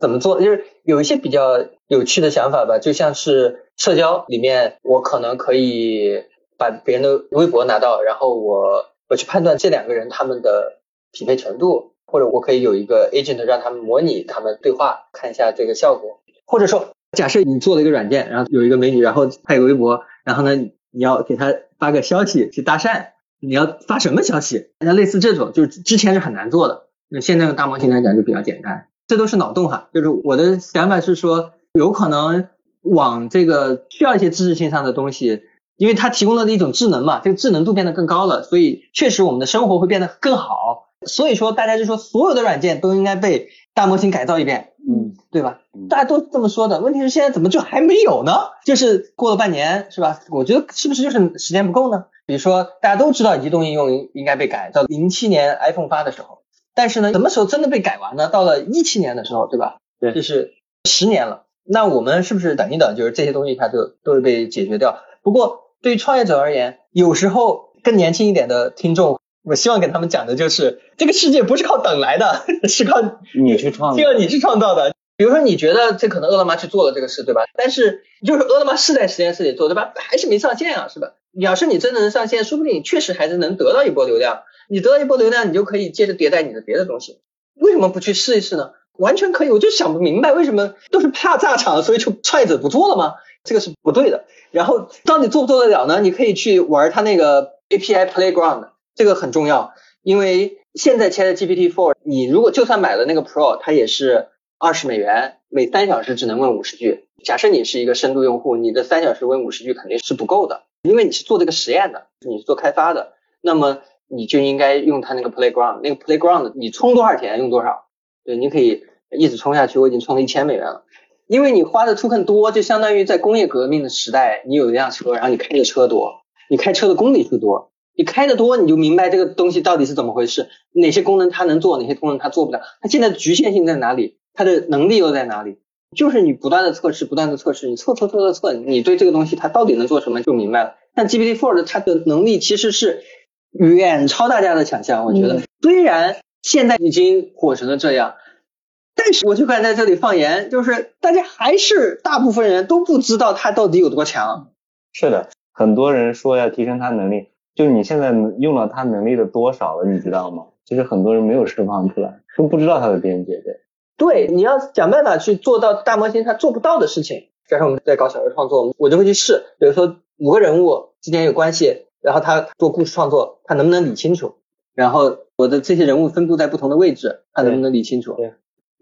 怎么做？就是有一些比较有趣的想法吧，就像是社交里面，我可能可以。把别人的微博拿到，然后我我去判断这两个人他们的匹配程度，或者我可以有一个 agent 让他们模拟他们对话，看一下这个效果。或者说，假设你做了一个软件，然后有一个美女，然后拍个微博，然后呢，你要给她发个消息去搭讪，你要发什么消息？像类似这种，就是之前是很难做的，那现在用大模型来讲就比较简单。这都是脑洞哈，就是我的想法是说，有可能往这个需要一些知识性上的东西，因为它提供了一种智能嘛，这个智能度变得更高了，所以确实我们的生活会变得更好。所以说大家就说所有的软件都应该被大模型改造一遍，嗯，对吧？大家都这么说的，问题是现在怎么就还没有呢？就是过了半年是吧？我觉得是不是就是时间不够呢？比如说大家都知道移动应用应该被改，到零七年 iPhone 发的时候。但是呢，什么时候真的被改完呢？到了一七年的时候，对吧？对，就是十年了。那我们是不是等一等，就是这些东西它都都会被解决掉？不过对于创业者而言，有时候更年轻一点的听众，我希望给他们讲的就是，这个世界不是靠等来的，是靠你去创，需要你去创造的。比如说，你觉得这可能饿了么去做了这个事，对吧？但是就是饿了么是在实验室里做，对吧？还是没上线啊，是吧？你要是你真的能上线，说不定你确实还是能得到一波流量。你得到一波流量，你就可以接着迭代你的别的东西。为什么不去试一试呢？完全可以，我就想不明白为什么都是怕炸场，所以就创业者不做了吗？这个是不对的。然后到底做不做得了呢？你可以去玩它那个 API Playground，这个很重要。因为现在 Chat GPT Four，你如果就算买了那个 Pro，它也是二十美元，每三小时只能问五十句。假设你是一个深度用户，你的三小时问五十句肯定是不够的，因为你是做这个实验的，你是做开发的，那么。你就应该用它那个 playground，那个 playground 你充多少钱用多少，对，你可以一直充下去。我已经充了一千美元了，因为你花的 token 多，就相当于在工业革命的时代，你有一辆车，然后你开的车多，你开车的公里数多，你开的多，你就明白这个东西到底是怎么回事，哪些功能它能做，哪些功能它做不了，它现在的局限性在哪里，它的能力又在哪里？就是你不断的测试，不断的测试，你测测测测测，你对这个东西它到底能做什么就明白了。但 GPT-4 的它的能力其实是。远超大家的想象，我觉得虽然现在已经火成了这样，但是我就敢在这里放言，就是大家还是大部分人都不知道它到底有多强。是的，很多人说要提升它能力，就你现在用了它能力的多少了，你知道吗？其实很多人没有释放出来，都不知道它的边界。对，对，你要想办法去做到大模型它做不到的事情。加上我们在搞小说创作，我就会去试，比如说五个人物之间有关系。然后他做故事创作，他能不能理清楚？然后我的这些人物分布在不同的位置，他能不能理清楚？对。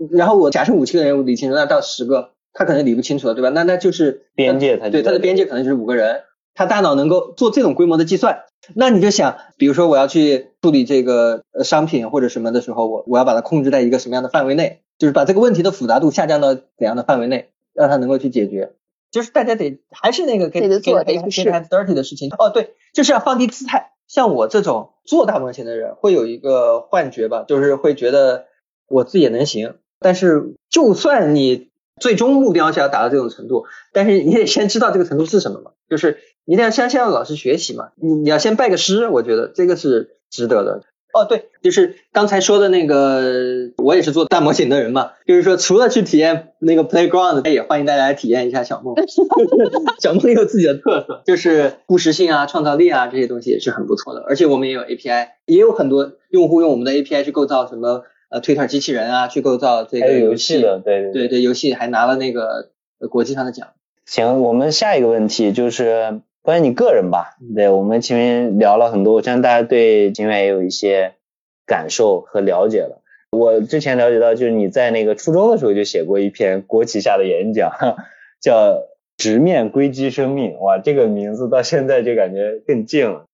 然后我假设五七个人物理清楚，那到十个，他可能理不清楚了，对吧？那那就是边界，他对他的边界可能就是五个人，他大脑能够做这种规模的计算。那你就想，比如说我要去处理这个呃商品或者什么的时候，我我要把它控制在一个什么样的范围内？就是把这个问题的复杂度下降到怎样的范围内，让他能够去解决。就是大家得还是那个给给给给他 dirty 的事情哦，对，就是要放低姿态。像我这种做大模型的人，会有一个幻觉吧，就是会觉得我自己也能行。但是就算你最终目标是要达到这种程度，但是你得先知道这个程度是什么嘛，就是你得先向老师学习嘛，你你要先拜个师，我觉得这个是值得的。哦，对，就是刚才说的那个，我也是做大模型的人嘛。就是说，除了去体验那个 playground，也欢迎大家来体验一下小梦。小梦也有自己的特色，就是故事性啊、创造力啊这些东西也是很不错的。而且我们也有 API，也有很多用户用我们的 API 去构造什么呃推特机器人啊，去构造这个游戏的，对对对对，游戏还拿了那个国际上的奖。行，我们下一个问题就是。关于你个人吧，对我们前面聊了很多，我相信大家对景远也有一些感受和了解了。我之前了解到，就是你在那个初中的时候就写过一篇国旗下的演讲，叫《直面硅基生命》。哇，这个名字到现在就感觉更近了。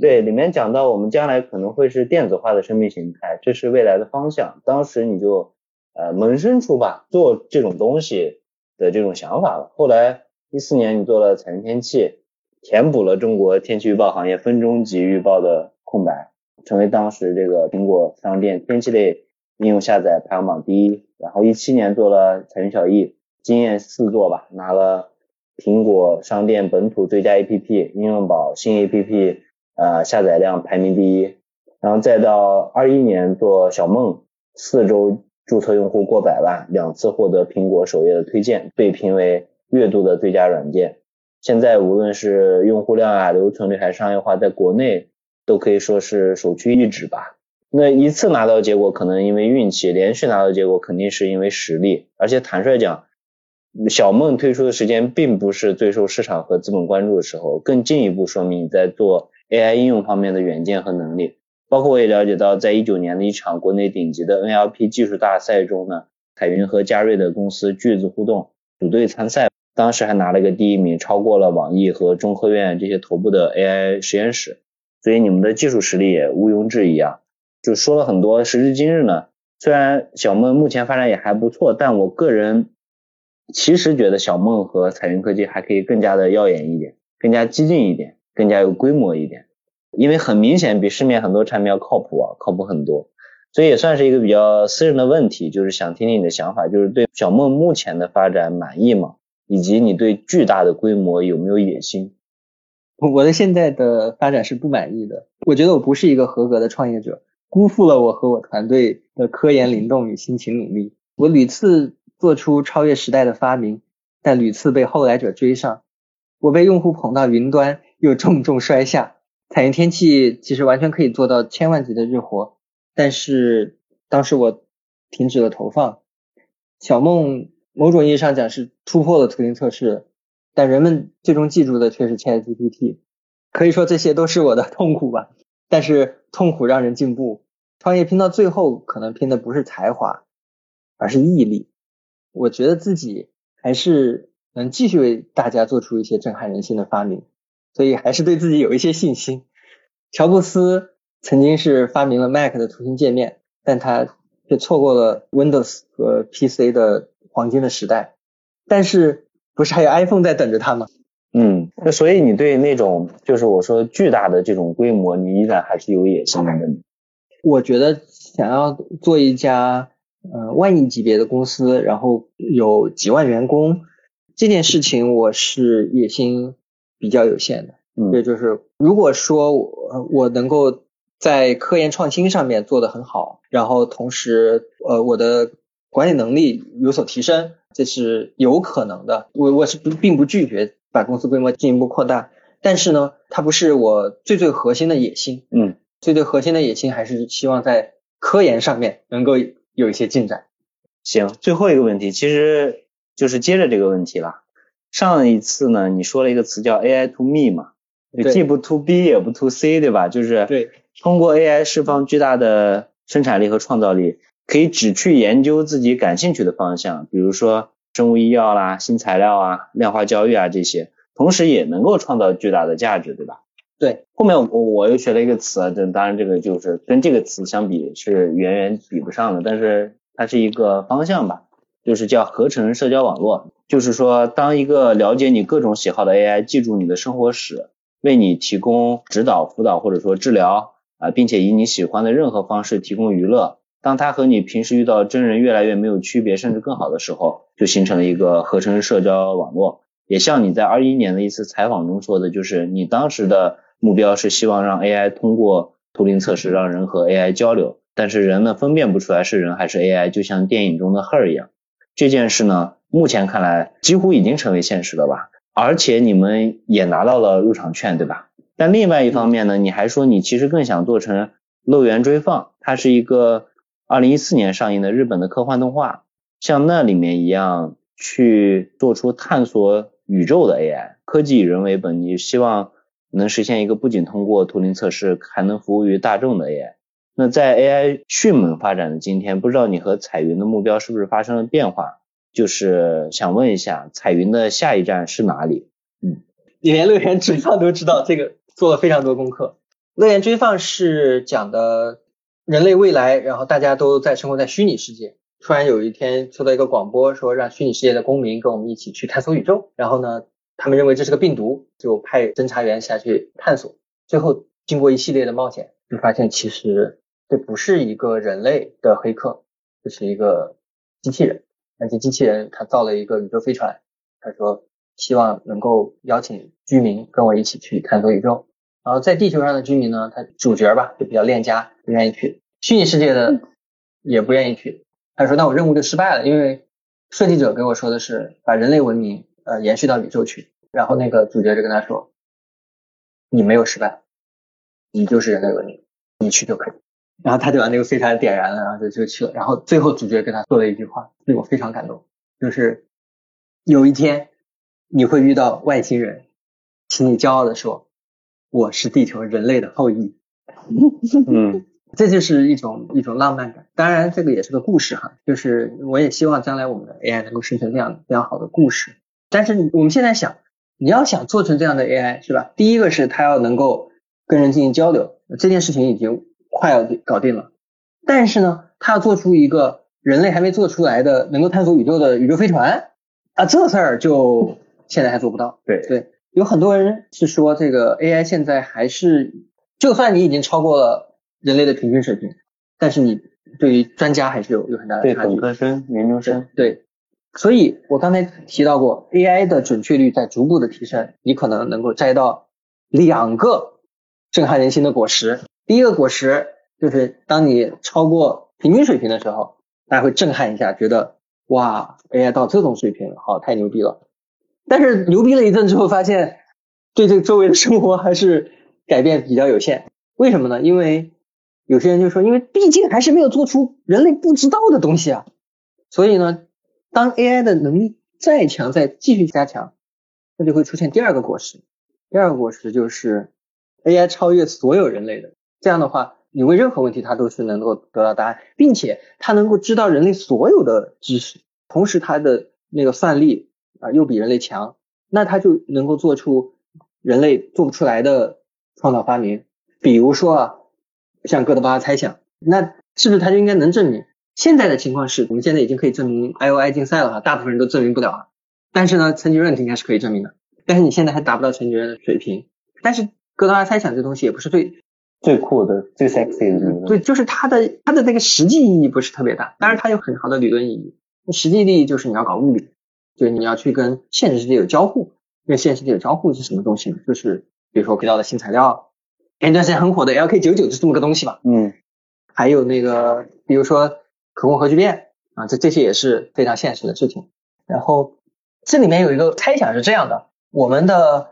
对，里面讲到我们将来可能会是电子化的生命形态，这是未来的方向。当时你就呃萌生出吧做这种东西的这种想法了。后来一四年你做了彩云天气。填补了中国天气预报行业分钟级预报的空白，成为当时这个苹果商店天气类应用下载排行榜第一。然后一七年做了彩云小艺，惊艳四座吧，拿了苹果商店本土最佳 APP 应用宝新 APP 呃下载量排名第一。然后再到二一年做小梦，四周注册用户过百万，两次获得苹果首页的推荐，被评为月度的最佳软件。现在无论是用户量啊、留存率还是商业化，在国内都可以说是首屈一指吧。那一次拿到结果可能因为运气，连续拿到结果肯定是因为实力。而且坦率讲，小梦推出的时间并不是最受市场和资本关注的时候，更进一步说明你在做 AI 应用方面的远见和能力。包括我也了解到，在一九年的一场国内顶级的 NLP 技术大赛中呢，彩云和嘉瑞的公司句子互动组队参赛，当时还拿了个第一名，超过了网易和中科院这些头部的 AI 实验室。所以你们的技术实力也毋庸置疑啊。就说了很多，时至今日呢，虽然小梦目前发展也还不错，但我个人其实觉得小梦和彩云科技还可以更加的耀眼一点，更加激进一点，更加有规模一点，因为很明显比市面很多产品要靠谱啊，靠谱很多，所以也算是一个比较私人的问题，就是想听听你的想法，就是对小梦目前的发展满意吗？以及你对巨大的规模有没有野心？我的现在的发展是不满意的，我觉得我不是一个合格的创业者。辜负了我和我团队的科研灵动与辛勤努力。我屡次做出超越时代的发明，但屡次被后来者追上。我被用户捧到云端，又重重摔下。彩云天气其实完全可以做到千万级的日活，但是当时我停止了投放。小梦某种意义上讲是突破了图灵测试，但人们最终记住的却是 ChatGPT。可以说这些都是我的痛苦吧。但是痛苦让人进步，创业拼到最后可能拼的不是才华，而是毅力。我觉得自己还是能继续为大家做出一些震撼人心的发明，所以还是对自己有一些信心。乔布斯曾经是发明了 Mac 的图形界面，但他却错过了 Windows 和 PC 的黄金的时代。但是不是还有 iPhone 在等着他吗？嗯，那所以你对那种就是我说巨大的这种规模，你依然还是有野心的。我觉得想要做一家呃万亿级别的公司，然后有几万员工，这件事情我是野心比较有限的。嗯，也就是如果说我我能够在科研创新上面做得很好，然后同时呃我的管理能力有所提升，这是有可能的。我我是不并不拒绝。把公司规模进一步扩大，但是呢，它不是我最最核心的野心。嗯，最最核心的野心还是希望在科研上面能够有一些进展。行，最后一个问题，其实就是接着这个问题了。上一次呢，你说了一个词叫 AI to me 嘛，既不 to B 也不 to C，对吧？就是对，通过 AI 释放巨大的生产力和创造力，可以只去研究自己感兴趣的方向，比如说。生物医药啦、新材料啊、量化交易啊这些，同时也能够创造巨大的价值，对吧？对。后面我我又学了一个词，这当然这个就是跟这个词相比是远远比不上的，但是它是一个方向吧，就是叫合成社交网络。就是说，当一个了解你各种喜好的 AI，记住你的生活史，为你提供指导、辅导或者说治疗啊，并且以你喜欢的任何方式提供娱乐。当它和你平时遇到真人越来越没有区别，甚至更好的时候，就形成了一个合成社交网络。也像你在二一年的一次采访中说的，就是你当时的目标是希望让 AI 通过图灵测试让人和 AI 交流，但是人呢分辨不出来是人还是 AI，就像电影中的 Her 一样。这件事呢，目前看来几乎已经成为现实了吧？而且你们也拿到了入场券，对吧？但另外一方面呢，你还说你其实更想做成漏源追放，它是一个。二零一四年上映的日本的科幻动画，像那里面一样去做出探索宇宙的 AI，科技以人为本，你希望能实现一个不仅通过图灵测试，还能服务于大众的 AI。那在 AI 迅猛发展的今天，不知道你和彩云的目标是不是发生了变化？就是想问一下，彩云的下一站是哪里？嗯，你连乐园追放都知道，这个做了非常多功课。乐园追放是讲的。人类未来，然后大家都在生活在虚拟世界。突然有一天收到一个广播，说让虚拟世界的公民跟我们一起去探索宇宙。然后呢，他们认为这是个病毒，就派侦查员下去探索。最后经过一系列的冒险，就发现其实这不是一个人类的黑客，这是一个机器人。而且机器人他造了一个宇宙飞船，他说希望能够邀请居民跟我一起去探索宇宙。然后在地球上的居民呢，他主角吧就比较恋家，不愿意去虚拟世界的也不愿意去。他说：“那我任务就失败了，因为设计者给我说的是把人类文明呃延续到宇宙去。然后那个主角就跟他说：“你没有失败，你就是人类文明，你去就可以。”然后他就把那个飞船点燃了，然后就就去了。然后最后主角跟他说了一句话，令我非常感动，就是有一天你会遇到外星人，请你骄傲的说：“我是地球人类的后裔。”嗯，这就是一种一种浪漫感。当然，这个也是个故事哈，就是我也希望将来我们的 AI 能够生成这样这样好的故事。但是我们现在想，你要想做成这样的 AI 是吧？第一个是它要能够跟人进行交流，这件事情已经快要搞定了。但是呢，它要做出一个人类还没做出来的能够探索宇宙的宇宙飞船啊，这事儿就现在还做不到。对对，有很多人是说这个 AI 现在还是，就算你已经超过了人类的平均水平，但是你对于专家还是有有很大的对差距。本科生、研究生，对，所以我刚才提到过，AI 的准确率在逐步的提升，你可能能够摘到两个震撼人心的果实。第一个果实就是当你超过平均水平的时候，大家会震撼一下，觉得哇，AI 到这种水平，好，太牛逼了。但是牛逼了一阵之后，发现对这个周围的生活还是改变比较有限。为什么呢？因为有些人就说，因为毕竟还是没有做出人类不知道的东西啊。所以呢，当 AI 的能力再强，再继续加强，那就会出现第二个果实。第二个果实就是 AI 超越所有人类的。这样的话，你问任何问题，它都是能够得到答案，并且它能够知道人类所有的知识，同时它的那个算力啊又比人类强，那他就能够做出人类做不出来的创造发明。比如说啊，像哥德巴赫猜想，那是不是他就应该能证明？现在的情况是我们现在已经可以证明 I O I 竞赛了哈，大部分人都证明不了啊。但是呢，陈吉润应该是可以证明的，但是你现在还达不到陈吉润的水平。但是哥德巴赫猜想这东西也不是最最酷的、最 sexy 的那个。对，就是它的它的那个实际意义不是特别大，当然它有很好的理论意义。实际意义就是你要搞物理，就是你要去跟现实世界有交互。跟现实世界有交互是什么东西呢？就是比如说提到的新材料，前段时间很火的 LK 九九就是这么个东西吧。嗯还有那个比如说可控核聚变啊，这这些也是非常现实的事情。然后这里面有一个猜想是这样的：我们的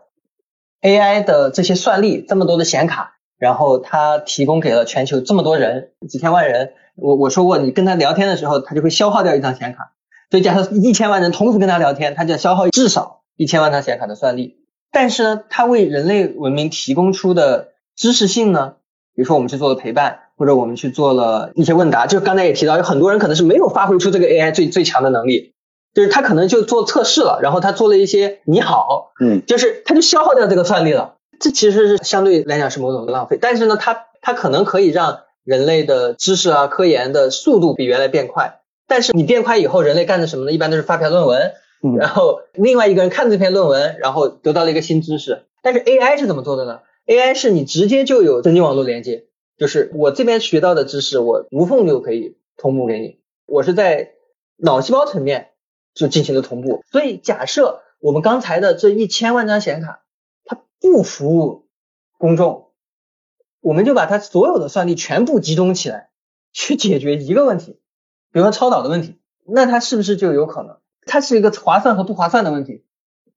AI 的这些算力这么多的显卡，然后它提供给了全球这么多人，几千万人。我我说过，你跟他聊天的时候，他就会消耗掉一张显卡。所以假设一千万人同时跟他聊天，他就要消耗至少一千万张显卡的算力。但是呢，它为人类文明提供出的知识性呢，比如说我们去做了陪伴，或者我们去做了一些问答，就刚才也提到，有很多人可能是没有发挥出这个 AI 最最强的能力，就是他可能就做测试了，然后他做了一些你好，嗯，就是他就消耗掉这个算力了，这其实是相对来讲是某种的浪费，但是呢，它它可能可以让人类的知识啊、科研的速度比原来变快，但是你变快以后，人类干的什么呢？一般都是发表论文，嗯然后另外一个人看这篇论文，然后得到了一个新知识。但是 AI 是怎么做的呢？AI 是你直接就有神经网络连接，就是我这边学到的知识，我无缝就可以同步给你。我是在脑细胞层面就进行了同步。所以假设我们刚才的这一千万张显卡，它不服务公众，我们就把它所有的算力全部集中起来，去解决一个问题，比如说超导的问题，那它是不是就有可能？它是一个划算和不划算的问题。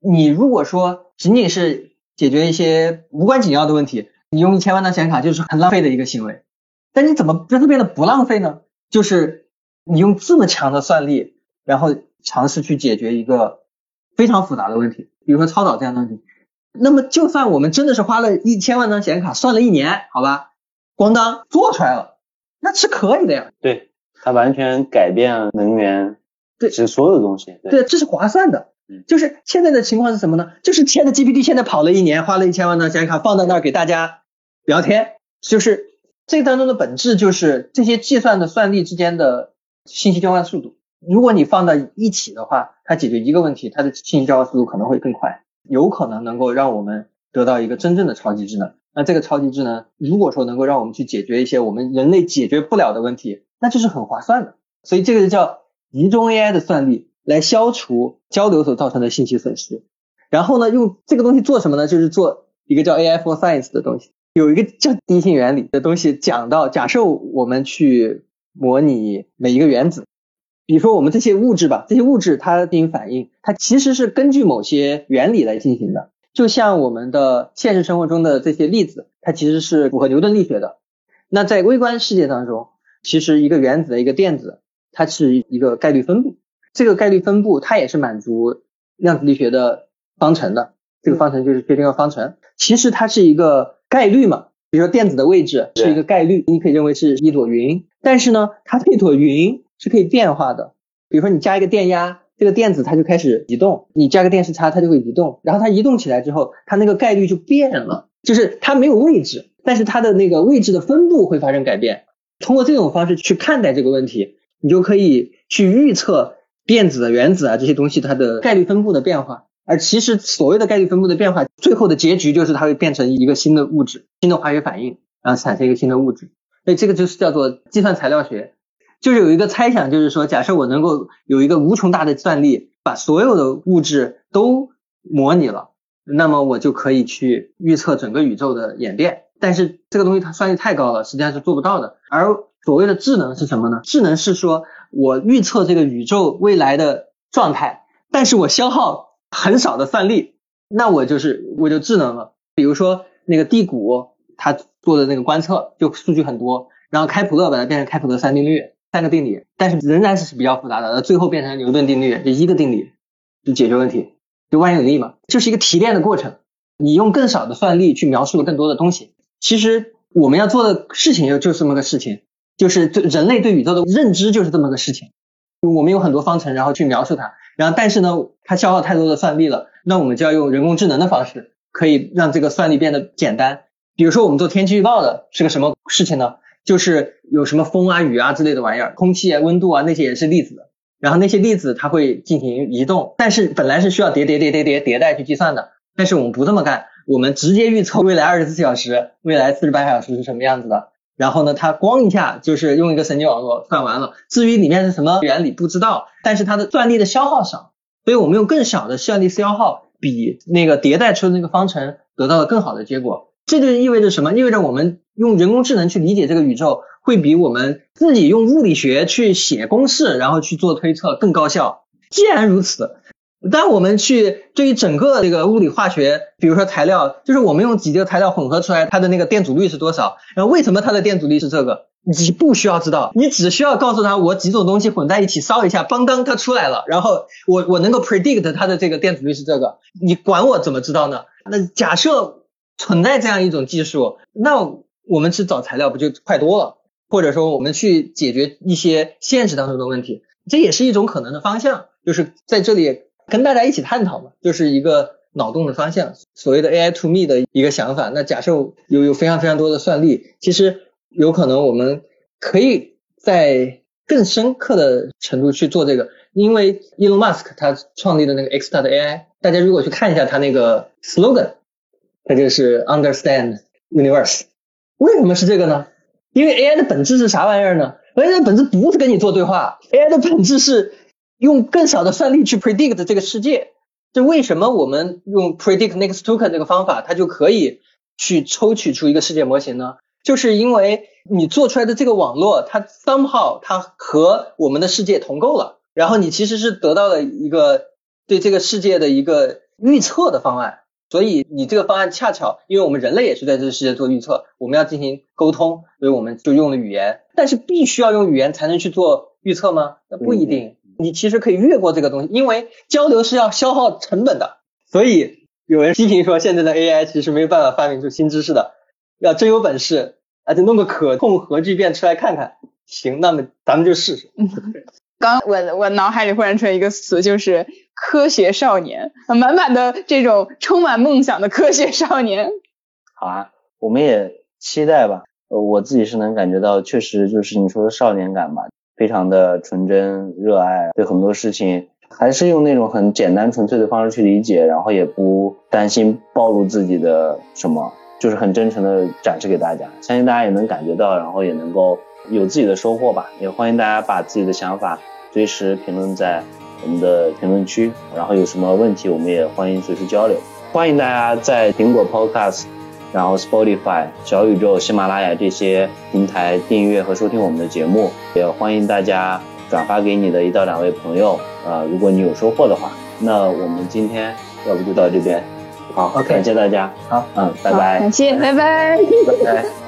你如果说仅仅是解决一些无关紧要的问题，你用一千万张显卡就是很浪费的一个行为。但你怎么让它变得不浪费呢？就是你用这么强的算力，然后尝试去解决一个非常复杂的问题，比如说超导这样的问题。那么就算我们真的是花了一千万张显卡，算了一年，好吧，咣当做出来了，那是可以的呀。对，它完全改变能源，对是所有的东西。对，对，这是划算的嗯。就是现在的情况是什么呢？就是 Chat GPT 现在跑了一年，花了一千万张显卡放在那儿给大家聊天，就是这当中的本质就是这些计算的算力之间的信息交换速度。如果你放到一起的话，它解决一个问题，它的信息交换速度可能会更快，有可能能够让我们得到一个真正的超级智能。那这个超级智能，如果说能够让我们去解决一些我们人类解决不了的问题，那就是很划算的。所以这个就叫集中 AI 的算力来消除交流所造成的信息损失。然后呢，用这个东西做什么呢？就是做一个叫 AI for Science 的东西。有一个叫第一性原理的东西讲到，假设我们去模拟每一个原子，比如说我们这些物质吧，这些物质它进行反应，它其实是根据某些原理来进行的。就像我们的现实生活中的这些粒子，它其实是符合牛顿力学的。那在微观世界当中，其实一个原子的一个电子，它是一个概率分布。这个概率分布它也是满足量子力学的方程的。这个方程就是薛定谔方程。其实它是一个概率嘛，比如说电子的位置是一个概率，你可以认为是一朵云。但是呢，它这朵云是可以变化的。比如说你加一个电压。这个电子它就开始移动，你加个电势差，它就会移动，然后它移动起来之后，它那个概率就变了，就是它没有位置，但是它的那个位置的分布会发生改变。通过这种方式去看待这个问题，你就可以去预测电子、原子啊这些东西它的概率分布的变化。而其实所谓的概率分布的变化，最后的结局就是它会变成一个新的物质、新的化学反应，然后产生一个新的物质。所以这个就是叫做计算材料学。就是有一个猜想，就是说，假设我能够有一个无穷大的算力，把所有的物质都模拟了，那么我就可以去预测整个宇宙的演变。但是这个东西它算力太高了，实际上是做不到的。而所谓的智能是什么呢？智能是说我预测这个宇宙未来的状态，但是我消耗很少的算力，那我就是我就智能了。比如说那个地谷，他做的那个观测就数据很多，然后开普勒把它变成开普勒三定律。三个定理，但是仍然是比较复杂的，那最后变成牛顿定律，就一个定理就解决问题，就万有引力嘛，就是一个提炼的过程。你用更少的算力去描述更多的东西。其实我们要做的事情就就这么个事情，就是对人类对宇宙的认知就是这么个事情。我们有很多方程，然后去描述它，然后但是呢，它消耗太多的算力了，那我们就要用人工智能的方式，可以让这个算力变得简单。比如说我们做天气预报的是个什么事情呢？就是有什么风啊、雨啊之类的玩意儿，空气啊、温度啊那些也是粒子，然后那些粒子它会进行移动，但是本来是需要叠叠叠叠叠迭代去计算的，但是我们不这么干，我们直接预测未来二十四小时、未来四十八小时是什么样子的，然后呢，它咣一下就是用一个神经网络算完了，至于里面是什么原理不知道，但是它的算力的消耗少，所以我们用更小的算力消耗，比那个迭代出的那个方程得到了更好的结果。这就意味着什么？意味着我们用人工智能去理解这个宇宙，会比我们自己用物理学去写公式，然后去做推测更高效。既然如此，当我们去对于整个这个物理化学，比如说材料，就是我们用几个材料混合出来，它的那个电阻率是多少？然后为什么它的电阻率是这个？你不需要知道，你只需要告诉他，我几种东西混在一起烧一下，邦当它出来了，然后我我能够 predict 它的这个电阻率是这个。你管我怎么知道呢？那假设。存在这样一种技术，那我们去找材料不就快多了？或者说我们去解决一些现实当中的问题，这也是一种可能的方向。就是在这里跟大家一起探讨嘛，就是一个脑洞的方向。所谓的 AI to me 的一个想法。那假设有有非常非常多的算力，其实有可能我们可以在更深刻的程度去做这个。因为 Elon Musk 他创立的那个 X 大的 AI，大家如果去看一下他那个 slogan。他就是 understand universe，为什么是这个呢？因为 AI 的本质是啥玩意儿呢？AI 的本质不是跟你做对话，AI 的本质是用更少的算力去 predict 这个世界。这为什么我们用 predict next token 这个方法，它就可以去抽取出一个世界模型呢？就是因为你做出来的这个网络，它 somehow 它和我们的世界同构了，然后你其实是得到了一个对这个世界的一个预测的方案。所以你这个方案恰巧，因为我们人类也是在这个世界做预测，我们要进行沟通，所以我们就用了语言。但是必须要用语言才能去做预测吗？那不一定。你其实可以越过这个东西，因为交流是要消耗成本的。所以有人批评说，现在的 AI 其实没有办法发明出新知识的。要真有本事，啊，就弄个可控核聚变出来看看。行，那么咱们就试试。刚我我脑海里忽然出现一个词，就是科学少年，满满的这种充满梦想的科学少年。好啊，我们也期待吧。呃，我自己是能感觉到，确实就是你说的少年感吧，非常的纯真、热爱，对很多事情还是用那种很简单纯粹的方式去理解，然后也不担心暴露自己的什么，就是很真诚的展示给大家相信大家也能感觉到然后也能够有自己的收获吧。也欢迎大家把自己的想法随时评论在我们的评论区然后有什么问题我们也欢迎随时交流。欢迎大家在苹果 podcast 然后 spotify 小宇宙喜马拉雅这些平台订阅和收听我们的节目也欢迎大家转发给你的一到两位朋友啊如果你有收获的话。那我们今天要不就到这边。好，OK，感谢大家，好，嗯，拜拜，感谢，拜拜，拜拜。